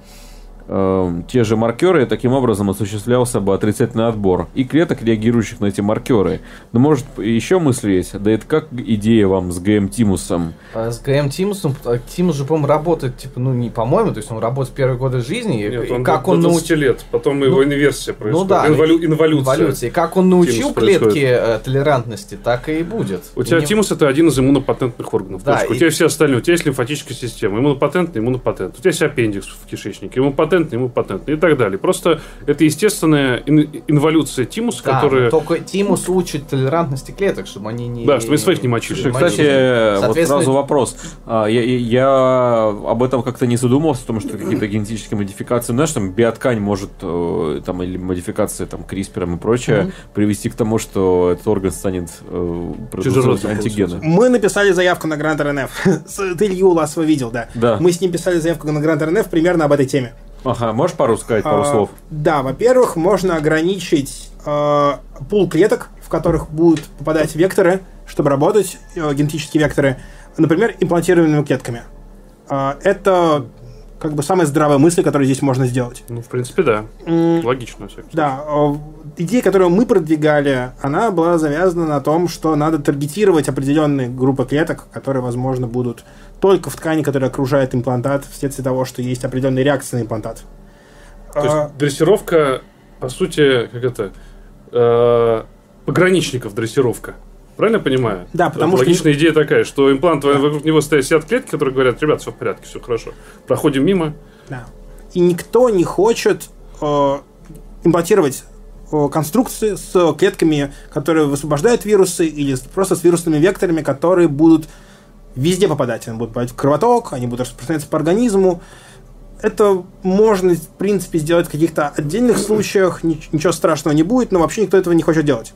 э, те же маркеры, и таким образом осуществлялся бы отрицательный отбор и клеток, реагирующих на эти маркеры. Но может еще мысли есть? Да это как идея вам с ГМ-тимусом? А с ГМ Тимусом, а Тимус же, по-моему, работает, типа, ну, не по-моему, то есть он работает в первые годы жизни, и- Нет, и он как он 20 научил... лет, потом его инверсия происходит. да, Инвалю- инволюция. Эволюции. Как он научил Тимус клетки происходит. э, толерантности, так и будет. У тебя И не- тимус это один из иммунопатентных органов. Да, точка. У и- тебя все остальные. У тебя есть лимфатическая система. Иммунопатентный, иммунопатент. У тебя есть аппендикс в кишечнике. Иммунопатентный, иммунопатентный и так далее. Просто это естественная ин- инволюция тимуса, Да, которая... только Тимус учит толерантности клеток, чтобы они не... Да, чтобы они своих не мочили. Слушай, кстати, э, вот Соответственно, сразу вопрос. А, Я, я- об этом как-то не задумывался, потому что какие-то генетические модификации, знаешь, там биоткань может, э, там, или модификация там CRISPR и прочее, привести к тому, что этот орган станет э, продуцировать антигены. Мы написали заявку на грант РНФ. Ты Илью Ласова видел, да? Да. Мы с ним писали заявку на грант РНФ примерно об этой теме. Ага, можешь пару сказать, пару А, слов? Да, во-первых, можно ограничить э, пул клеток, в которых будут попадать векторы, чтобы работать, э, генетические векторы, например, имплантированными клетками. Э, это как бы самая здравая мысль, которую здесь можно сделать. Ну, в принципе, да. М, Логично, всяком Да, идея, которую мы продвигали, она была завязана на том, что надо таргетировать определенные группы клеток, которые, возможно, будут только в ткани, которая окружает имплантат, вследствие того, что есть определенные реакции на имплантат. То А, есть дрессировка, по сути, как это, э, пограничников дрессировка. Правильно понимаю? Да, потому что- Логичная идея такая, что имплант, вокруг него стоят сидят клетки, которые говорят, ребят, все в порядке, все хорошо. Проходим мимо. Да. И никто не хочет э, имплантировать э, конструкции с клетками, которые высвобождают вирусы, или просто с вирусными векторами, которые будут везде попадать. Они будут попадать в кровоток, они будут распространяться по организму. Это можно, в принципе, сделать в каких-то отдельных случаях, нич- ничего страшного не будет, но вообще никто этого не хочет делать.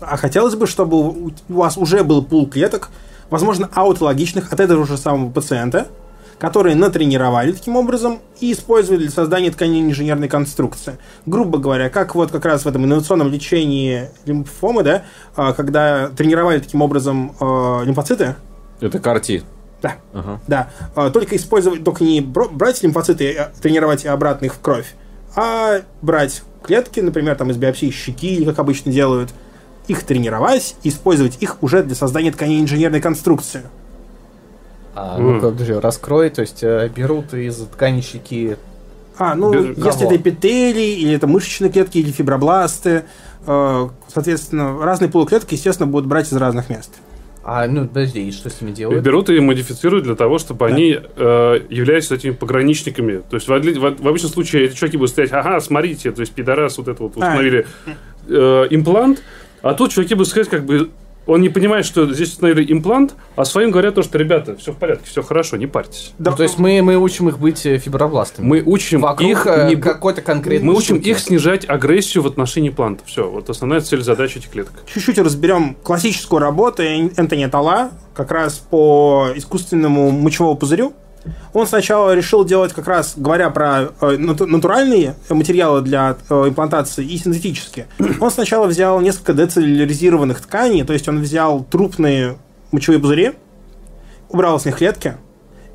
А хотелось бы, чтобы у у вас уже был пул клеток, возможно, аутологичных от этого же самого пациента, которые натренировали таким образом и использовали для создания тканей инженерной конструкции. Грубо говоря, как вот как раз в этом инновационном лечении лимфомы, да, а, когда тренировали таким образом э, лимфоциты, Это карти. да, Ага. да, а, только использовать, только не брать лимфоциты а, тренировать и обратно их в кровь, а брать клетки, например, там из биопсии щеки, как обычно делают, их тренировать, использовать их уже для создания тканей инженерной конструкции. А, ну, как же, раскрой, то есть э, берут из ткани щеки. А, ну, Без- если кого? это эпителий, или это мышечные клетки, или фибробласты, э, соответственно, разные полуклетки, естественно, будут брать из разных мест. А, ну, подожди, и что с ними делают? берут и модифицируют для того, чтобы они э, являлись этими пограничниками. То есть в, в- в обычном случае эти чуваки будут стоять, ага, смотрите, то есть пидорас вот это вот установили э, имплант, а тут чуваки будут сказать, как бы, он не понимает, что здесь установили имплант, а своим говорят то, что, ребята, все в порядке, все хорошо, не парьтесь. Да, Ну, то есть мы, мы учим их быть э, фибробластами. Мы учим Вокруг их э, не- какой-то конкретный мы учим штуки. их снижать агрессию в отношении импланта. Все, вот основная цель задачи этих клеток. чуть-чуть разберем классическую работу Эн- Энтони Тала, как раз по искусственному мочевому пузырю. Он сначала решил делать как раз, говоря про э, нату- натуральные материалы для э, имплантации и синтетические, он сначала взял несколько децеллюляризированных тканей, то есть он взял трупные мочевые пузыри, убрал с них клетки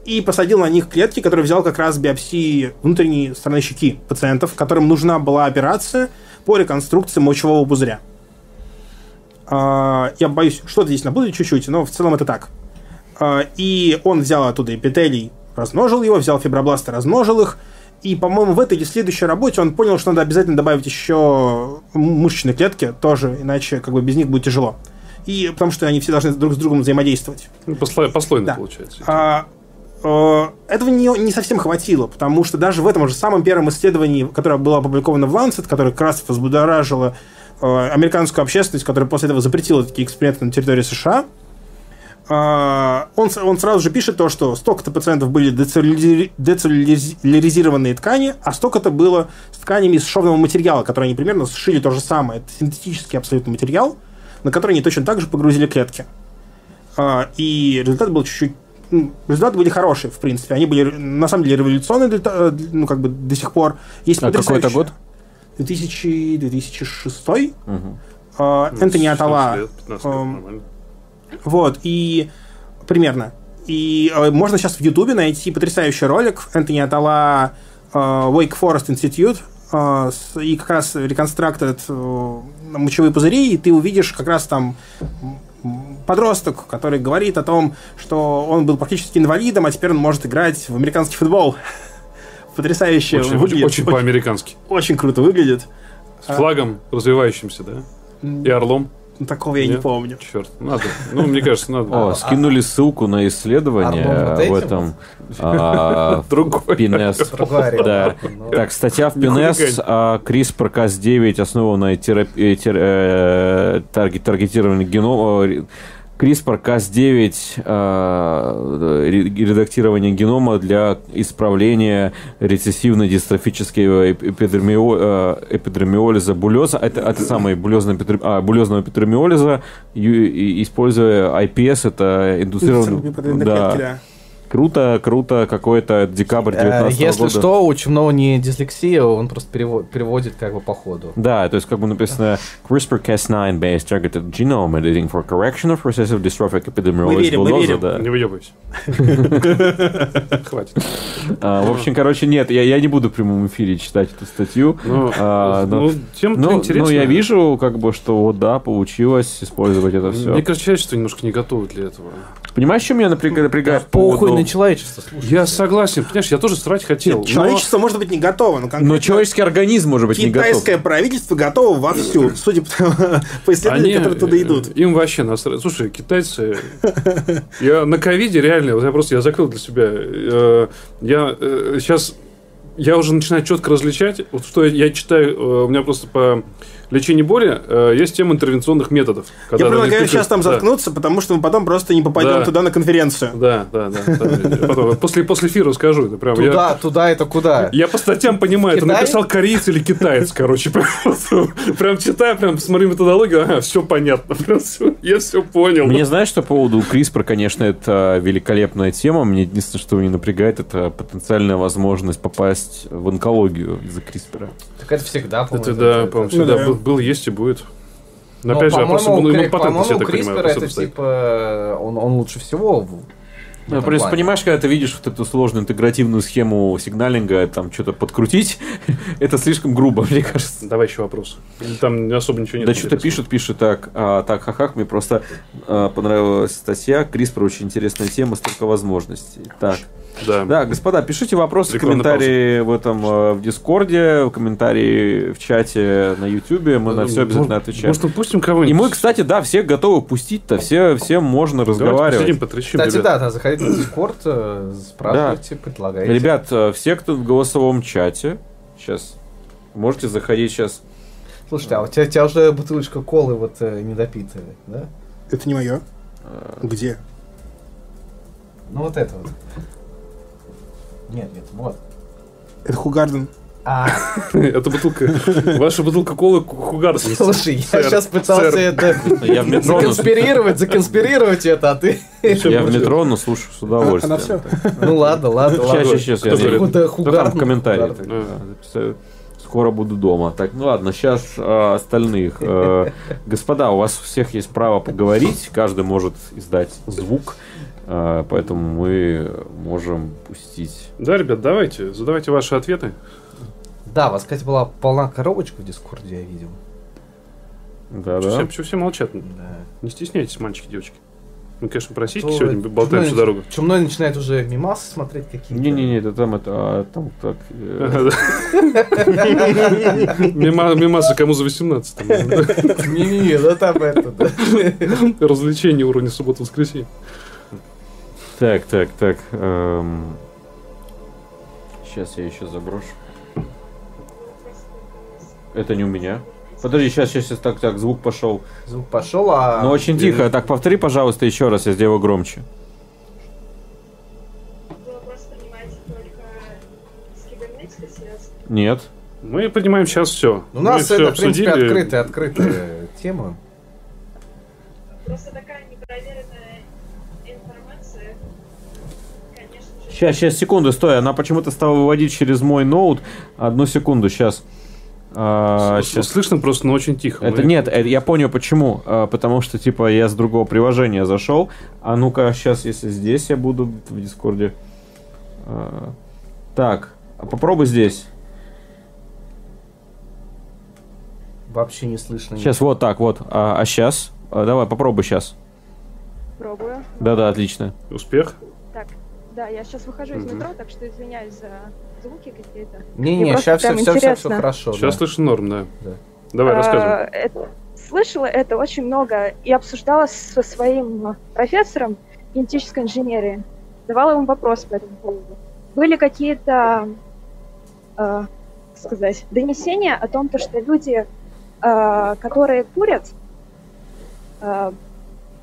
и посадил на них клетки, которые взял как раз биопсии внутренней стороны щеки пациентов, которым нужна была операция по реконструкции мочевого пузыря. А, я боюсь, что-то здесь набудет чуть-чуть, но в целом это так. А, и он взял оттуда эпителий, размножил его, взял фибробласты, размножил их, и, по-моему, в этой или следующей работе он понял, что надо обязательно добавить еще мышечные клетки тоже, иначе как бы без них будет тяжело. И потому что они все должны друг с другом взаимодействовать. Ну, посло- послойно Да. получается. А, э, этого не, не совсем хватило, потому что даже в этом же самом первом исследовании, которое было опубликовано в Lancet, которое как раз взбудоражило э, американскую общественность, которая после этого запретила такие эксперименты на территории США, он, с- он сразу же пишет то, что столько-то пациентов были децеллюляризированные ткани, а столько-то было с тканями из шовного материала, которые они примерно сшили то же самое. Это синтетический абсолютно материал, на который они точно так же погрузили клетки. А, и результат был чуть-чуть м, результаты были хорошие, в принципе. Они были на самом деле революционные, для ну, как бы до сих пор. Есть А какой это год? 2000, 2006. Мгм. А, Энтони 16 Атала. лет, 15 лет, эм, нормально. Вот, и примерно. И э, можно сейчас в Ютубе найти потрясающий ролик Энтони Атала э, Wake Forest Institute э, и как раз реконстрактед э, мочевые пузыри, и ты увидишь как раз там подросток, который говорит о том, что он был практически инвалидом, а теперь он может играть в американский футбол. Потрясающе Очень, очень, выглядит. очень по-американски. очень круто выглядит. С флагом развивающимся, да? И орлом. Такого я не помню. Черт, надо. Ну, мне кажется, надо. О, скинули ссылку на исследование вот в этом а, Другой. Пинес. Да. Так, статья в Не Пинес хулигань. о CRISPR-Cas9, основанной терапи- тер- э, тарге- таргетированной генома. CRISPR-Cas9 э, ре- редактирование генома для исправления эп- эпидермио- э, эпидермиолиза булеза, это, это самый булезный эпидер- а, булезного эпидермиолиза, используя IPS, это индуцированный... Да. Круто, круто, какой-то декабрь Э, 19 Если года. что, у Чумного не дислексия, он просто перево- переводит как бы по ходу. Да, то есть как бы написано CRISPR-Cas9 based targeted genome editing for correction of recessive dystrophic epidermolysis Мы верим, мы bullosa, верим. да. Не выебывайся. Хватит. А, в общем, короче, нет, я, не буду в прямом эфире читать эту статью. Ну, А, но- ну, тем Ну, интересно. ну, я вижу, как бы, что вот да, получилось использовать это все. Мне кажется, человечество немножко не готово для этого. Понимаешь, что меня напряг- напрягает? по Похуй на человечество, слушай. Я согласен, понимаешь, я тоже срать хотел. Нет, но- человечество может быть не готово, но конкретно Но человеческий организм может быть не готов. китайское правительство готово вовсю, судя по, по исследованиям, которые туда э, идут. Им вообще насрать. Слушай, китайцы... Я на ковиде реально, вот я просто я закрыл для себя. э, Я сейчас я уже начинаю четко различать, вот что я читаю, э, у меня просто по лечению боли э, есть тема интервенционных методов. Я предлагаю действительно- сейчас там да. заткнуться, потому что мы потом просто не попадем Да. туда на конференцию. Да, да, да. Потом, после, после эфира скажу. Это прям, я- Туда, туда, это куда? Я по статьям понимаю, это написал кореец или китаец, короче. Прям, читаю, прям смотрю методологию, ага, все понятно. Я все понял. Мне знаешь, что по поводу CRISPR, конечно, это великолепная тема. Мне единственное, что меня напрягает, это потенциальная возможность попасть в онкологию из-за CRISPR. Так это всегда, по-моему. это, да, по-моему, всегда да. Был, был, есть и будет. Но, Но, опять же, просто, ну, ну, патент, я так понимаю, это типа он, он лучше всего. в- Ну, просто плане. понимаешь, когда ты видишь вот эту сложную интегративную схему сигналинга, там что-то подкрутить, это слишком грубо, мне кажется. Давай еще вопрос. Или Там особо ничего нет. Да что-то пишут, пишут так, а, так, хахах, мне просто а, понравилась статья, CRISPR очень интересная тема, столько возможностей. Так, Да. да, господа, пишите вопросы, Рекламная комментарии в этом, э, в Дискорде, комментарии в чате на Ютубе, мы на все обязательно Может, отвечаем. Может, мы пустим кого-нибудь? И мы, кстати, да, всех готовы пустить-то, все, всем можно Давайте разговаривать. посидим, потрещим, Кстати, ребят. да, да, заходите на Discord, э, спрашивайте, предлагайте. Ребят, э, все, кто в голосовом чате, сейчас, можете заходить сейчас. Слушайте, а у тебя, у тебя уже бутылочка колы вот э, недопитая, да? Это не мое. Где? Ну вот это вот. Нет, нет, вот. Это Хугарден. А, Это бутылка. Ваша бутылка колы Хугарс. слушай, я сейчас пытался это но- законспирировать, законспирировать это, а ты... я в метро, но слушаю с удовольствием. Она все. Ну ладно, ладно, Сейчас, ладно. сейчас, сейчас. Кто Да Хугарден, там. Хугарден. записаю. Скоро буду дома. Так, ну ладно, сейчас остальных. Э, Господа, у вас у всех есть право поговорить, каждый может издать звук, э, поэтому мы можем пустить. Да, ребят, давайте, задавайте ваши ответы. Да, у вас, кстати, была полна коробочка в Дискорде, я видел. Да, да. все, почему все молчат? Да. Не стесняйтесь, мальчики, девочки. Мы, конечно, про сиськи сегодня болтаем всю дорогу. Чумной начинает уже мимасы смотреть какие-то. Не-не-не, это там это, а, там так. э, Мима- Мимасы кому за 18. там, Не-не-не, ну там это, да. да. Развлечения уровня суббота-воскресенье. Так, так, так. Сейчас я еще заброшу. Это не у меня. Подожди, сейчас, сейчас, сейчас, так, так, звук пошел. Звук пошел, а... Ну, очень тихо. Так, повтори, пожалуйста, еще раз, я сделаю громче. Вы вопрос понимаете только с кибернетикой связано? Нет. Мы понимаем сейчас все. У нас это, в принципе, открытая, открытая тема. Просто такая непроверенная информация, конечно же, Сейчас, сейчас, секунду, стой. Она почему-то стала выводить через мой ноут. Одну секунду, сейчас. А, щас. Слышно просто, но очень тихо. Это Мы- нет, это я понял почему. А, потому что, типа, я с другого приложения зашел. А ну-ка, сейчас, если здесь я буду в Дискорде. А, так, а попробуй здесь. Вообще не слышно. Сейчас вот так вот. А, сейчас? давай, попробуй сейчас. пробую. Да-да, отлично. Успех? Да, я сейчас выхожу из метро, так что извиняюсь за звуки какие-то. Не-не, сейчас все, все, все, интересно. хорошо. Сейчас да. слышно норм, да. Да. Давай, А, рассказывай. это- слышала это очень много и обсуждала со своим профессором генетической инженерии. Давала ему вопрос по этому поводу. Были какие-то, э, как сказать, донесения о том, то, что люди, э, которые курят э,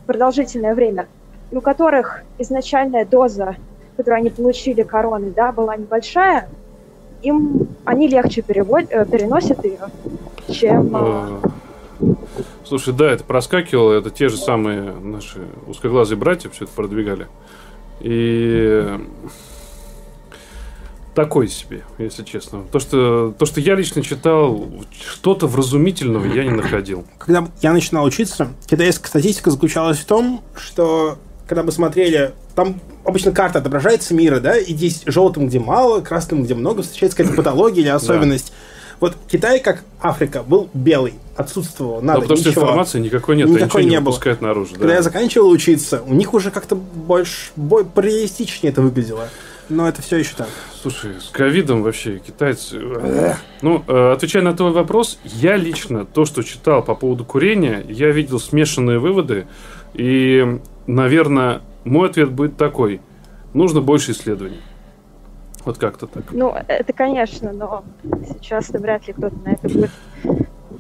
продолжительное время, и у которых изначальная доза, которую они получили короны, да, была небольшая, им они легче перевод, э, переносят ее, чем э, Слушай, да, это проскакивало, это те же самые наши узкоглазые братья все это продвигали. И такой себе, если честно. То, что, то, что я лично читал, что-то вразумительного я не находил. Когда я начинал учиться, китайская статистика заключалась в том, что когда мы смотрели, там обычно карта отображается мира, да, и здесь желтым, где мало, красным, где много, встречается какая-то патология или особенность. Вот Китай, как Африка, был белый, отсутствовал, надо, потому что ничего. информации никакой нет, Никакой не не было. наружу. Когда да. я заканчивал учиться, у них уже как-то больше, бо- реалистичнее это выглядело. Но это все еще так. Слушай, с ковидом вообще китайцы... Ну, э, отвечая на твой вопрос, я лично то, что читал по поводу курения, я видел смешанные выводы. И, наверное, мой ответ будет такой. Нужно больше исследований. Вот как-то так. Ну, это, конечно, но сейчас-то вряд ли кто-то на это будет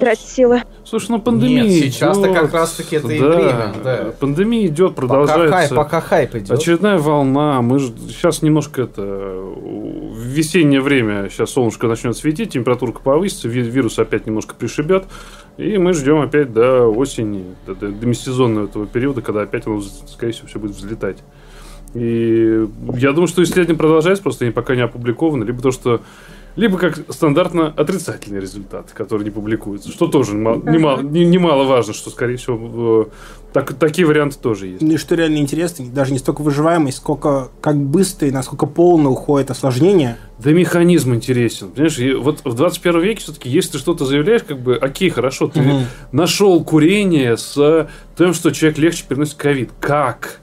тратить силы. Слушай, ну пандемия Нет, сейчас-то идет. как раз-таки это и Да, время, да. Пандемия идет, Пока продолжается. хайп, пока хайп идет. Очередная волна. Мы же сейчас немножко это в весеннее время. Сейчас солнышко начнет светить, температурка повысится, ви- вирус опять немножко пришибет. И мы ждем опять до осени, до, до, до межсезонного этого периода, когда опять оно, скорее всего, все будет взлетать. И я думаю, что исследование продолжается, просто они пока не опубликованы, либо то, что либо как стандартно отрицательный результат, который не публикуется, что тоже немало, немало, не- немаловажно, что, скорее всего, э, так, такие варианты тоже есть. Ну и что реально интересно, даже не столько выживаемость, сколько как быстро и насколько полно уходит осложнение. Да механизм интересен. Понимаешь, и вот в 21 веке все-таки, если ты что-то заявляешь, как бы, окей, хорошо, ты Мгм. нашел курение с тем, что человек легче переносит ковид. Как?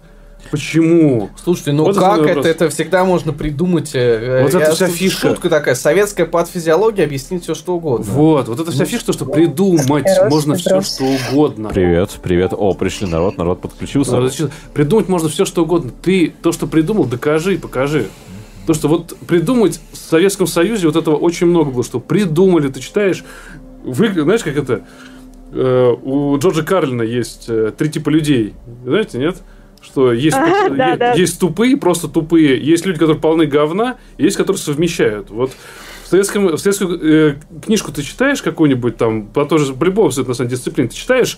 Почему? Слушайте, ну Вот как это? Это всегда можно придумать. э, Вот это вся фишка. Шутка такая. Советская подфизиология объяснит все, что угодно. Вот, вот это вся фишка, то, что придумать Раз, можно все, что угодно. Привет, привет. О, пришли народ, народ подключился. Ну, значит, Придумать можно все, что угодно. Ты то, что придумал, докажи, покажи. То, что вот придумать в Советском Союзе вот этого очень много было, что придумали, ты читаешь, вы, знаешь, как это, э, у Джорджа Карлина есть э, три типа людей, знаете, нет? Что есть, А, да, е- да. есть тупые, просто тупые, есть люди, которые полны говна, и есть, которые совмещают. Вот в, советском, в советскую э, книжку ты читаешь какую-нибудь там, по той же, по любому абсолютно, на самом деле, дисциплине, ты читаешь,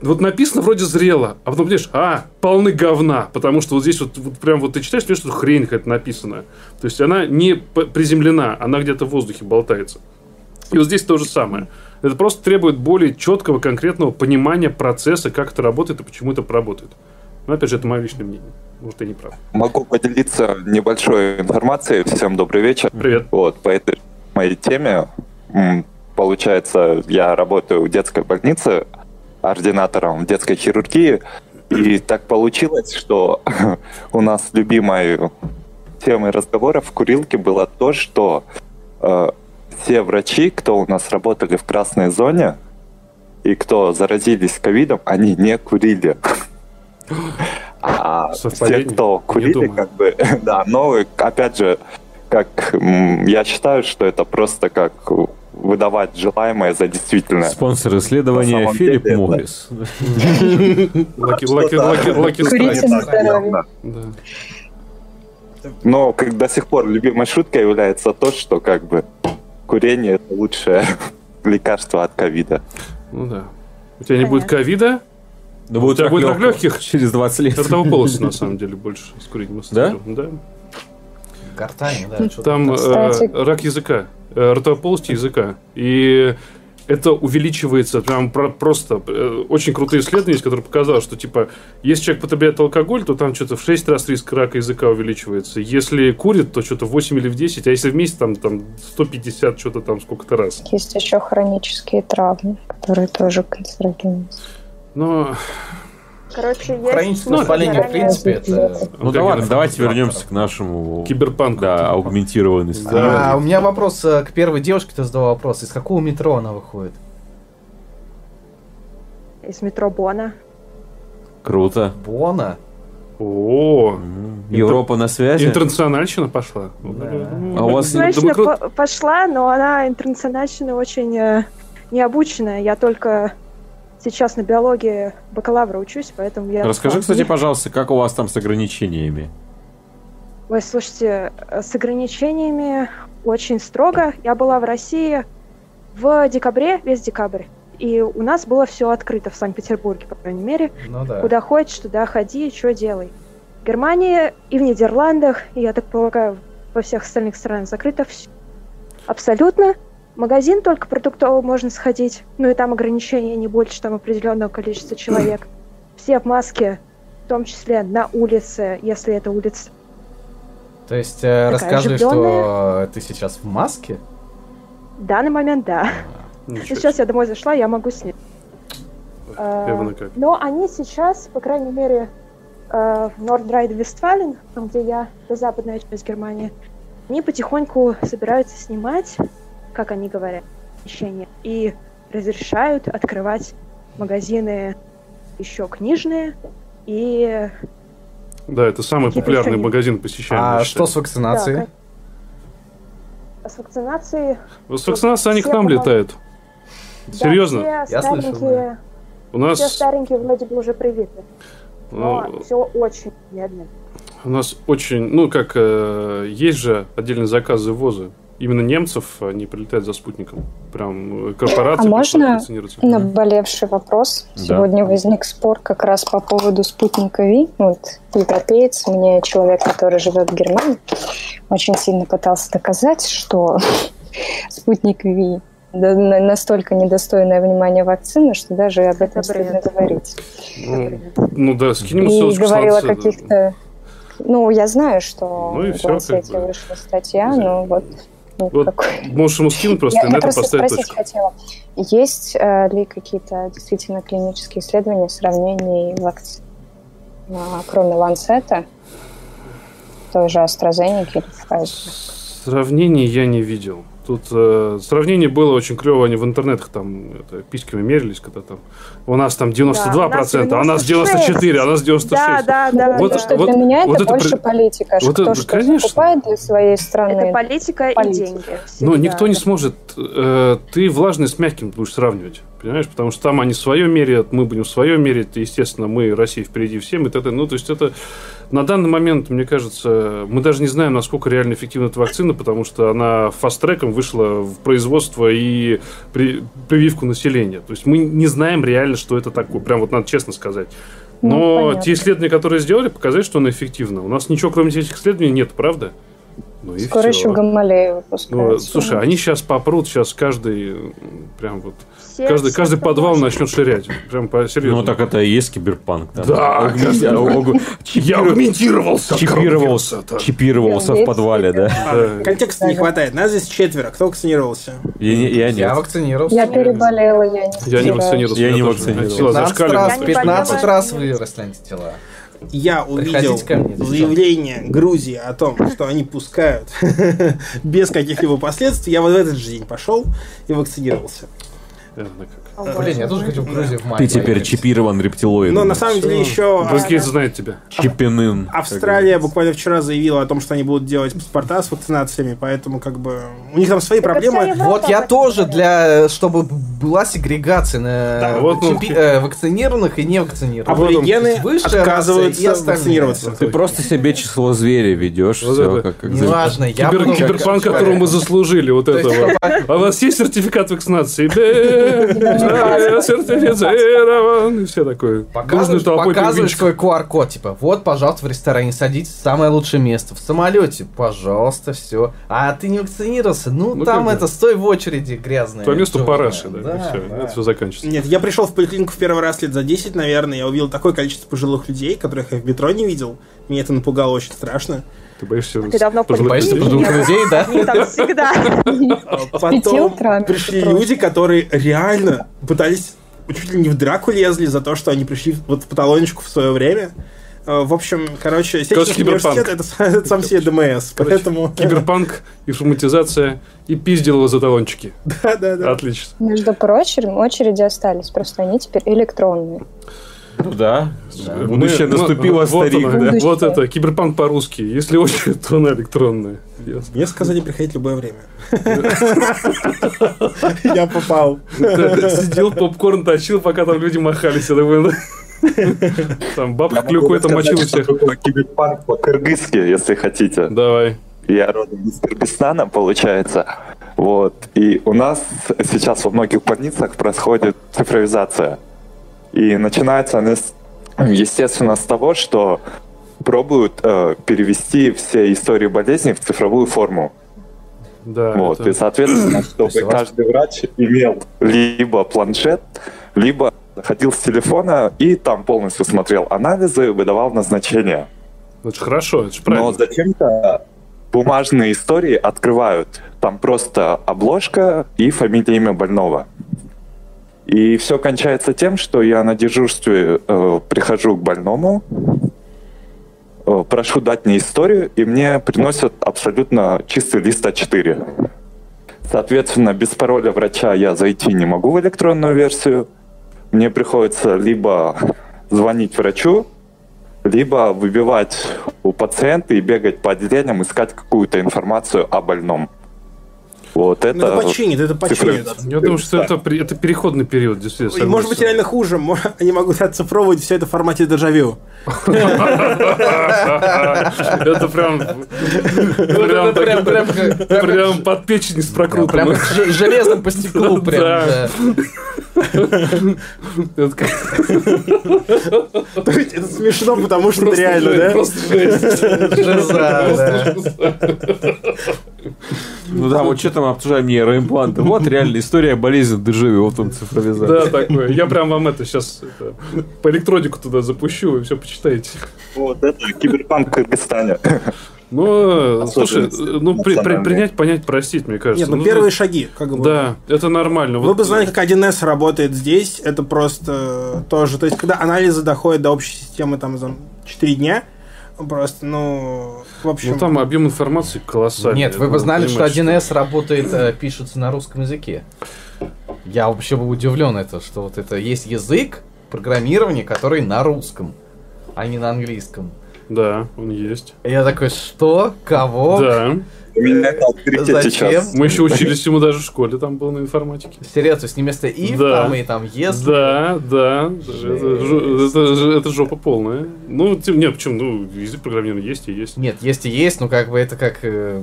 вот написано вроде зрело, а потом понимаешь, а, полны говна, потому что вот здесь вот, вот прям вот ты читаешь, понимаешь, что хрень какая-то написана. То есть она не приземлена, она где-то в воздухе болтается. И вот здесь то же самое. Это просто требует более четкого, конкретного понимания процесса, как это работает и почему это работает. Но опять же, это мое личное мнение. Может, я не прав. Могу поделиться небольшой информацией. Всем добрый вечер. Привет. Вот, по этой моей теме, получается, я работаю в детской больнице ординатором детской хирургии, и так получилось, что у нас любимой темой разговора в курилке было то, что э, все врачи, кто у нас работали в красной зоне, и кто заразились ковидом, они не курили. А Совпадение? кто курили, как бы, да, но опять же, как я считаю, что это просто как выдавать желаемое за действительное. Спонсор исследования Филипп деле, Моррис. Но как до сих пор любимой шуткой является то, что как бы курение это лучшее лекарство от ковида. Ну да. У тебя не будет ковида, Ну, У тебя будет рак легких? Через 20 лет. ротовой полости, на самом деле, больше с курением Да? Да? Гортани, да. что-то Там э, рак языка, э, ротовой полости языка. И это увеличивается прям про- просто. э, очень крутые исследования, есть, которые показали, что типа, если человек потребляет алкоголь, то там что-то в 6 раз риск рака языка увеличивается. Если курит, то что-то в 8 или в 10, а если вместе, там, там 150, что-то там сколько-то раз. Есть еще хронические травмы, которые тоже канцерогенны. Но Короче, есть... Хроническое воспаление, в принципе, это... Ну да ладно, давайте вернемся к нашему киберпанк. да, аугментированности. Да. А, у меня вопрос э, к первой девушке, кто задал вопрос. Из какого метро она выходит? Из метро Бона. Круто. Бона? О, Европа на связи. интернациональщина пошла. Да. А у вас- пошла, но она интернациональщина очень э, необученная. Я только сейчас на биологии бакалавра учусь, поэтому я... Расскажи, кстати, пожалуйста, как у вас там с ограничениями? Ой, слушайте, э, с ограничениями очень строго. Я была в России в декабре, весь декабрь. И у нас было все открыто в Санкт-Петербурге, по крайней мере. Ну да. Куда хочешь, туда ходи, что делай. В Германии и в Нидерландах, и я так полагаю, во всех остальных странах закрыто все. Абсолютно. Магазин только продуктовый можно сходить. Ну и там ограничения не больше там определенного количества человек. Все в маске, в том числе на улице, если это улица. То есть э, расскажи, что оживленная. ты сейчас в маске? В данный момент, да. Ну, Сейчас я домой зашла, я могу снять. А? Но они сейчас, по крайней мере, э, в Нордрайд-Вестфален, там, где я, это западная часть Германии, они потихоньку собираются снимать, как они говорят, помещения, и разрешают открывать магазины еще книжные и Да, это самый популярный не- магазин посещаемый. А что с вакцинацией? Да, с вакцинацией... С вакцинацией они к нам помог- летают. да, Серьезно? все Я слышал, старенькие, У нас, все старенькие вроде бы уже привиты. Но ну, все очень медленно. у нас очень, ну как, э, есть же отдельные заказы ввоза. Именно немцев они прилетают за спутником. Прям э, корпорации А можно. Наболевший вопрос. Да. Сегодня возник спор как раз по поводу спутника Ви. Вот европеец, мне человек, который живет в Германии, очень сильно пытался доказать, что спутник Ви настолько недостойное внимания вакцина, что даже об этом Это стыдно говорить. Ну, ну да, скинем И ссылочку с говорил о каких-то... Ну, я знаю, что Ну и в всё, как бы. вышла статья, но вот... Вот никакой. можешь ему скинуть просто Я, и на этом просто поставить спросить точку. хотела, есть э, ли какие-то действительно клинические исследования сравнений вакцин, а, кроме Ланцета, той же AstraZeneca или Pfizer? Сравнений я не видел. Тут э, сравнение было очень клево, они в интернетах там это, письками мерились, когда там у нас там 92%, Да, у нас а у нас 94, а у нас 96. Да, да, да. потому Вот- да. что вот- для меня вот это больше при- политика, вот кто это- что конечно. покупает для своей страны. Это политика Политика. и деньги. Но всегда. никто не сможет. э, ты влажный с мягким будешь сравнивать. Понимаешь? Потому что там они свое меряют, мы будем свое мерить. Естественно, мы, Россия, впереди всем. И т.д. Ну, то есть это на данный момент, мне кажется, мы даже не знаем, насколько реально эффективна эта вакцина, потому что она фаст-треком вышла в производство и при- прививку населения. То есть мы не знаем реально, что это такое. Прям вот надо честно сказать. Ну, Но понятно. те исследования, которые сделали, показали, что она эффективна. У нас ничего, кроме этих исследований, нет, правда? Ну и Скоро всё. еще Гамалея Ну, выпускают. слушай, они сейчас попрут, сейчас каждый прям вот Все- каждый все каждый подвал согласны. начнет ширять, прям по серьезно. Ну, так это и есть киберпанк. там. Да, каждый- я аугментировался, Чипировался, чипировался в подвале, да. Контекста не хватает. Нас здесь четверо. Кто вакцинировался? Я, не- я вакцинировался. Я переболела, я не Я не вакцинировался. Я не тоже. вакцинировался. Антитела 15 зашкаливают. раз, Я не 15 болела. раз выросли антитела. Я увидел мне, заявление Грузии о том, что они пускают без каких-либо последствий. Я вот в этот же день пошел и вакцинировался. Верно как. Блин, я тоже хочу в Грузию в мае. Ты теперь чипирован рептилоидом. Но на самом деле еще Билл Гейтс знает тебя. Чипинын. Австралия буквально вчера заявила о том, что они будут делать паспорта с вакцинациями, поэтому как бы у них там свои проблемы. Вот я тоже для, чтобы была сегрегация на Да, вот, ну, э, вакцинированных и невакцинированных. Аборигены высшая отказываются вакцинироваться. Ты просто себе число зверя ведешь. Вот всё, это. как, как Неважно, я Кибер- буду- Киберпанк, которого мы заслужили, вот То есть, это вот. А у вас есть сертификат вакцинации? Да, я сертифицирован. И все такое. Показываешь, показываешь свой QR-код, типа, вот, пожалуйста, в ресторане садитесь, самое лучшее место. В самолете, пожалуйста, все. А ты не вакцинировался? Ну, Ну, там это, стой в очереди грязная. По месту чёрная. параши, да, и все, да. это все заканчивается. Нет, я пришел в поликлинику в первый раз лет за 10, наверное. Я увидел такое количество пожилых людей, которых я в метро не видел. Меня это напугало очень страшно. Ты боишься Ты давно в пожилых Боишься пожилых людей, да? Они там всегда. А Потом пришли люди, которые реально пытались чуть ли не в драку лезли за то, что они пришли вот по талончику в свое время. Э, В общем, короче, Короче, киберпанк. университет это, это сам себе ДМС, поэтому... Киберпанк, информатизация и пиздил за талончики. Да, да, да. Отлично. Между прочим, очереди остались, просто они теперь электронные. Ну да. Мы- Будущее ну, наступило, вот старик. оно, да. Вот это, киберпанк по-русски. Если очередь, то она электронная. Ясно. Мне сказали приходить в любое время. Я попал. Сидел, попкорн точил, пока там люди махались. Я ну, Там бабка клюкой там мочила всех. Киберпанк по-кыргызски, если хотите. Давай. Я родом из Кыргызстана, получается. Вот. И у нас сейчас во многих больницах происходит цифровизация. И начинается она, естественно, с того, что пробуют э, перевести все истории болезней в цифровую форму. Да, Вот. это- И, соответственно, чтобы Спасибо. каждый врач имел либо планшет, либо заходил с телефона и там полностью смотрел анализы, выдавал назначения. Ну, это же хорошо, это же Но правильно. зачем-то бумажные истории открывают. Там просто обложка и фамилия, имя больного. И все кончается тем, что я на дежурстве э, прихожу к больному, э, прошу дать мне историю, и мне приносят абсолютно чистый лист А4. Соответственно, без пароля врача я зайти не могу в электронную версию. Мне приходится либо звонить врачу, либо выбивать у пациента и бегать по отделениям, искать какую-то информацию о больном. Вот Ну, это... это починит, это починит. Я думаю, что это, это переходный период, действительно. И может быть реально хуже. Они могут оцифровывать все это в формате дежавю. Это прям... Прям, прям- прям прям, прям под печень с Прям прокрутом. как ж- железом по стеклу прям. То есть это смешно, потому что реально, да? Просто жесть. Ну да, вот что там обсуждаем нейроимпланты. Вот реально история болезни дежавю, вот он цифровизация. Да, такое. Я прям вам это сейчас по электронику туда запущу, и все почитаете. Вот это киберпанк в Кыргызстане. Ну, слушай, Особенности ну, при- при- национальные. принять, понять, простить, мне кажется. Нет, ну Ну, первые шаги, как бы. Да, это нормально. Вы Вот, бы знали, как 1С работает здесь, это просто тоже... То есть, когда анализы доходят до общей системы там за 4 дня, просто, ну, в общем... Ну, там объем информации колоссальный. Нет, вы Ну, бы знали, что понимаешь, 1С работает, э, пишется на русском языке. Я вообще был удивлен это, что вот это есть язык программирования, который на русском, а не на английском. Да, он есть. И я такой, что? Кого? Да. Зачем? Мы еще учились ему даже в школе, там был на информатике. Серьезно, то есть не вместо if Да. там и там если. Да, да. Это, это это жопа полная. Ну, тем, нет, почему? Ну, язык программирования есть и есть. Нет, есть и есть, но как бы это как... э,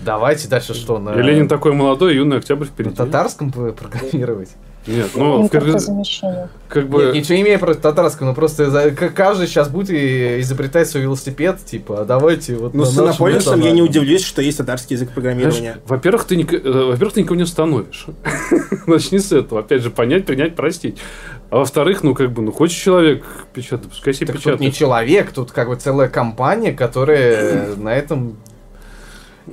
давайте дальше что? На, И Ленин такой молодой, юный октябрь на впереди. татарском п- программировать? Нет, ну, в Кыргыз... Импортозамещение. как Нет, бы... ничего не имею против татарского, но просто каждый сейчас будет изобретать свой велосипед, типа, а давайте вот Ну, на с нашем инополисом я не удивлюсь, что есть татарский язык программирования. Во-первых, ты, ник- э, во-первых, ты никого не остановишь. Начни с этого. Опять же, понять, принять, простить. А во-вторых, ну, как бы, ну, хочет человек печатать, пускай себе Так тут печатает. не человек, тут как бы целая компания, которая на этом...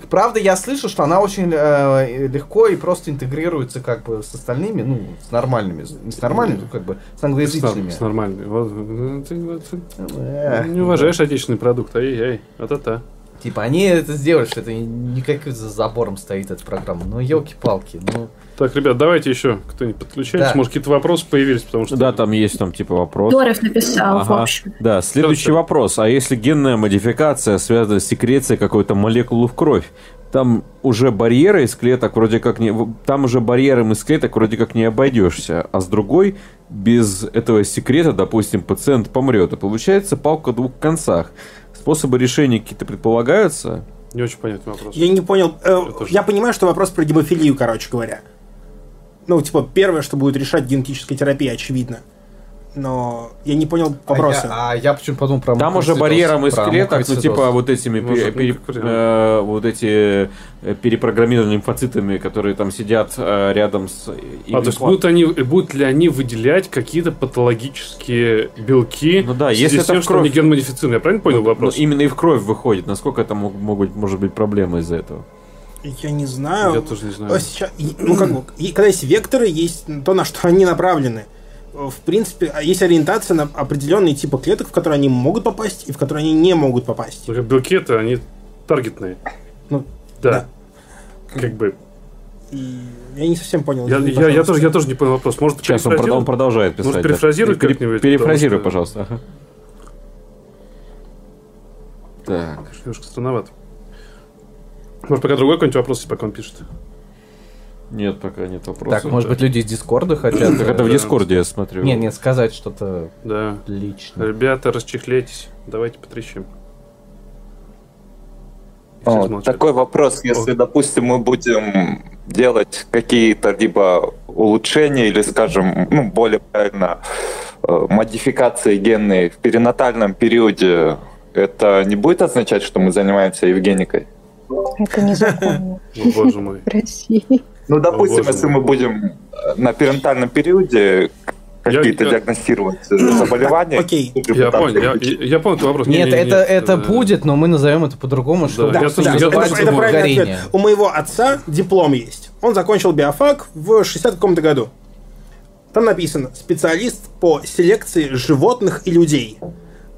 Правда, я слышу, что она очень э, легко и просто интегрируется как бы с остальными, ну, с нормальными, не с нормальными, как бы с С, англоязычными. с нормальной. Вот, ну, ты, вот, ты Э, не уважаешь отечественный продукт. Ай-яй, а-та-та. Типа, они это сделали, что это не как за забором стоит эта программа. Ну, елки-палки, ну... Так, ребят, давайте еще кто-нибудь подключайтесь. Да. Может, какие-то вопросы появились, потому что... Да, там есть там типа вопрос. Дорев написал, в Ага. общем. Да, следующий всё. вопрос. А если генная модификация связана с секрецией какой-то молекулы в кровь? Там уже барьеры из клеток вроде как не... Там уже барьером из клеток вроде как не обойдешься. А с другой, без этого секрета, допустим, пациент помрет. И получается палка в двух концах. Способы решения какие-то предполагаются? Не очень понятный вопрос. Я не понял. э, тоже. я понимаю, что вопрос про гемофилию, короче говоря. Ну, типа, первое, что будет решать генетическая терапия, очевидно. Но я не понял вопроса. А я, а я почему подумал про Там уже барьером из клеток, ну типа вот этими Может, пере- э, вот эти э, перепрограммированными лимфоцитами, которые там сидят э, рядом с... А, то есть будут, они, будут ли они выделять какие-то патологические белки Ну да, если это тем, в что они кровь. генмодифицированы? Я правильно понял Ну, вопрос? ну, именно и в кровь выходит. Насколько это мог- могут, может быть проблема из-за этого? Я не знаю. Я тоже не знаю. Сейчас- ну, как бы, и когда есть векторы, есть то, на что они направлены. В принципе, а есть ориентация на определенные типы клеток, в которые они могут попасть и в которые они не могут попасть. Только белки это они таргетные. Ну, да. Как бы. И я не совсем понял. Я, я, я тоже, я тоже не понял вопрос. Может, Сейчас он, он продолжает писать. Может, да. перефразируй Пере- как-нибудь, Перефразируй, потому что- пожалуйста. ага. Так. Немножко странновато. Может, пока другой какой-нибудь вопрос, пока он пишет. Нет, пока нет вопросов. Так, может быть, люди из Дискорда хотят... Так это в Дискорде я смотрю. Нет, нет, сказать что-то Да. личное. Ребята, расчехляйтесь. Давайте потрещим. Замолчали. такой вопрос, если, допустим, мы будем делать какие-то либо улучшения или, скажем, ну, более правильно, э, модификации генные в перинатальном периоде, это не будет означать, что мы занимаемся евгеникой? Это незаконно боже мой. в России. Ну, допустим, если мы будем э, на перинатальном периоде какие-то я- диагностировать э, заболевания. Окей. Я понял, я, я- я понял этот вопрос. Нет, Не-не-не, это, это э, будет, но мы назовем это по-другому, чтобы я Да, да, я это, это правильный ответ. горение. У моего отца диплом есть. Он закончил биофак в 60 каком-то году. Там написано «Специалист по селекции животных и людей».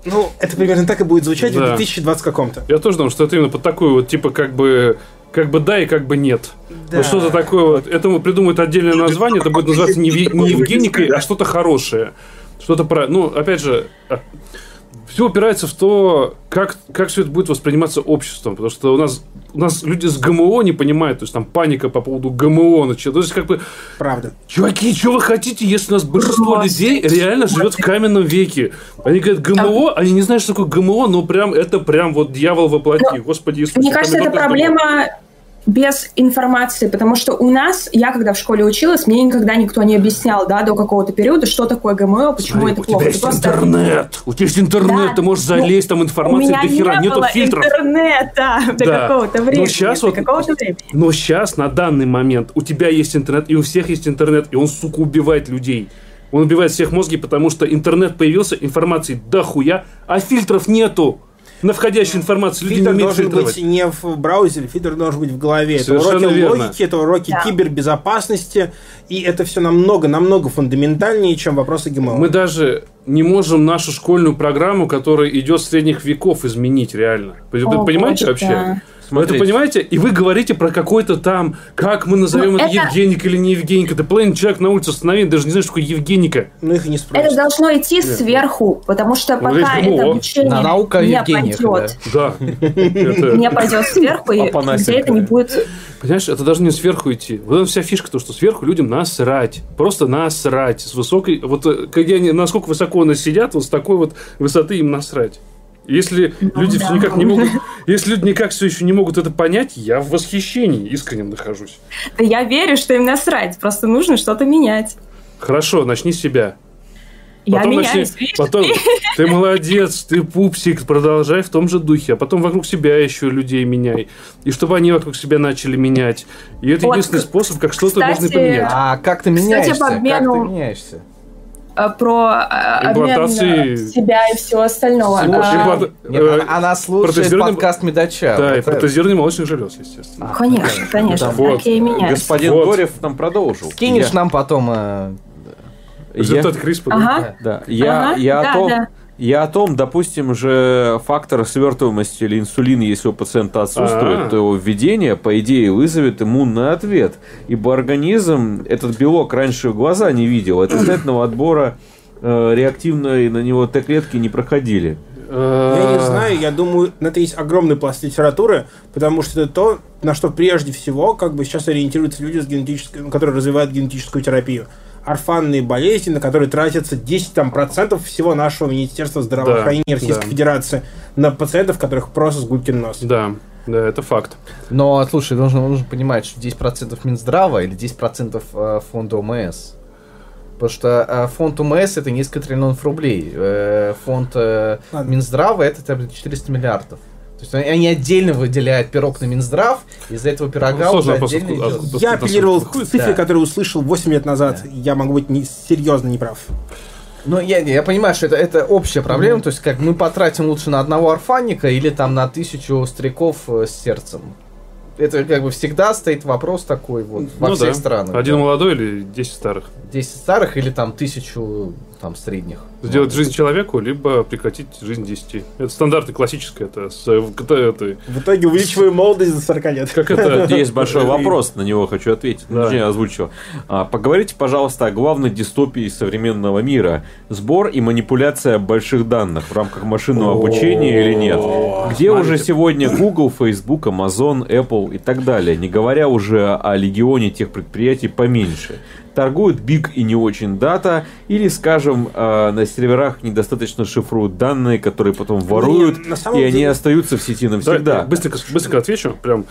Ну, это примерно так и будет звучать Да. в 2020 каком-то. Я тоже думал, что это именно под такую вот, типа, как бы, как бы да и как бы нет. Да. Вот что-то такое вот. Этому придумают отдельное название, это будет называться не, не Евгеникой, а что-то хорошее. Что-то про... Ну, опять же, а, все упирается в то, как, как все это будет восприниматься обществом. Потому что у нас, у нас люди с ГМО не понимают, то есть там паника по поводу ГМО началась. То есть как бы, Правда. чуваки, что вы хотите, если у нас большинство людей реально живет в каменном веке? Они говорят ГМО, они не знают, что такое ГМО, но прям это прям вот дьявол воплоти. Господи Иисусе. Мне кажется, это проблема без информации, потому что у нас, я когда в школе училась, мне никогда никто не объяснял, да, до какого-то периода, что такое ГМО, почему Смотри, это у тебя плохо. есть Ты просто- интернет, у тебя есть интернет, Да. ты можешь Ну, залезть, там информации до хера, не нету фильтров. интернета до Да. какого-то Но времени. щас до вот- какого-то времени. Но сейчас, на данный момент, у тебя есть интернет, и у всех есть интернет, и он, сука, убивает людей. Он убивает всех мозги, потому что интернет появился, информации дохуя, а фильтров нету. На входящей информации люди не умеют должен фильтровать. быть не в браузере, фильтр должен быть в голове. Это Совершенно уроки верно. логики, это уроки Да. кибербезопасности, и это все намного, намного фундаментальнее, чем вопросы ГМО. Мы даже не можем нашу школьную программу, которая идет с средних веков, изменить реально. О, понимаете вообще? да. Вы это Смотрите. понимаете? И вы говорите про какой-то там, как мы назовем Ну, это, это- Евгеник или не Евгеник. Это половина человек на улице остановит, даже не знает, что такое Евгеника. Ну их и не спросят. Это должно идти сверху, потому что Ну, пока здесь это обучение На наука не пойдет, Да. Это- не пойдет сверху, и это не будет... Понимаешь, это даже не сверху идти. Вот вся фишка, то, что сверху людям насрать. Просто насрать. С высокой... Вот э, насколько высоко они сидят, вот с такой вот высоты им насрать. Если люди да. все никак не могут... Если люди никак все еще не могут это понять, я в восхищении искреннем нахожусь. Да я верю, что им насрать, просто нужно что-то менять. Хорошо, начни с себя. Я Потом меняюсь, начни- видишь? Потом ты молодец, ты пупсик, продолжай в том же духе. А потом вокруг себя еще людей меняй. И чтобы они вокруг себя начали менять. И это Вот, единственный способ, как что-то кстати, можно поменять. А как ты Кстати, меняешься? по обмену- Как ты меняешься? А, Про а, обмен Имплантации- э, себя и всего остального. Слушай, А, имплант- Нет, э, она, она слушает протезированный- подкаст Медача. Да, и Вот это. протезирование молочных желез, естественно. Конечно, конечно, Вот. так я и меняюсь. Господин Вот. Горев там продолжил. Скинешь Я- нам потом... э, я- Результат Криспа. да? Ага, Да, я, ага, я, да, о том, да. Я о том, допустим, же фактор свертываемости или инсулина, если у пациента отсутствует, А. то его введение, по идее, вызовет иммунный ответ. Ибо организм этот белок раньше в глаза не видел. От естественного отбора э, реактивные на него Т-клетки не проходили. Я не знаю, я думаю, на это есть огромный пласт литературы, потому что это то, на что прежде всего как бы сейчас ориентируются люди, с генетической, которые развивают генетическую терапию. Орфанные болезни, на которые тратятся 10 там, процентов всего нашего Министерства здравоохранения Да, Российской да. Федерации на пациентов, которых просто сгубкин нос. Да, да, это факт. Но, слушай, нужно, нужно понимать, что 10% Минздрава или 10% э, фонда ОМС. Потому что э, фонд ОМС это несколько триллионов рублей. Э, Фонд э, Ладно. Минздрава это там, 400 миллиардов. То есть они- отдельно выделяют пирог на Минздрав, из-за этого пирога Ну, сложно уже отдельно откуда- идет. откуда- Я апеллировал к выходит, цифре, да. которую услышал 8 лет назад. Я могу быть не, серьезно неправ. Ну, я, я понимаю, что это, это общая проблема, то есть как мы потратим лучше на одного орфанника или там на тысячу стариков э, с сердцем. Это как бы всегда стоит вопрос такой вот во Ну всех да. странах. Один да. молодой или 10 старых. 10 старых или там тысячу там средних. Сделать Вот. жизнь человеку, либо прекратить жизнь 10. Это стандартная классическая. Это, с, э, это, это- В итоге увеличиваю молодость до 40 лет. как это... Есть большой вопрос, на него хочу ответить. Да. Точнее, озвучу. А, Поговорите, пожалуйста, о главной дистопии современного мира. Сбор и манипуляция больших данных в рамках машинного обучения или нет. Где уже сегодня Google, Facebook, Amazon, Apple и так далее, не говоря уже о легионе тех предприятий поменьше. Торгуют big и не очень дата, или, скажем, э, на серверах недостаточно шифруют данные, которые потом воруют, самом и они деле- остаются в сети навсегда. я быстренько, быстренько отвечу. Прям.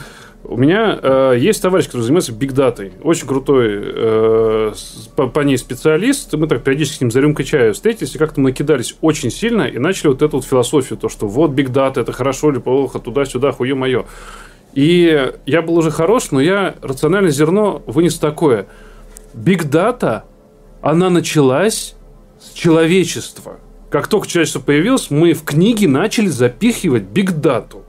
У меня э, есть товарищ, который занимается бигдатой. Очень крутой э, по, по ней специалист. Мы так периодически с ним за рюмкой чая встретились и как-то накидались очень сильно и начали вот эту вот философию, то, что вот бигдата, это хорошо или плохо, туда-сюда, хуе мое. И я был уже хорош, но я рациональное зерно вынес такое. Бигдата, она началась с человечества. Как только человечество появилось, мы в книге начали запихивать бигдату.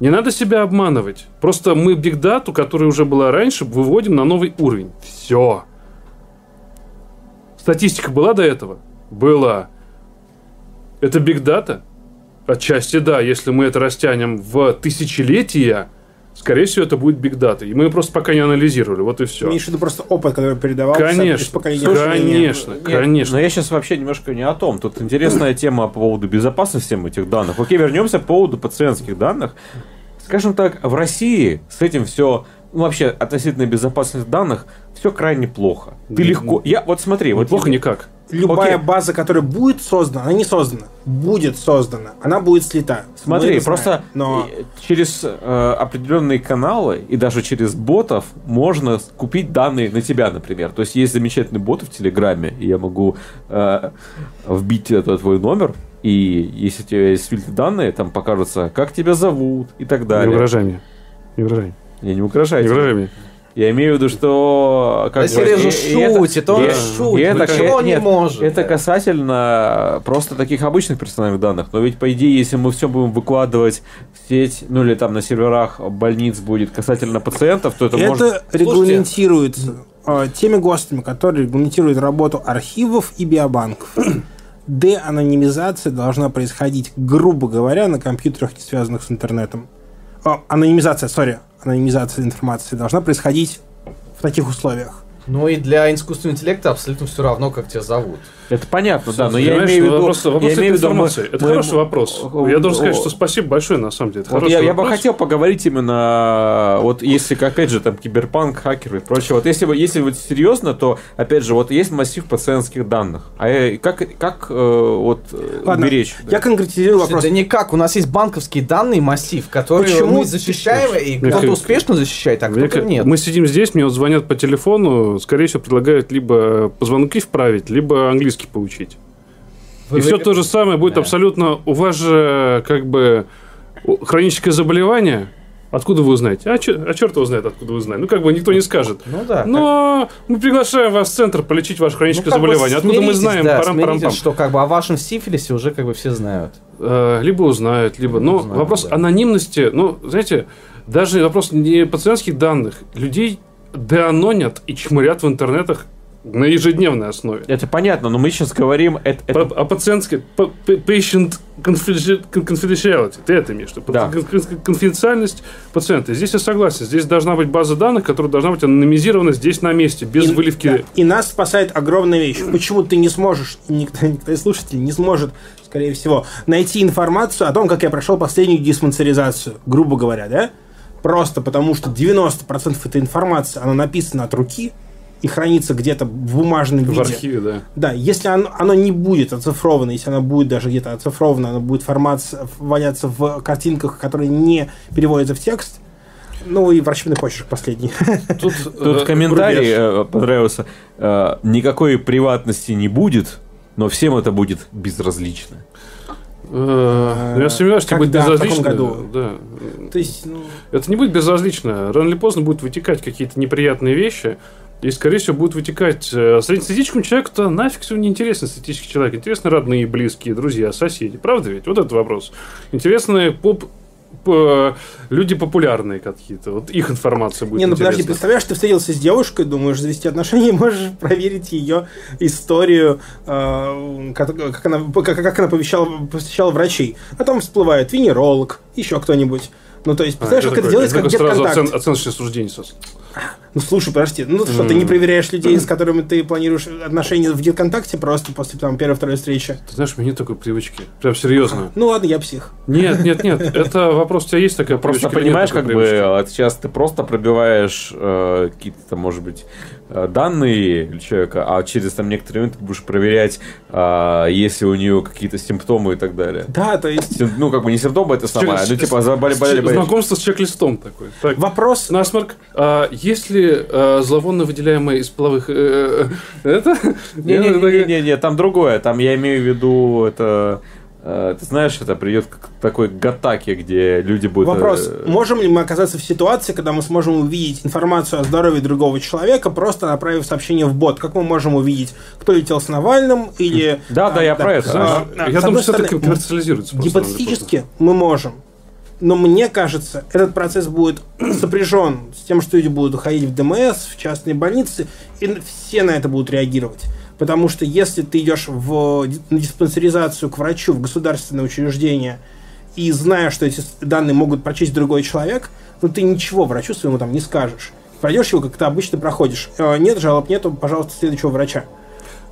Не надо себя обманывать. Просто мы бигдату, которая уже была раньше, выводим на новый уровень. Все. Статистика была до этого? Была. Это бигдата? Отчасти да, если мы это растянем в тысячелетия, скорее всего, это будет биг дата. И мы просто пока не анализировали, вот и все. В виду просто опыт, который передавался из Конечно, поколения поколение? конечно, Нет, конечно. Но я сейчас вообще немножко не о том. Тут интересная тема по поводу безопасности этих данных. Окей, вернемся по поводу пациентских данных. Скажем так, в России с этим все, ну, вообще, относительно безопасности данных, все крайне плохо. Ты легко... Я, вот смотри, вот... Неплохо никак. Любая Окей. база, которая будет создана, она не создана, будет создана, она будет слита. Смотри, это просто знаем. Но через э, определенные каналы и даже через ботов можно купить данные на тебя, например. То есть есть замечательный бот в Телеграме, и я могу э, вбить это твой номер, и если у тебя есть фильтр данные, там покажется, как тебя зовут и так Не далее. угрожай мне. Не угрожай. Я не угрожаю. Не тебе. угрожай мне. Я имею в виду, что... Как Да Сережа это- шутит, он шутит, это, ничего не может, Это касательно просто таких обычных персональных данных. Но ведь, по идее, если мы все будем выкладывать в сеть, ну или там на серверах больниц будет касательно пациентов, то это, это может... регламентируется э, теми ГОСТами, которые регламентируют работу архивов и биобанков. Деанонимизация должна происходить, грубо говоря, на компьютерах, не связанных с интернетом. О, анонимизация, сори, анонимизация информации должна происходить в таких условиях. Ну и для искусственного интеллекта абсолютно все равно, как тебя зовут. Это понятно, да, но я имею в виду... вопрос, вопрос я имею в виду, мы- информации. Это мы- хороший вопрос. Я должен сказать, что спасибо большое, на самом деле. Это Вот я, я бы хотел поговорить именно, вот если, опять же, там, киберпанк, хакеры и прочее, вот если, вы- если вот серьезно, то, опять же, вот есть массив пациентских данных, а э, как, как э, вот э, Ладно, уберечь? я конкретизирую вопрос. Да никак, у нас есть банковские данные, массив, которые Почему? мы защищаем, и кто-то успешно защищает, а кто-то нет. Мы сидим здесь, мне вот звонят по телефону, скорее всего, предлагают либо позвонки вправить, либо английский поучить. Вы и все вы- то же самое будет Да. абсолютно... У вас же как бы хроническое заболевание. Откуда вы узнаете? А, чё- а черт его знает, откуда вы знаете. Ну, как бы никто не скажет. Ну да. Но мы приглашаем вас в центр полечить ваше Ну, хроническое как бы заболевание. Откуда мы знаем? да, Парам-парам-пам. смиритесь, что как бы о вашем сифилисе уже как бы все знают. Э, либо узнают, либо... Но Узнают, вопрос да. анонимности, ну, знаете, даже вопрос не пациентских данных. Людей деанонят и чмырят в интернетах на ежедневной основе. Это понятно, но мы сейчас говорим... Это, это- О пациентской patient confidenti- confidentiality. Ты это имеешь в виду? Да. Кон- кон- Конфиденциальность пациента. Здесь я согласен. Здесь должна быть база данных, которая должна быть анонимизирована здесь на месте, без И- выливки. да, И нас спасает огромная вещь. Почему ты не сможешь, никто, никто из слушателей не сможет, скорее всего, найти информацию о том, как я прошел последнюю диспансеризацию, грубо говоря, да? Просто потому, что 90% этой информации, она написана от руки и хранится где-то в бумажном В виде. архиве, да. Да, если оно, оно не будет оцифровано, если оно будет даже где-то оцифровано, оно будет формат валяться в картинках, которые не переводятся в текст, ну и врачебный почерк последний. Тут, Тут э, комментарий э, понравился. Э, никакой приватности не будет, но всем это будет безразлично. Э, Я сомневаюсь, что будет? В безразлично. году? Да. То есть, ну, Это не будет безразлично. Рано или поздно будут вытекать какие-то неприятные вещи. И, скорее всего, будут вытекать... э, Среднестатистическому человеку-то нафиг все не интересно, статистический человек. Интересны родные, близкие, друзья, соседи. Правда ведь? Вот этот вопрос. Интересны поп... люди популярные какие-то. Вот их информация будет не, ну подожди, интересна. представляешь, ты встретился с девушкой, думаешь завести отношения, можешь проверить ее историю, э, как, как она, как, как она посещала, посещала врачей. А там всплывает венеролог, еще кто-нибудь. Ну, то есть, А, представляешь, я как это такой- делается, я как сразу оцен- оценочное суждение. сразу. Ну, слушай, подожди, ну что, ты не проверяешь людей, с которыми ты планируешь отношения в ВКонтакте просто после там первой-второй встречи? Ты знаешь, у меня нет такой привычки. Прям серьезно. Ну ладно, я псих. Нет, нет, нет. Это вопрос, у тебя есть такая Просто привычка нет понимаешь, как бы привычки? вот сейчас ты просто пробиваешь э, какие-то может быть, данные человека, а через там некоторые минуты ты будешь проверять, а, если у нее какие-то симптомы и так далее. Да, то есть Ну, как бы не симптомы, это самое, ну, типа, заболели, болели, болели. Знакомство с чек-листом такой. Так, вопрос... Насморк. А, есть ли а, зловонно выделяемое из половых... э, э, это? Не-не-не, там другое. Там я имею в виду, это... э, Ты знаешь, это придет к такой гатаке, где люди будут... Вопрос, э, можем ли мы оказаться в ситуации, когда мы сможем увидеть информацию о здоровье другого человека, просто направив сообщение в бот? Как мы можем увидеть, кто летел с Навальным или... Да, да, я про это. Знаешь, А, а, я думаю, что это коммерциализируется. Гипотетически мы можем. Но мне кажется, этот процесс будет сопряжен с тем, что люди будут уходить в ДМС, в частные больницы, и все на это будут реагировать. Потому что если ты идешь в на диспансеризацию к врачу в государственное учреждение, и зная, что эти данные могут прочесть другой человек, ну ты ничего врачу своему там не скажешь. Пройдешь его, как ты обычно проходишь. Э, Нет жалоб, нету, пожалуйста, следующего врача.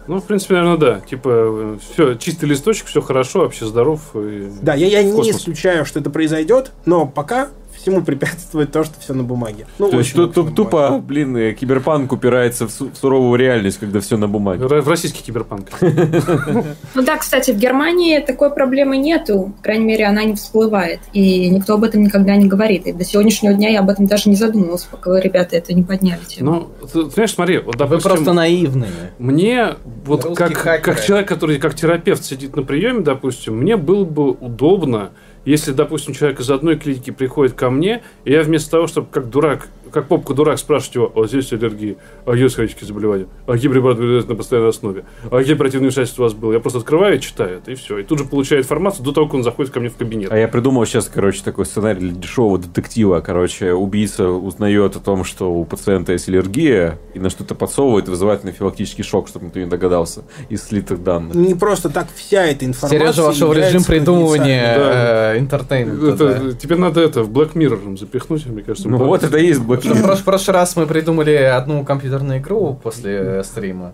Ну, в принципе, наверное, да. Типа, все, чистый листочек, все хорошо, вообще здоров. И... Да, я, я не исключаю, что это произойдет, но пока всему препятствует то, что все на бумаге. Ну, То есть очень ту- много ту- на бумаге. тупо, блин, э, киберпанк упирается в су- в суровую реальность, когда все на бумаге. Р- В российский киберпанк. Ну да, кстати, в Германии такой проблемы нету. По крайней мере, она не всплывает. И никто об этом никогда не говорит. И до сегодняшнего дня я об этом даже не задумывалась, пока вы, ребята, это не подняли. Ну, ты, понимаешь, смотри, вот, Вы допустим, просто наивные. мне, вот как человек, который как терапевт сидит на приеме, допустим, мне было бы удобно, если, допустим, человек из одной клиники приходит ко мне, и я вместо того, чтобы как дурак, как попка дурак спрашивать его, а здесь аллергия, а есть хронические заболевания, а какие препараты на постоянной основе, а какие оперативные вмешательства у вас было, я просто открываю и читаю это, и все. И тут же получаю информацию до того, как он заходит ко мне в кабинет. А я придумал сейчас, короче, такой сценарий для дешевого детектива. Короче, убийца узнает о том, что у пациента есть аллергия, и на что-то подсовывает и вызывает анафилактический шок, чтобы никто не догадался из слитых данных. Не просто так вся эта информация Сережа вошел в является режим придумывания Да. э, entertainment а. Да. Теперь надо это в Black Mirror запихнуть, мне кажется. Ну вот это и есть Black В Mirror. прош- в прошлый раз мы придумали одну компьютерную игру после э, стрима.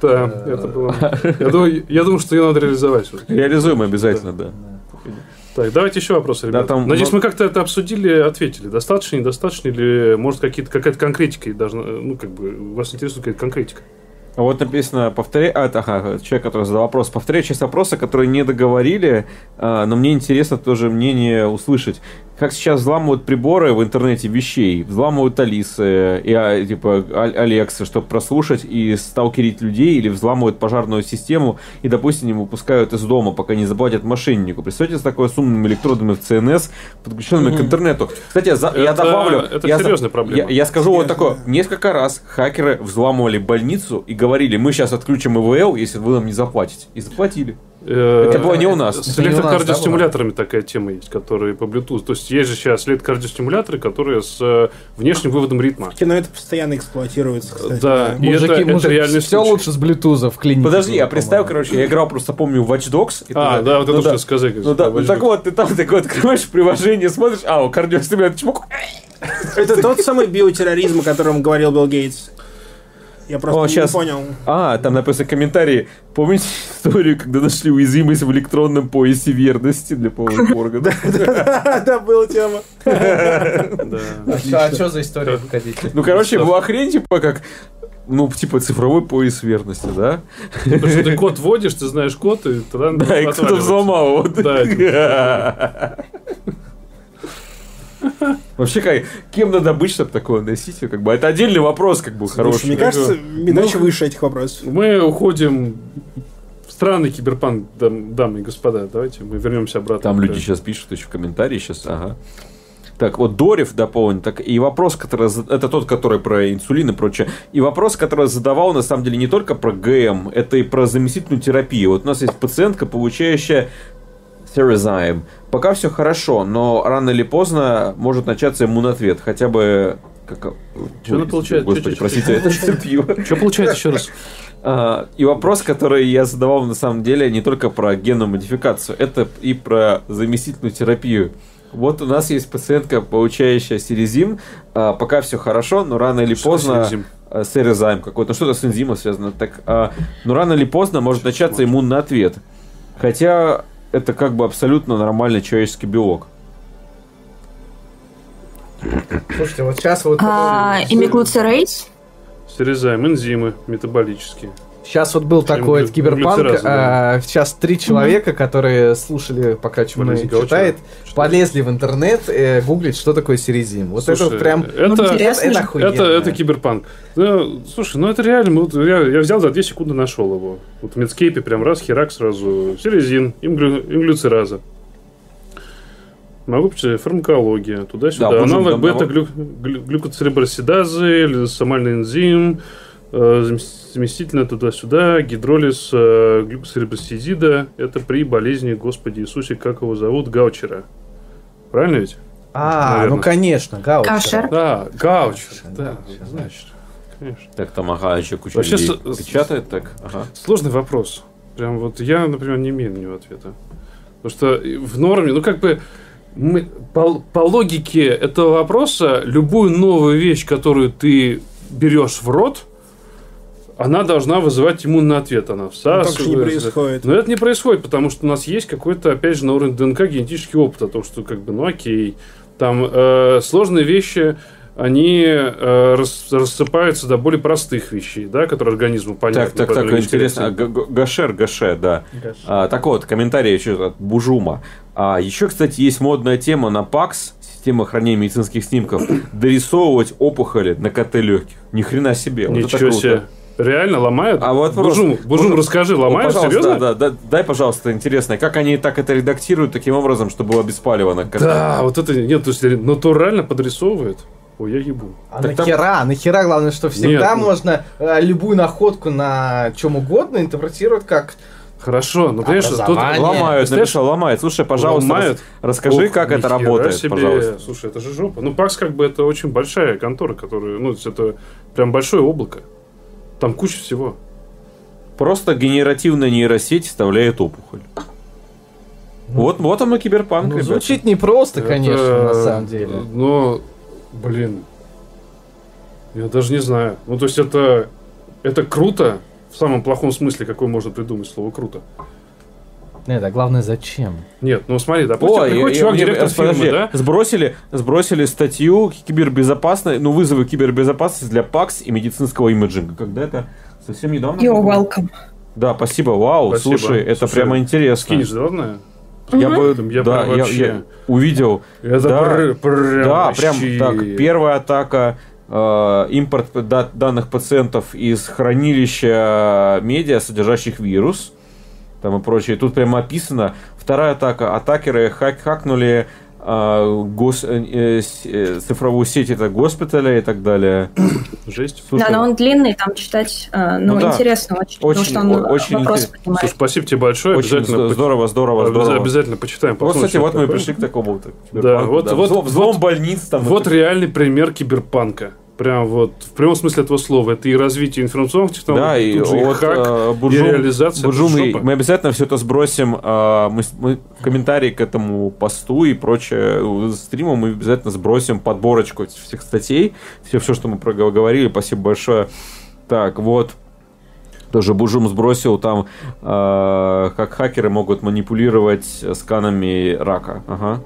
Да, это было. Я думаю, я думаю, что ее надо реализовать. Реализуем обязательно, да. Так, давайте еще вопросы, ребята. там Надеюсь, много- мы как-то это обсудили, ответили. Достаточно, недостаточно, или может какие-то, какая-то конкретика должна, ну, как бы, вас интересует какая-то конкретика? А вот написано, повторяй, а, это, ага, человек, который задал вопрос, повторяй часть вопроса, которые не договорили, а, но мне интересно тоже мнение услышать. Как сейчас взламывают приборы в интернете вещей, взламывают Алисы, и, а, типа Алексы, чтобы прослушать и сталкерить людей, или взламывают пожарную систему и, допустим, не выпускают из дома, пока не заплатят мошеннику. Представьте, с такой с умными электродами в ЦНС, подключенными к интернету. Кстати, я, за- я Это- добавлю... это я за- серьезная проблема. Я, я скажу вот Серьезно, такое. Несколько раз хакеры взламывали больницу и говорили, мы сейчас отключим ИВЛ, если вы нам не заплатите. И заплатили. Это было не у нас. С электрокардиостимуляторами такая тема есть, которые по Bluetooth. То есть есть же сейчас электрокардиостимуляторы, которые с э, внешним выводом ритма. Кино это постоянно эксплуатируется, кстати. Да, и это, это реальный все случай. лучше с блютуза в клинике. Подожди, я было, представил, короче, я играл, просто помню, Watch Dogs. А, да, вот это ну что сказать. Ну да, ну так вот, ты там такой открываешь приложение, смотришь, а, кардиостимулятор чмок. Это тот самый биотерроризм, о котором говорил Билл Гейтс. Я просто О, не щас. понял. А, там написано комментарии. Помните историю, когда нашли уязвимость в электронном поясе верности для полных органов? Да, была тема. А что за история, погодите? Ну, короче, была хрень, типа, как ну, типа, цифровой пояс верности, да? Потому что ты код вводишь, ты знаешь код, и тогда Да, и кто-то взломал. Да, Вообще, как, кем надо быть, чтобы такое носить? Как бы, это отдельный вопрос, как бы, Слушай, хороший. мне кажется, медача выше этих вопросов. Мы уходим в странный киберпанк, дам- дамы и господа. Давайте мы вернемся обратно. Там люди сейчас пишут еще в комментарии сейчас, ага. Так, вот Дорев дополнит, так, и вопрос, который, это тот, который про инсулин и прочее, и вопрос, который задавал, на самом деле, не только про ГМ, это и про заместительную терапию. Вот у нас есть пациентка, получающая Cerazime. Пока все хорошо, но рано или поздно может начаться иммунответ, хотя бы... Как... Чё она получает? Господи, простите, это что пиво. Что получается еще раз? А, И вопрос, который я задавал на самом деле не только про генную модификацию, это и про заместительную терапию. Вот у нас есть пациентка, получающая серезим. А, Пока все хорошо, но рано или Что поздно... а, Серезайм какой-то, ну что-то с энзимом связано. Так, а, но рано или поздно может начаться иммунный ответ. Хотя это как бы абсолютно нормальный человеческий белок. Слушайте, вот сейчас вот... А, имиглуцерейс? Срезаем энзимы метаболические. Сейчас вот был такой глю- киберпанк, да. а, сейчас три человека, которые слушали, пока Чумной читает, полезли в интернет э, гуглить, что такое серезим. Вот это Слушай, вот прям... Это, интересно это охуенно. это, это киберпанк. Ну, слушай, ну это реально. вот я, я взял за 2 секунды нашел его. Вот в Медскейпе прям раз, херак сразу. Серезин, имглю, имглюцераза. Могу писать фармакология, туда-сюда. Да, Аналог бета-глюкоцеребросидазы, лизосомальный энзим, заместительно туда-сюда, гидролиз э, глюкосеребросидида. Это при болезни, Господи Иисусе, как его зовут, Гаучера. Правильно ведь? А, наверное. ну конечно, Гаучер. Кашер. Да, Гаучер. Гаучер, Да, Гаучер, значит. Конечно. Так, там, ага, еще куча Вообще людей с- печатает, так, ага. Сложный вопрос. Прям вот я, например, не имею на него ответа. Потому что в норме, ну как бы мы, по, по логике этого вопроса, любую новую вещь, которую ты берешь в рот, она должна вызывать иммунный ответ. Она всасывает. Ну, так же не происходит. Но это не происходит, потому что у нас есть какой-то, опять же, на уровне ДНК генетический опыт о том, что как бы, ну окей, там э, сложные вещи, они э, рас, рассыпаются до более простых вещей, да, которые организму понятны. Так, так, так, интересно. Гашер, Гаше, да. А, так вот, комментарий еще от Бужума. А, еще, кстати, есть модная тема на ПАКС, система хранения медицинских снимков, дорисовывать опухоли на КТ легких. Ни хрена себе. Ничего вот себе. Реально ломают? А вот Бужум, Бужум, Бужум расскажи, ломают? Ну, Серьезно? Да, да, да, дай, пожалуйста, интересно, как они так это редактируют таким образом, чтобы было беспалево на Да, вот это, нет, то есть натурально подрисовывают. Ой, я ебу. А так нахера? Там... Нахера, главное, что всегда Нет, ну- можно э, любую находку на чем угодно интерпретировать как Хорошо, ну понимаешь, тут ломают, написал, ломает. Слушай, пожалуйста, ломают. расскажи, Ох, как это работает, себе. пожалуйста. Слушай, это же жопа. Ну, ПАКС как бы это очень большая контора, которая, ну, это прям большое облако. Там куча всего. Просто генеративная нейросеть вставляет опухоль. Ну, вот, вот оно киберпанк, ну, Звучит непросто, это, конечно, на самом деле. Но, блин, я даже не знаю. Ну, то есть это, это круто, в самом плохом смысле, какой можно придумать слово круто. Нет, а главное зачем? Нет, ну смотри, допустим, О, приходит я, чувак, я, директор фирмы, подожди, да? Сбросили, сбросили статью кибербезопасной, ну, вызовы кибербезопасности для ПАКС и медицинского имиджинга. Когда это совсем недавно. You're welcome. Да, спасибо, вау, спасибо. слушай, это слушай, прямо интересно. Скинешь, да, я бы, я да, я, я увидел. Это да, пр- прям да, прям так. Первая атака, э, импорт да, данных пациентов из хранилища медиа, содержащих вирус там и прочее. Тут прямо описано. Вторая атака. Атакеры хак хакнули а, гос, э, э, цифровую сеть это госпиталя и так далее. Жесть. Слушай, да, но он длинный, там читать, э, ну, ну интересно очень, очень, потому что он очень вопрос. Слушай, спасибо тебе большое. Очень обязательно здорово, здорово, здорово. Обязательно почитаем. Вот, кстати, вот мы пришли к такому. Да, вот, да. вот, взлом больниц там. Вот реальный пример киберпанка. Прям вот в прямом смысле этого слова. Это и развитие информационных технологий, да, и, и вот, хак, э, буржум, и реализация. Буржум, и мы обязательно все это сбросим э, мы, мы в комментарии к этому посту и прочее стриму мы обязательно сбросим подборочку всех статей, все, все, что мы проговорили. Спасибо большое. Так, вот. Тоже Бужум сбросил там, э, как хакеры могут манипулировать сканами рака. Ага.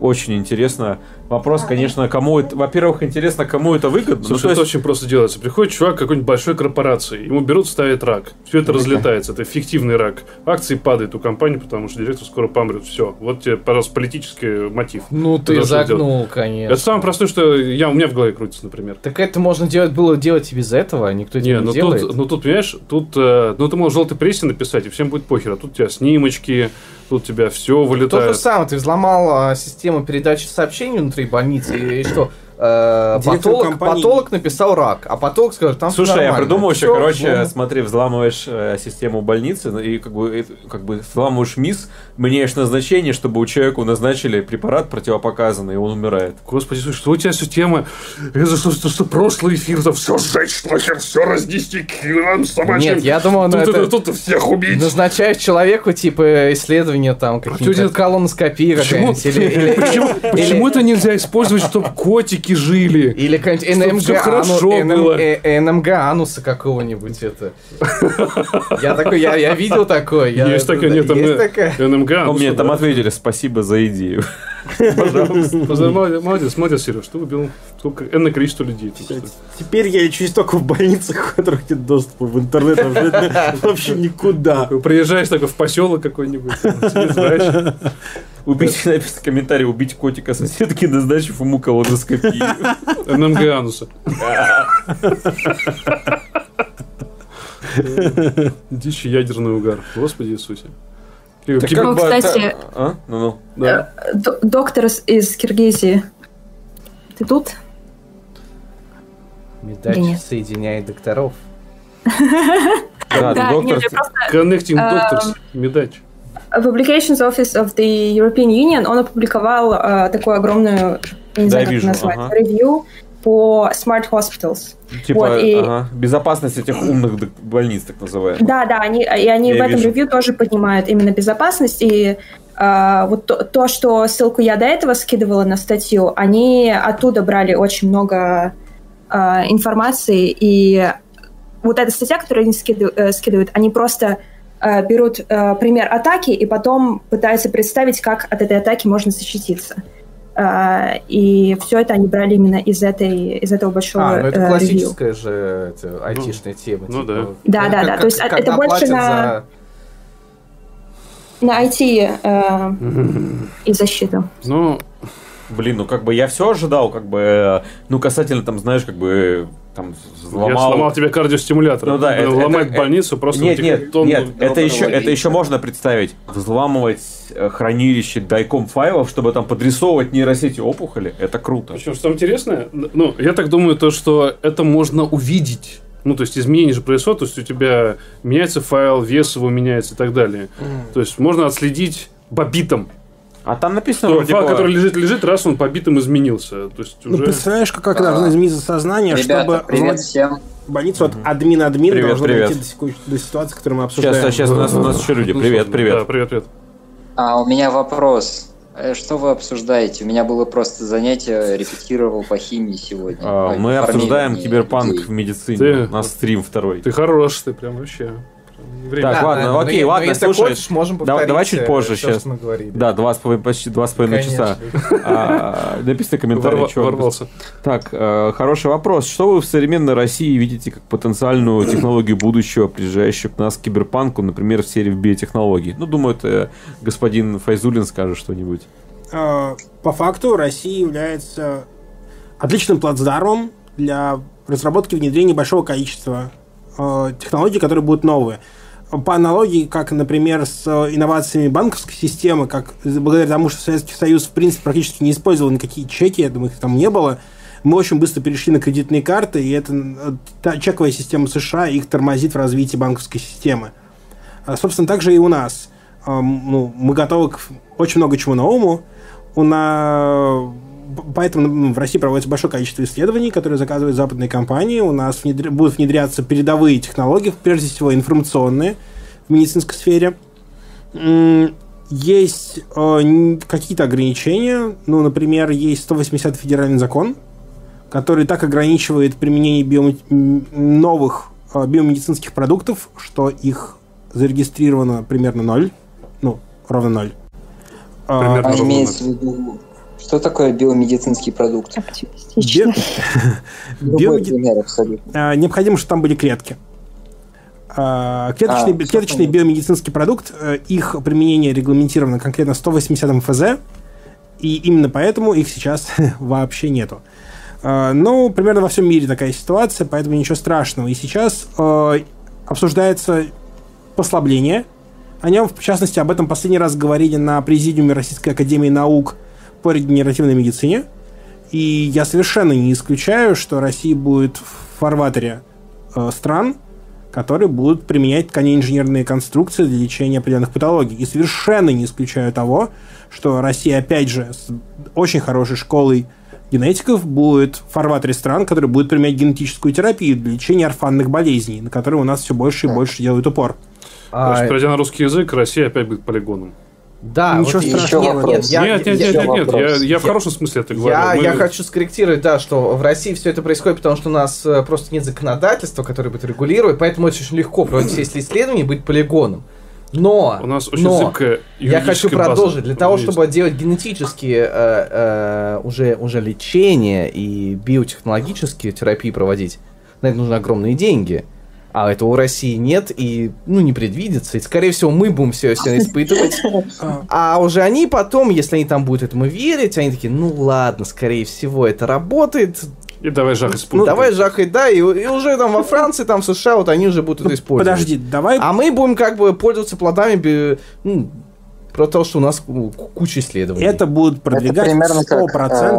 Очень интересно. Вопрос, конечно, кому это... Во-первых, интересно, кому это выгодно. Слушай, ну, это есть... очень просто делается. Приходит чувак какой-нибудь большой корпорации, ему берут, ставят рак. Все это разлетается. Это фиктивный рак. Акции падают у компании, потому что директор скоро помрет. Все. Вот тебе, пожалуйста, политический мотив. Ну, ты загнул, конечно. Это самое простое, что я, у меня в голове крутится, например. Так это можно делать было делать и без этого, а никто не, не ну, делает. Тут, ну, тут, понимаешь, тут... Э, ну, ты можешь в желтой прессе написать, и всем будет похер. А тут у тебя снимочки, тут у тебя все вылетает. То же самое. Ты взломал а, систему передачи сообщений внутри больницы, и что? Э, патолог, патолог написал рак, а патолог скажет, там Слушай, я придумал еще, короче, ну... смотри, взламываешь э, систему больницы ну, и как бы, как бы взламываешь МИС, меняешь назначение, чтобы у человека назначили препарат противопоказанный, и он умирает. Господи, слушай, что у тебя система? Это что, что, что прошлый эфир, там все сжечь нахер, все разнести к собачьим. Нет, я думал, тут, это... тут, тут всех убить. Назначаешь человеку, типа, исследования там, какие-нибудь колоноскопии какая-нибудь. Почему это нельзя использовать, чтобы котики девушки жили. Или какая-нибудь НМГ, хорошо ану, было. Э, НМГ ануса какого-нибудь это. Я такой, я, я видел такое. Я, есть такая, нет, там. НМГ ануса. Мне там ответили, спасибо за идею. Пожалуйста. Молодец, молодец, Сереж, ты убил сколько энное количество людей. Теперь я лечусь только в больницах, у которых нет доступа в интернет. Вообще никуда. Приезжаешь такой в поселок какой-нибудь, Убить, написано комментарий, убить котика соседки, назначив ему колоноскопию. НМГ ануса. Дичь ядерный угар. Господи Иисусе. Так ну, кстати, а? ну, ну. Да. Э, доктор из Киргизии. Ты тут? Медач соединяет докторов. Да, доктор. Connecting Doctors. Медач. Publications Office of the European Union, он опубликовал uh, такую огромную, не знаю, как назвать, ревью по Smart Hospitals. Типа вот, и... ага, безопасность этих умных больниц, так называемых. Да, да, они, и они я в этом ревью тоже поднимают именно безопасность. И э, вот то, то, что ссылку я до этого скидывала на статью, они оттуда брали очень много э, информации. И вот эта статья, которую они скидывают, э, скидывают они просто э, берут э, пример атаки и потом пытаются представить, как от этой атаки можно защититься. А, и все это они брали именно из этой из этого большого. А, ну это классическая ревью. же это, айтишная ну, тема. Ну типа, да. Да, да, да. То есть как, это больше на за... на IT э, и защиту. Ну, блин, ну как бы я все ожидал, как бы, э, ну касательно там, знаешь, как бы там взломал... Я сломал тебе кардиостимулятор. Ну да, это, ломать это, больницу просто... Нет, нет, тонну, нет, это еще, это еще можно представить. Взламывать э, хранилище дайком файлов, чтобы там подрисовывать нейросети опухоли, это круто. Причем, что интересное, ну, я так думаю, то, что это можно увидеть. Ну, то есть изменения же происходят, то есть у тебя меняется файл, вес его меняется и так далее. Mm. То есть можно отследить по битам, а там написано, что файл, который лежит, лежит, раз он побитым изменился. То есть ну, уже... Ну, представляешь, как, как а, должно измениться сознание, Ребята, чтобы привет всем. больницу от админ-админ привет, должно привет. дойти до, до ситуации, которую мы обсуждаем. Сейчас, сейчас у нас, у нас еще люди. Привет, привет. Да, привет, привет. А, у меня вопрос. Э, что вы обсуждаете? У меня было просто занятие, репетировал по химии сегодня. А, мы обсуждаем киберпанк людей. в медицине. Ты, У нас стрим второй. Ты хорош, ты прям вообще. Время. Так, да, ладно, да, окей, но, ладно, но если слушай, хочешь, можем повторить давай чуть позже все, сейчас. мы говорили. Да, два с половиной, почти два с половиной часа. А, написано комментарий, Ворва, что ворвался. Так, э, хороший вопрос. Что вы в современной России видите как потенциальную технологию будущего, приезжающую к нас к киберпанку, например, в серии биотехнологий? Ну, думаю, это господин Файзулин скажет что-нибудь. А, по факту Россия является отличным плацдармом для разработки и внедрения большого количества э, технологий, которые будут новые по аналогии, как, например, с инновациями банковской системы, как благодаря тому, что Советский Союз, в принципе, практически не использовал никакие чеки, я думаю, их там не было, мы очень быстро перешли на кредитные карты, и это та чековая система США их тормозит в развитии банковской системы. А, собственно, так же и у нас. Ну, мы готовы к очень много чему новому. У нас поэтому ну, в России проводится большое количество исследований, которые заказывают западные компании. У нас внедр... будут внедряться передовые технологии, прежде всего информационные в медицинской сфере. Есть э, какие-то ограничения. Ну, например, есть 180 федеральный закон, который так ограничивает применение биом... новых э, биомедицинских продуктов, что их зарегистрировано примерно ноль. Ну, ровно ноль. Примерно а, имеется в виду что такое биомедицинский продукт? Био... Биомеди... А, необходимо, чтобы там были клетки. А, клеточный, а, клеточный биомедицинский продукт, э, их применение регламентировано конкретно 180 МФЗ, и именно поэтому их сейчас вообще нету. А, ну, примерно во всем мире такая ситуация, поэтому ничего страшного. И сейчас э, обсуждается послабление. О нем, в частности, об этом последний раз говорили на президиуме Российской Академии Наук – по регенеративной медицине. И я совершенно не исключаю, что Россия будет в фарватере э, стран, которые будут применять тканеинженерные конструкции для лечения определенных патологий. И совершенно не исключаю того, что Россия, опять же, с очень хорошей школой генетиков будет в фарватере стран, которые будут применять генетическую терапию для лечения орфанных болезней, на которые у нас все больше и больше делают упор. А... То есть, пройдя на русский язык, Россия опять будет полигоном. Да, ничего вот страшного. Нет, нет, нет, нет, нет, нет, нет, я, я в хорошем смысле это говорю. Я, Мы... я хочу скорректировать, да, что в России все это происходит, потому что у нас э, просто нет законодательства, которое бы это регулирует, поэтому очень легко проводить все исследования и быть полигоном. Но, у нас очень но я хочу продолжить. Для того, чтобы делать генетические э, э, уже, уже лечение и биотехнологические терапии проводить, на это нужны огромные деньги. А этого у России нет и, ну, не предвидится. И, скорее всего, мы будем все, все испытывать. А уже они потом, если они там будут этому верить, они такие, ну ладно, скорее всего, это работает. И давай жахать Ну, давай жахать, да, и, и уже там во Франции, там в США, вот они уже будут это использовать. Подожди, давай... А мы будем как бы пользоваться плодами, ну, про то, что у нас куча исследований. Это будут продвигать это 100%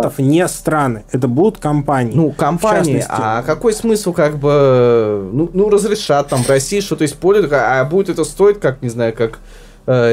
как, а... не страны. Это будут компании. Ну, компании. А какой смысл как бы... Ну, ну разрешат там в России что-то использовать, а будет это стоить, как, не знаю, как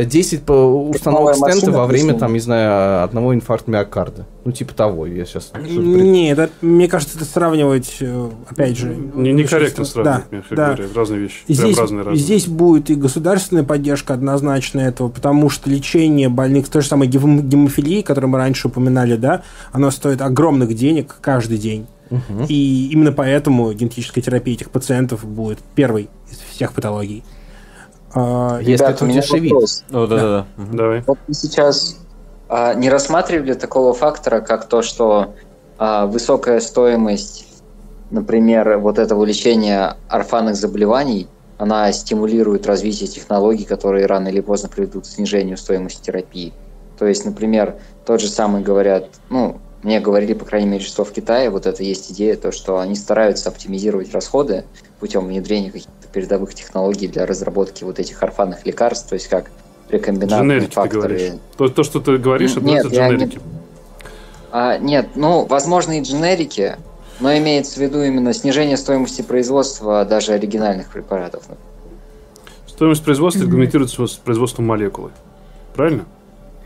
10 по установок стента во время, там, не знаю, одного инфаркта миокарда. Ну, типа того, я сейчас... Не, это, мне кажется, это сравнивать, э, опять же... Не, некорректно сравнивать, да, мягко да. говоря, разные вещи. Здесь, разные, разные. здесь будет и государственная поддержка однозначно этого, потому что лечение больных, то же самое гемофилии, которую мы раньше упоминали, да, оно стоит огромных денег каждый день. Угу. И именно поэтому генетическая терапия этих пациентов будет первой из всех патологий. А, Если Ребята, это удешевит. О, да, да, да. Угу. Давай. Вот мы сейчас а, не рассматривали такого фактора, как то, что а, высокая стоимость, например, вот этого лечения орфанных заболеваний, она стимулирует развитие технологий, которые рано или поздно приведут к снижению стоимости терапии. То есть, например, тот же самый говорят, ну, мне говорили, по крайней мере, что в Китае вот это есть идея, то, что они стараются оптимизировать расходы путем внедрения каких-то передовых технологий для разработки вот этих орфанных лекарств, то есть как рекомбинантные дженерики факторы. То, то, что ты говоришь, это, нет, это дженерики. Не... А, нет, ну, возможно, и дженерики, но имеется в виду именно снижение стоимости производства даже оригинальных препаратов. Стоимость производства регламентируется с производством молекулы. Правильно?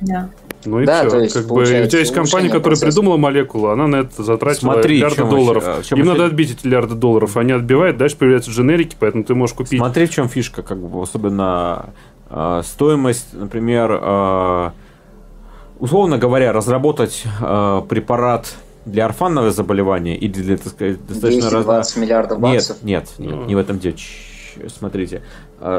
Да. Ну и да, все. Есть, как бы, у тебя есть компания, которая процесса. придумала молекулу, она на это затратила Смотри, миллиарды долларов. Еще, Им надо отбить эти миллиарды долларов. Они отбивают, дальше появляются дженерики, поэтому ты можешь купить. Смотри, в чем фишка, как бы, особенно э, стоимость, например, э, условно говоря, разработать э, препарат для орфанного заболевания или для, так сказать, достаточно 10-20 раз... миллиардов баксов? Нет, нет, нет, не в этом дело. Смотрите,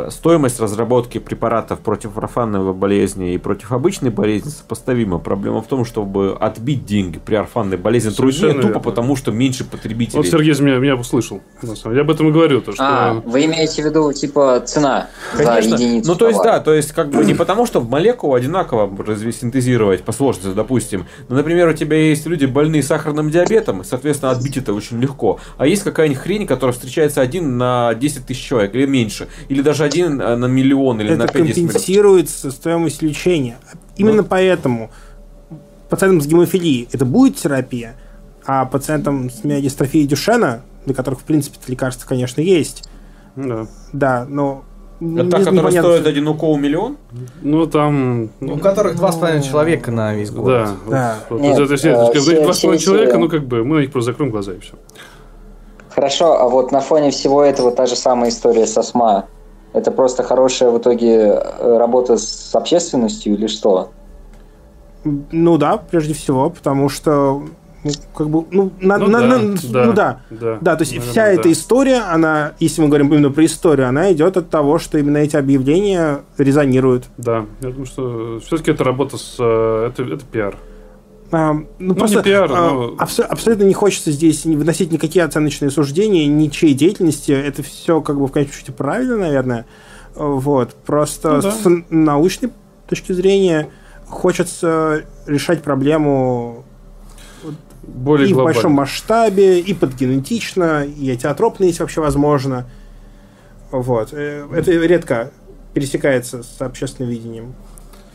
стоимость разработки препаратов против орфанной болезни и против обычной болезни сопоставима. Проблема в том, чтобы отбить деньги при орфанной болезни труднее, тупо потому, что меньше потребителей. Вот Сергей меня, меня услышал. Я об этом и говорю. То, что... А, вы имеете в виду, типа, цена Конечно. за единицу Ну, то есть, да, то есть, как бы не потому, что молекулу одинаково синтезировать по сложности, допустим. Но, например, у тебя есть люди больные сахарным диабетом, и, соответственно, отбить это очень легко. А есть какая-нибудь хрень, которая встречается один на 10 тысяч человек или меньше. Или даже даже один э, на миллион или это на 50 компенсируется стоимость лечения. Именно ну. поэтому пациентам с гемофилией это будет терапия, а пациентам с миодистрофией Дюшена, для которых, в принципе, лекарства, конечно, есть. Да. Да, но это та, которая стоит один укол миллион? Ну, там... Ну, у которых два с половиной человека на весь год. Да. да. Вот, Нет, вот, это, э, два с половиной человека, ну, как бы, мы на них просто закроем глаза и все. Хорошо, а вот на фоне всего этого та же самая история со СМА. Это просто хорошая в итоге э, работа с общественностью или что? Ну да, прежде всего, потому что ну, как бы, ну, на, ну, на, да, на, да, ну да, да, да, то есть наверное, вся да. эта история, она, если мы говорим именно про историю, она идет от того, что именно эти объявления резонируют. Да, я думаю, что все-таки это работа с, э, это, это пиар. А, ну, ну, просто не пиар, а, но... абс- абсолютно не хочется здесь выносить никакие оценочные суждения, ничьей деятельности. Это все как бы в конечном счете правильно, наверное. Вот. Просто ну, да. с научной точки зрения хочется решать проблему Более и в большом масштабе, и подгенетично, и атиотропно, если вообще возможно. Вот. Э, это редко пересекается с общественным видением.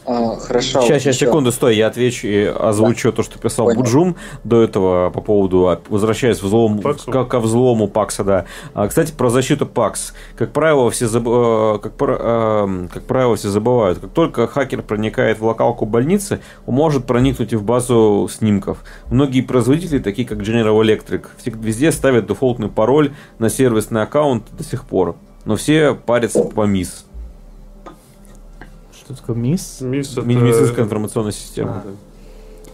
А, хорошо. Сейчас, сейчас, секунду, стой, я отвечу и озвучу да. то, что писал Понял. Буджум до этого по поводу, а, возвращаясь взлом, к, ко взлому Пакса, да. А, кстати, про защиту Пакс. Как правило, все заб... Э, как, э, как правило, все забывают. Как только хакер проникает в локалку больницы, он может проникнуть и в базу снимков. Многие производители, такие как General Electric, везде ставят дефолтный пароль на сервисный аккаунт до сих пор. Но все парятся по МИС. Что такое МИС? МИС это... Медицинская информационная система. А.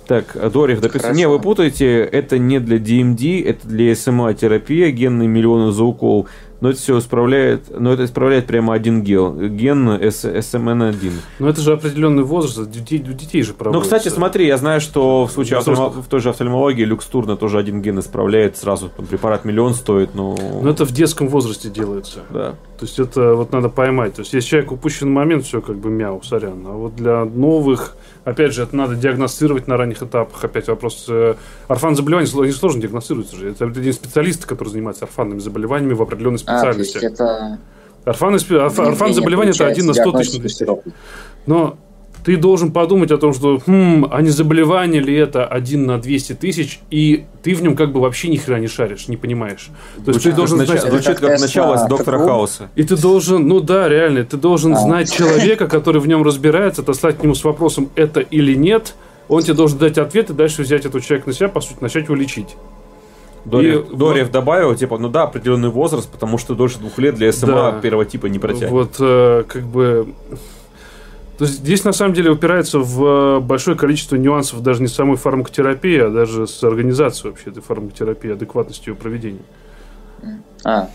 Так, Дорих дописал. Не, вы путаете, это не для DMD, это для СМА-терапия, генные миллионы за укол но это все исправляет, но это исправляет прямо один ген, ген SMN1. Но это же определенный возраст, детей, детей же проводится. Ну, кстати, смотри, я знаю, что в случае офтальмо... в той же офтальмологии люкстурна тоже один ген исправляет сразу, препарат миллион стоит, но... Но это в детском возрасте делается. Да. То есть это вот надо поймать. То есть если человек упущен момент, все как бы мяу, сорян. А вот для новых Опять же, это надо диагностировать на ранних этапах. Опять вопрос. Э, орфан заболевания они сложно диагностируются же. Это один специалисты, которые занимаются орфанными заболеваниями в определенной специальности. А, то есть это... Орфан, орфан, орфан заболевания это один на 100 тысяч. Но ты должен подумать о том, что, хм, а не заболевание ли это один на 200 тысяч, и ты в нем как бы вообще ни хрена не шаришь, не понимаешь. То есть Звучит ты должен как знать... звучит как начало с доктора Хауса. И ты должен, ну да, реально, ты должен А. знать человека, который в нем разбирается, отослать к нему с вопросом, это или нет, он тебе должен дать ответ и дальше взять этого человека на себя, по сути, начать его лечить. Дорев, И Дорев добавил, типа, ну да, определенный возраст, потому что дольше двух лет для СМА Да. первого типа не протянет. Вот, э, как бы... То есть здесь на самом деле упирается в э, большое количество нюансов даже не самой фармакотерапии, а даже с организацией вообще этой фармакотерапии, адекватностью ее проведения. А,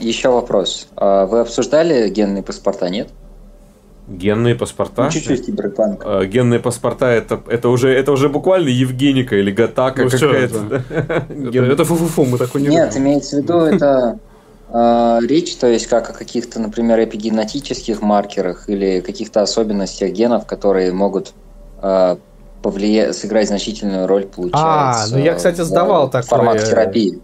еще вопрос. А Вы обсуждали генные паспорта, нет? Генные паспорта. Ну, чуть-чуть киберпанк. Э, Генные паспорта это, это уже это уже буквально Евгеника или Гатака Ну, какая-то. Это, Ген- это фу-фу-фу, мы такой не Нет, любим. имеется в виду это речь, то есть как о каких-то, например, эпигенетических маркерах или каких-то особенностях генов, которые могут э, повлия- сыграть значительную роль, получается. ну я, кстати, сдавал такое. фармакотерапии.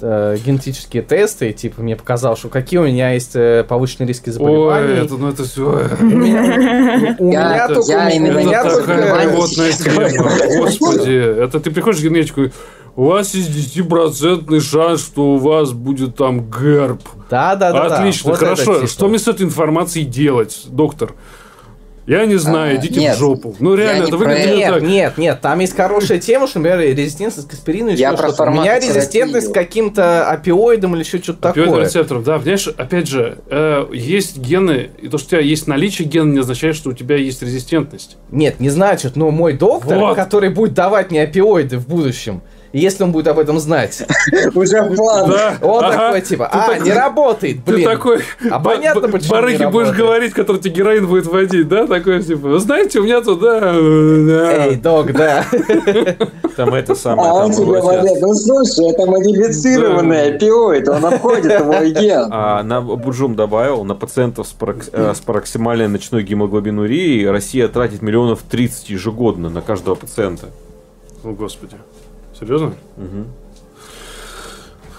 э, генетические тесты, и, типа, мне показал, что какие у меня есть э, повышенные риски заболеваний. Ой, это, ну это все... У меня, только... я у именно Это такая такая вот животная. Господи, это ты приходишь в генетику, и у вас есть 10% шанс, что у вас будет там герб. Да, да, да. да. Отлично, Вот хорошо. типа. Что мне с этой информацией делать, доктор? Я не знаю, А, идите нет, в жопу. Ну реально, не это про выглядит Нет, так. нет, нет, там есть хорошая тема, что, например, резистентность к аспирину Я еще про что-то. У меня резистентность к каким-то опиоидам или еще что-то Опиоидным такое. рецептором, да, понимаешь, опять же, э, есть гены, и то, что у тебя есть наличие гена, не означает, что у тебя есть резистентность. Нет, не значит, но мой доктор, Вот. который будет давать мне опиоиды в будущем, если он будет об этом знать, Уже план. Да, он ага. такой типа, Ты а, такой- не работает, Ты блин. такой, А понятно, почему барыги будешь говорить, который тебе героин будет водить, да? Такой, типа, вы знаете, у меня тут, да, э, да. Эй, док, да. Там это самое. А он тебе говорит, ну слушай, это модифицированный опиоид, он обходит твой ген. А, на Буджум добавил, на пациентов с, парок- э, с пароксимальной ночной гемоглобинурией Россия тратит миллионов 30 ежегодно на каждого пациента. О, господи. Серьезно?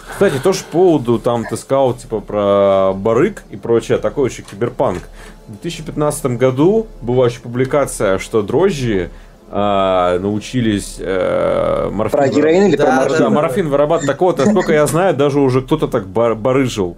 Кстати, тоже по поводу, там ты сказал, типа, про барык и прочее, такой еще киберпанк. В 2015 году была еще публикация, что дрожжи а, научились э, морфин... Про героин или Да, про да, Да, морфин? морфин вырабатывать. Так вот, насколько я знаю, даже уже кто-то так бар- барыжил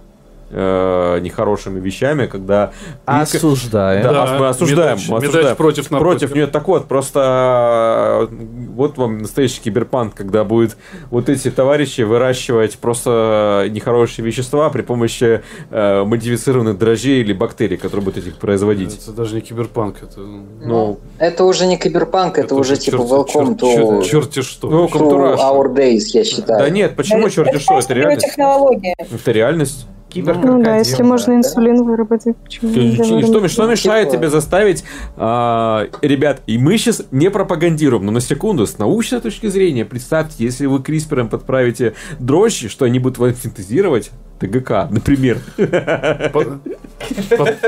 э, нехорошими вещами, когда... Осуждаем. Да, Да, мы осуждаем, медач- мы медач осуждаем. против наркотиков. Против нет, так вот, просто э, вот вам настоящий киберпанк, когда будет вот эти товарищи выращивать просто нехорошие вещества при помощи э, модифицированных дрожжей или бактерий, которые будут этих производить. Это даже не киберпанк, это... Ну, Это уже не киберпанк, это, уже типа черти- welcome чер- to, чер- черти что. Ну, to Russia. our days, я считаю. да нет, почему черти что, это реальность. технология. Это реальность. Киберкрокодил, Ну да, если да. можно инсулин выработать, почему Что, нельзя что- что мешает тебе заставить, а, ребят, и мы сейчас не пропагандируем, но на секунду, с научной точки зрения, представьте, если вы CRISPR подправите дрожжи, что они будут вам синтезировать ТГК, например.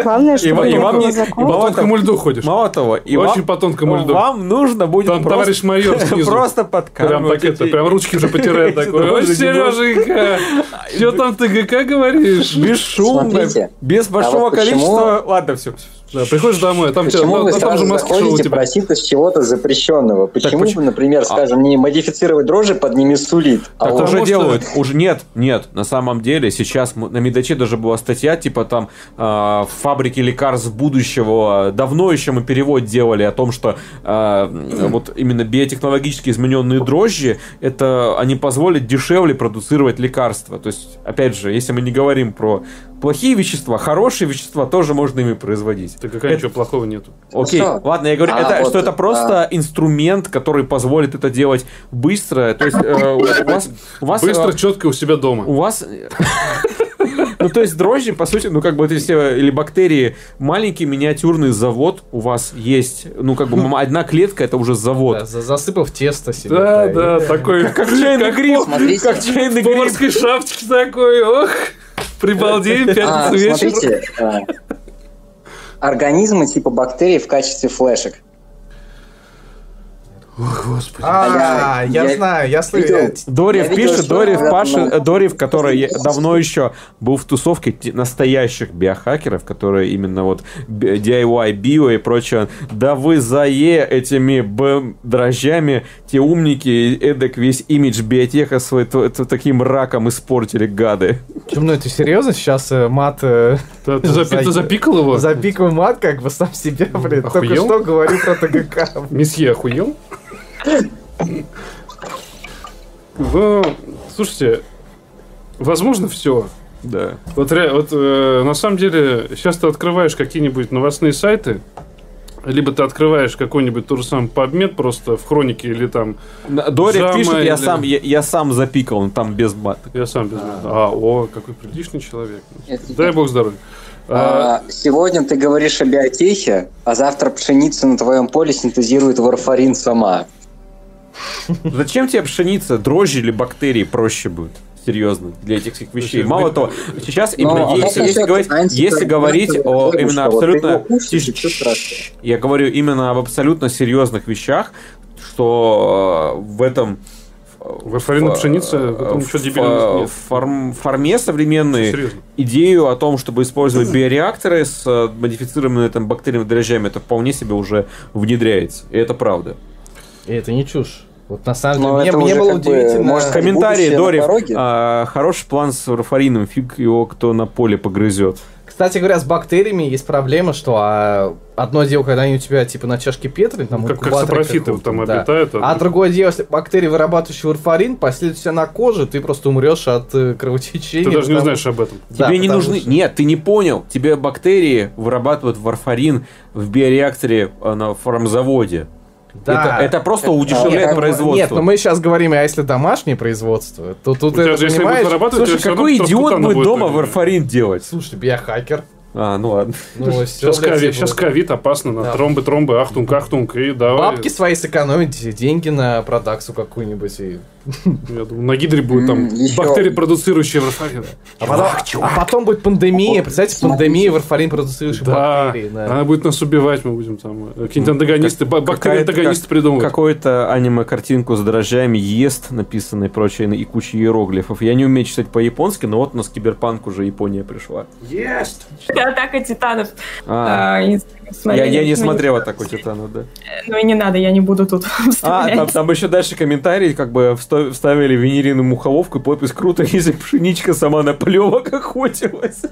Главное, чтобы и не вам было не-. По тонкому льду ходишь. Мало того, и Очень вам, по тонкому льду. вам нужно будет Там просто, товарищ майор снизу. просто Прям подкармливать эти- прям ручки уже потирает такой. Ой, Сереженька, что там ТГК говоришь? Бесшумно, Смотрите, без большого вот почему- количества... Ладно, все. Да, приходишь домой, а там, тебя, Почему ну, вы там сразу же маски шоу у заходите тебя. просить из чего-то запрещенного? Почему почему- бы, например, скажем, не модифицировать дрожжи под немесулит? А Так уже что- делают. Уже нет, нет. На самом деле сейчас на Медаче даже была статья, типа там э, фабрики лекарств будущего. Давно еще мы перевод делали о том, что э, вот именно биотехнологически измененные дрожжи, это они позволят дешевле продуцировать лекарства. То есть, опять же, если мы не говорим про плохие вещества, хорошие вещества тоже можно ими производить. Да какая Это- ничего плохого нету. Окей, Хорошо. ладно, я говорю, А, это, вот, что это просто инструмент, который позволит это делать быстро. То есть э, у вас, у вас, Быстро, э, четко у себя дома. у вас, ну то есть дрожжи, по сути, ну как бы все или бактерии, маленький миниатюрный завод у вас есть, ну как бы м- одна клетка это уже завод. Да, за- засыпав тесто себе. Да, и- да, такой, Как чайный гриб, Смотрите. как чайный в гриб. поварской шапочке такой, ох, прибалдеем, А, пятница вечер. смотрите, а, организмы типа бактерий в качестве флешек. Ох, господи. А, я, я знаю, я слышал. Дорев Я пишет, когда Паша, Дорев, который я- давно еще был в тусовке настоящих биохакеров, которые именно вот DIY, био и прочее. Да вы зае этими б дрожжами, те умники, эдак весь имидж биотеха свой т- т- таким раком испортили, гады. Чем, ну это серьезно? Сейчас э, мат... э, Ты, ты запи- ты запикал его? Запикал мат, как бы сам себя, блин. Только что говорю про ТГК. Месье охуел? Ну, слушайте, возможно все. Да. Вот, вот э, на самом деле, сейчас ты открываешь какие-нибудь новостные сайты, либо ты открываешь какой-нибудь тот же самый подмет просто в хронике или там... Дорев Жама пишет, я или- сам, я, я сам запикал, он там без мата. Я сам без А, о, какой приличный человек. Это Дай бог здоровья. А, А, Сегодня ты говоришь о биотехе, а завтра пшеница на твоем поле синтезирует варфарин сама. Зачем тебе пшеница, дрожжи или бактерии проще будет? Серьезно, для этих всех вещей. Мало того, сейчас Но, именно а если, говорить, если антикоагулянтов говорить о именно абсолютно кушаешь, я говорю именно об абсолютно серьезных вещах, что э, в этом и в- в этом в- ничего дебильного нет. форм- форме современной Серьезно. идею о том, чтобы использовать биореакторы с э, модифицированными там бактериями дрожжами, это вполне себе уже внедряется. И это правда. И это не чушь. Вот на самом Но деле, это мне, мне было бы, удивительно. может, Комментарии, пороге? а, хороший план с варфарином, фиг его кто на поле погрызет. Кстати говоря, с бактериями есть проблема, что а, одно дело, когда они у тебя типа на чашке Петри, там как, как сапрофиты там да. обитают. А другое дело, если бактерии, вырабатывающие варфарин, последуют у тебя на коже, ты просто умрешь от э, кровотечения. Ты даже не потому- знаешь об этом. Да, Тебе не нужны... что- Нет, ты не понял. Тебе бактерии вырабатывают варфарин в биореакторе э, на фармзаводе. Да. Это, это просто удешевляет Нет, ну, производство. Нет, но мы сейчас говорим, а если домашнее производство, то тут это, же, понимаешь, Слушай, какой идиот будет дома э, варфарин делать? Слушай, биохакер. А, ну ладно. Ну, Сейчас блядь, ковид, сейчас ковид опасно, на Да. тромбы, тромбы, ахтунг, ахтунг, и давай. Бабки свои сэкономить, деньги на продакцию какую-нибудь. И... Я думаю, на гидре будет там бактерии, продуцирующие варфарин. А, потом, а потом будет пандемия, представьте, пандемия варфарин продуцирующих Да, бактерий. да. она будет нас убивать, мы будем там э, какие-нибудь антагонисты, бактерии-антагонисты как- придумывать. Какую-то аниме-картинку с дрожжами ест, написано и прочее, и куча иероглифов. Я не умею читать по-японски, но вот у нас киберпанк уже Япония пришла. Есть! Атака титанов. А, А, я, я не смотрел атаку титанов, да. Ну и не надо, я не буду тут А, там, там еще дальше комментарий, как бы вста- вставили венериную мухоловку, и подпись круто, если пшеничка сама на плевок охотилась.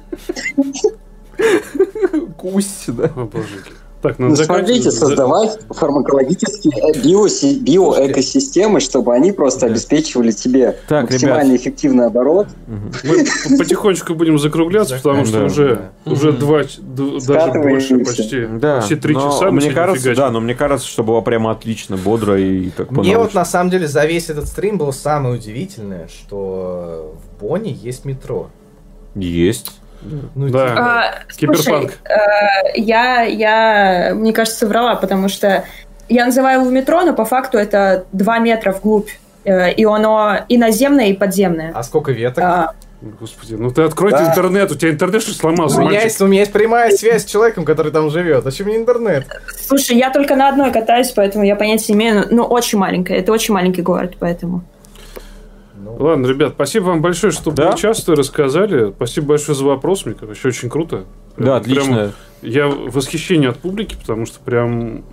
Кусть, да. О, боженьки. Так, Ну, надо смотрите, создавать фармакологические э, биоси- биоэкосистемы, чтобы они просто обеспечивали тебе Так, максимально ребят. эффективный оборот. Мы потихонечку будем закругляться, потому что уже, уже два, даже больше, почти, почти три часа. мы мне кажется, да, но мне кажется, что было прямо отлично, бодро и так Мне вот на самом деле за весь этот стрим было самое удивительное, что в Бонне есть метро. Есть. Ну, Да. типа, А, Киберпанк. Слушай, э, я, я, мне кажется, соврала, потому что я называю его метро, но по факту это 2 метра вглубь. э, И оно и наземное, и подземное. А сколько веток? А, Господи, ну ты откройте Да. интернет, у тебя интернет что сломался, у, меня мальчик? есть, у меня есть прямая связь с человеком, который там живет. А чем мне интернет? слушай, я только на одной катаюсь, поэтому я понятия не имею. Ну, очень маленькая. Это очень маленький город, поэтому. Ладно, ребят, спасибо вам большое, что Да. поучаствовали, рассказали. Спасибо большое за вопрос, мне короче, очень круто. Прям- Да, отлично. прям я в восхищении от публики, потому что прям,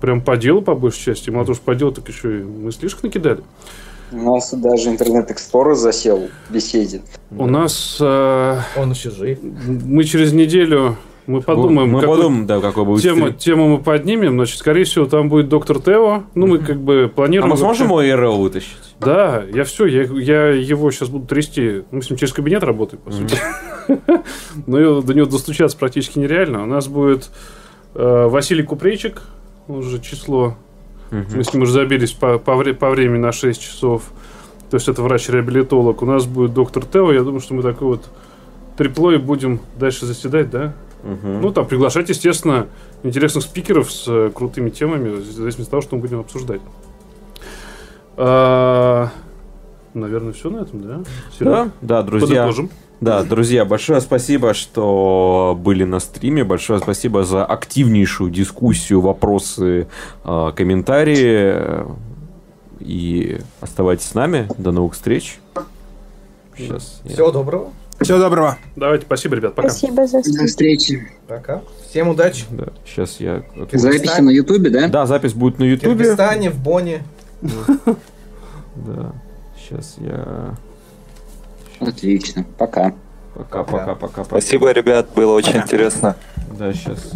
прям по делу, по большей части. Мало того, что по делу, так еще и мыслишек накидали. У нас даже Internet Explorer засел в беседе. У нас э, Он еще жив. мы через неделю мы подумаем, Мы какой- подумаем, да, какой будет тему, стрим. тему мы поднимем. Значит, скорее всего, там будет доктор Тео. Ну, мы как бы А планируем. мы сможем его IRL вытащить? Да, я все, я, я его сейчас буду трясти. Мы с ним через кабинет работаем, по сути. Но до него достучаться практически нереально. У нас будет э, Василий Купрейчик, он же число. Мы с ним уже забились по, по времени на 6 часов. То есть это врач-реабилитолог. У нас будет доктор Тео. Я думаю, что мы такой вот триплой будем дальше заседать, да? Мгм. Ну, там, приглашать, естественно, интересных спикеров с э, крутыми темами, в зависимости от того, что мы будем обсуждать. А, наверное, все на этом, да? Серёг? Да, да, друзья. Подытожим. Да, друзья, большое спасибо, что были на стриме. Большое спасибо за активнейшую дискуссию, вопросы, э, комментарии. И оставайтесь с нами. До новых встреч. Сейчас. Всего я... доброго. Всего доброго. Давайте, спасибо, ребят. Пока. Спасибо за До встречи. Пока. Всем удачи. Да, сейчас я... Запись на Ютубе, да? Да, запись будет на Ютубе. В Киргизстане, в Боне. Да. Сейчас я... Отлично. Пока. Пока, пока, пока, пока. Спасибо, ребят, было очень интересно. Да, сейчас.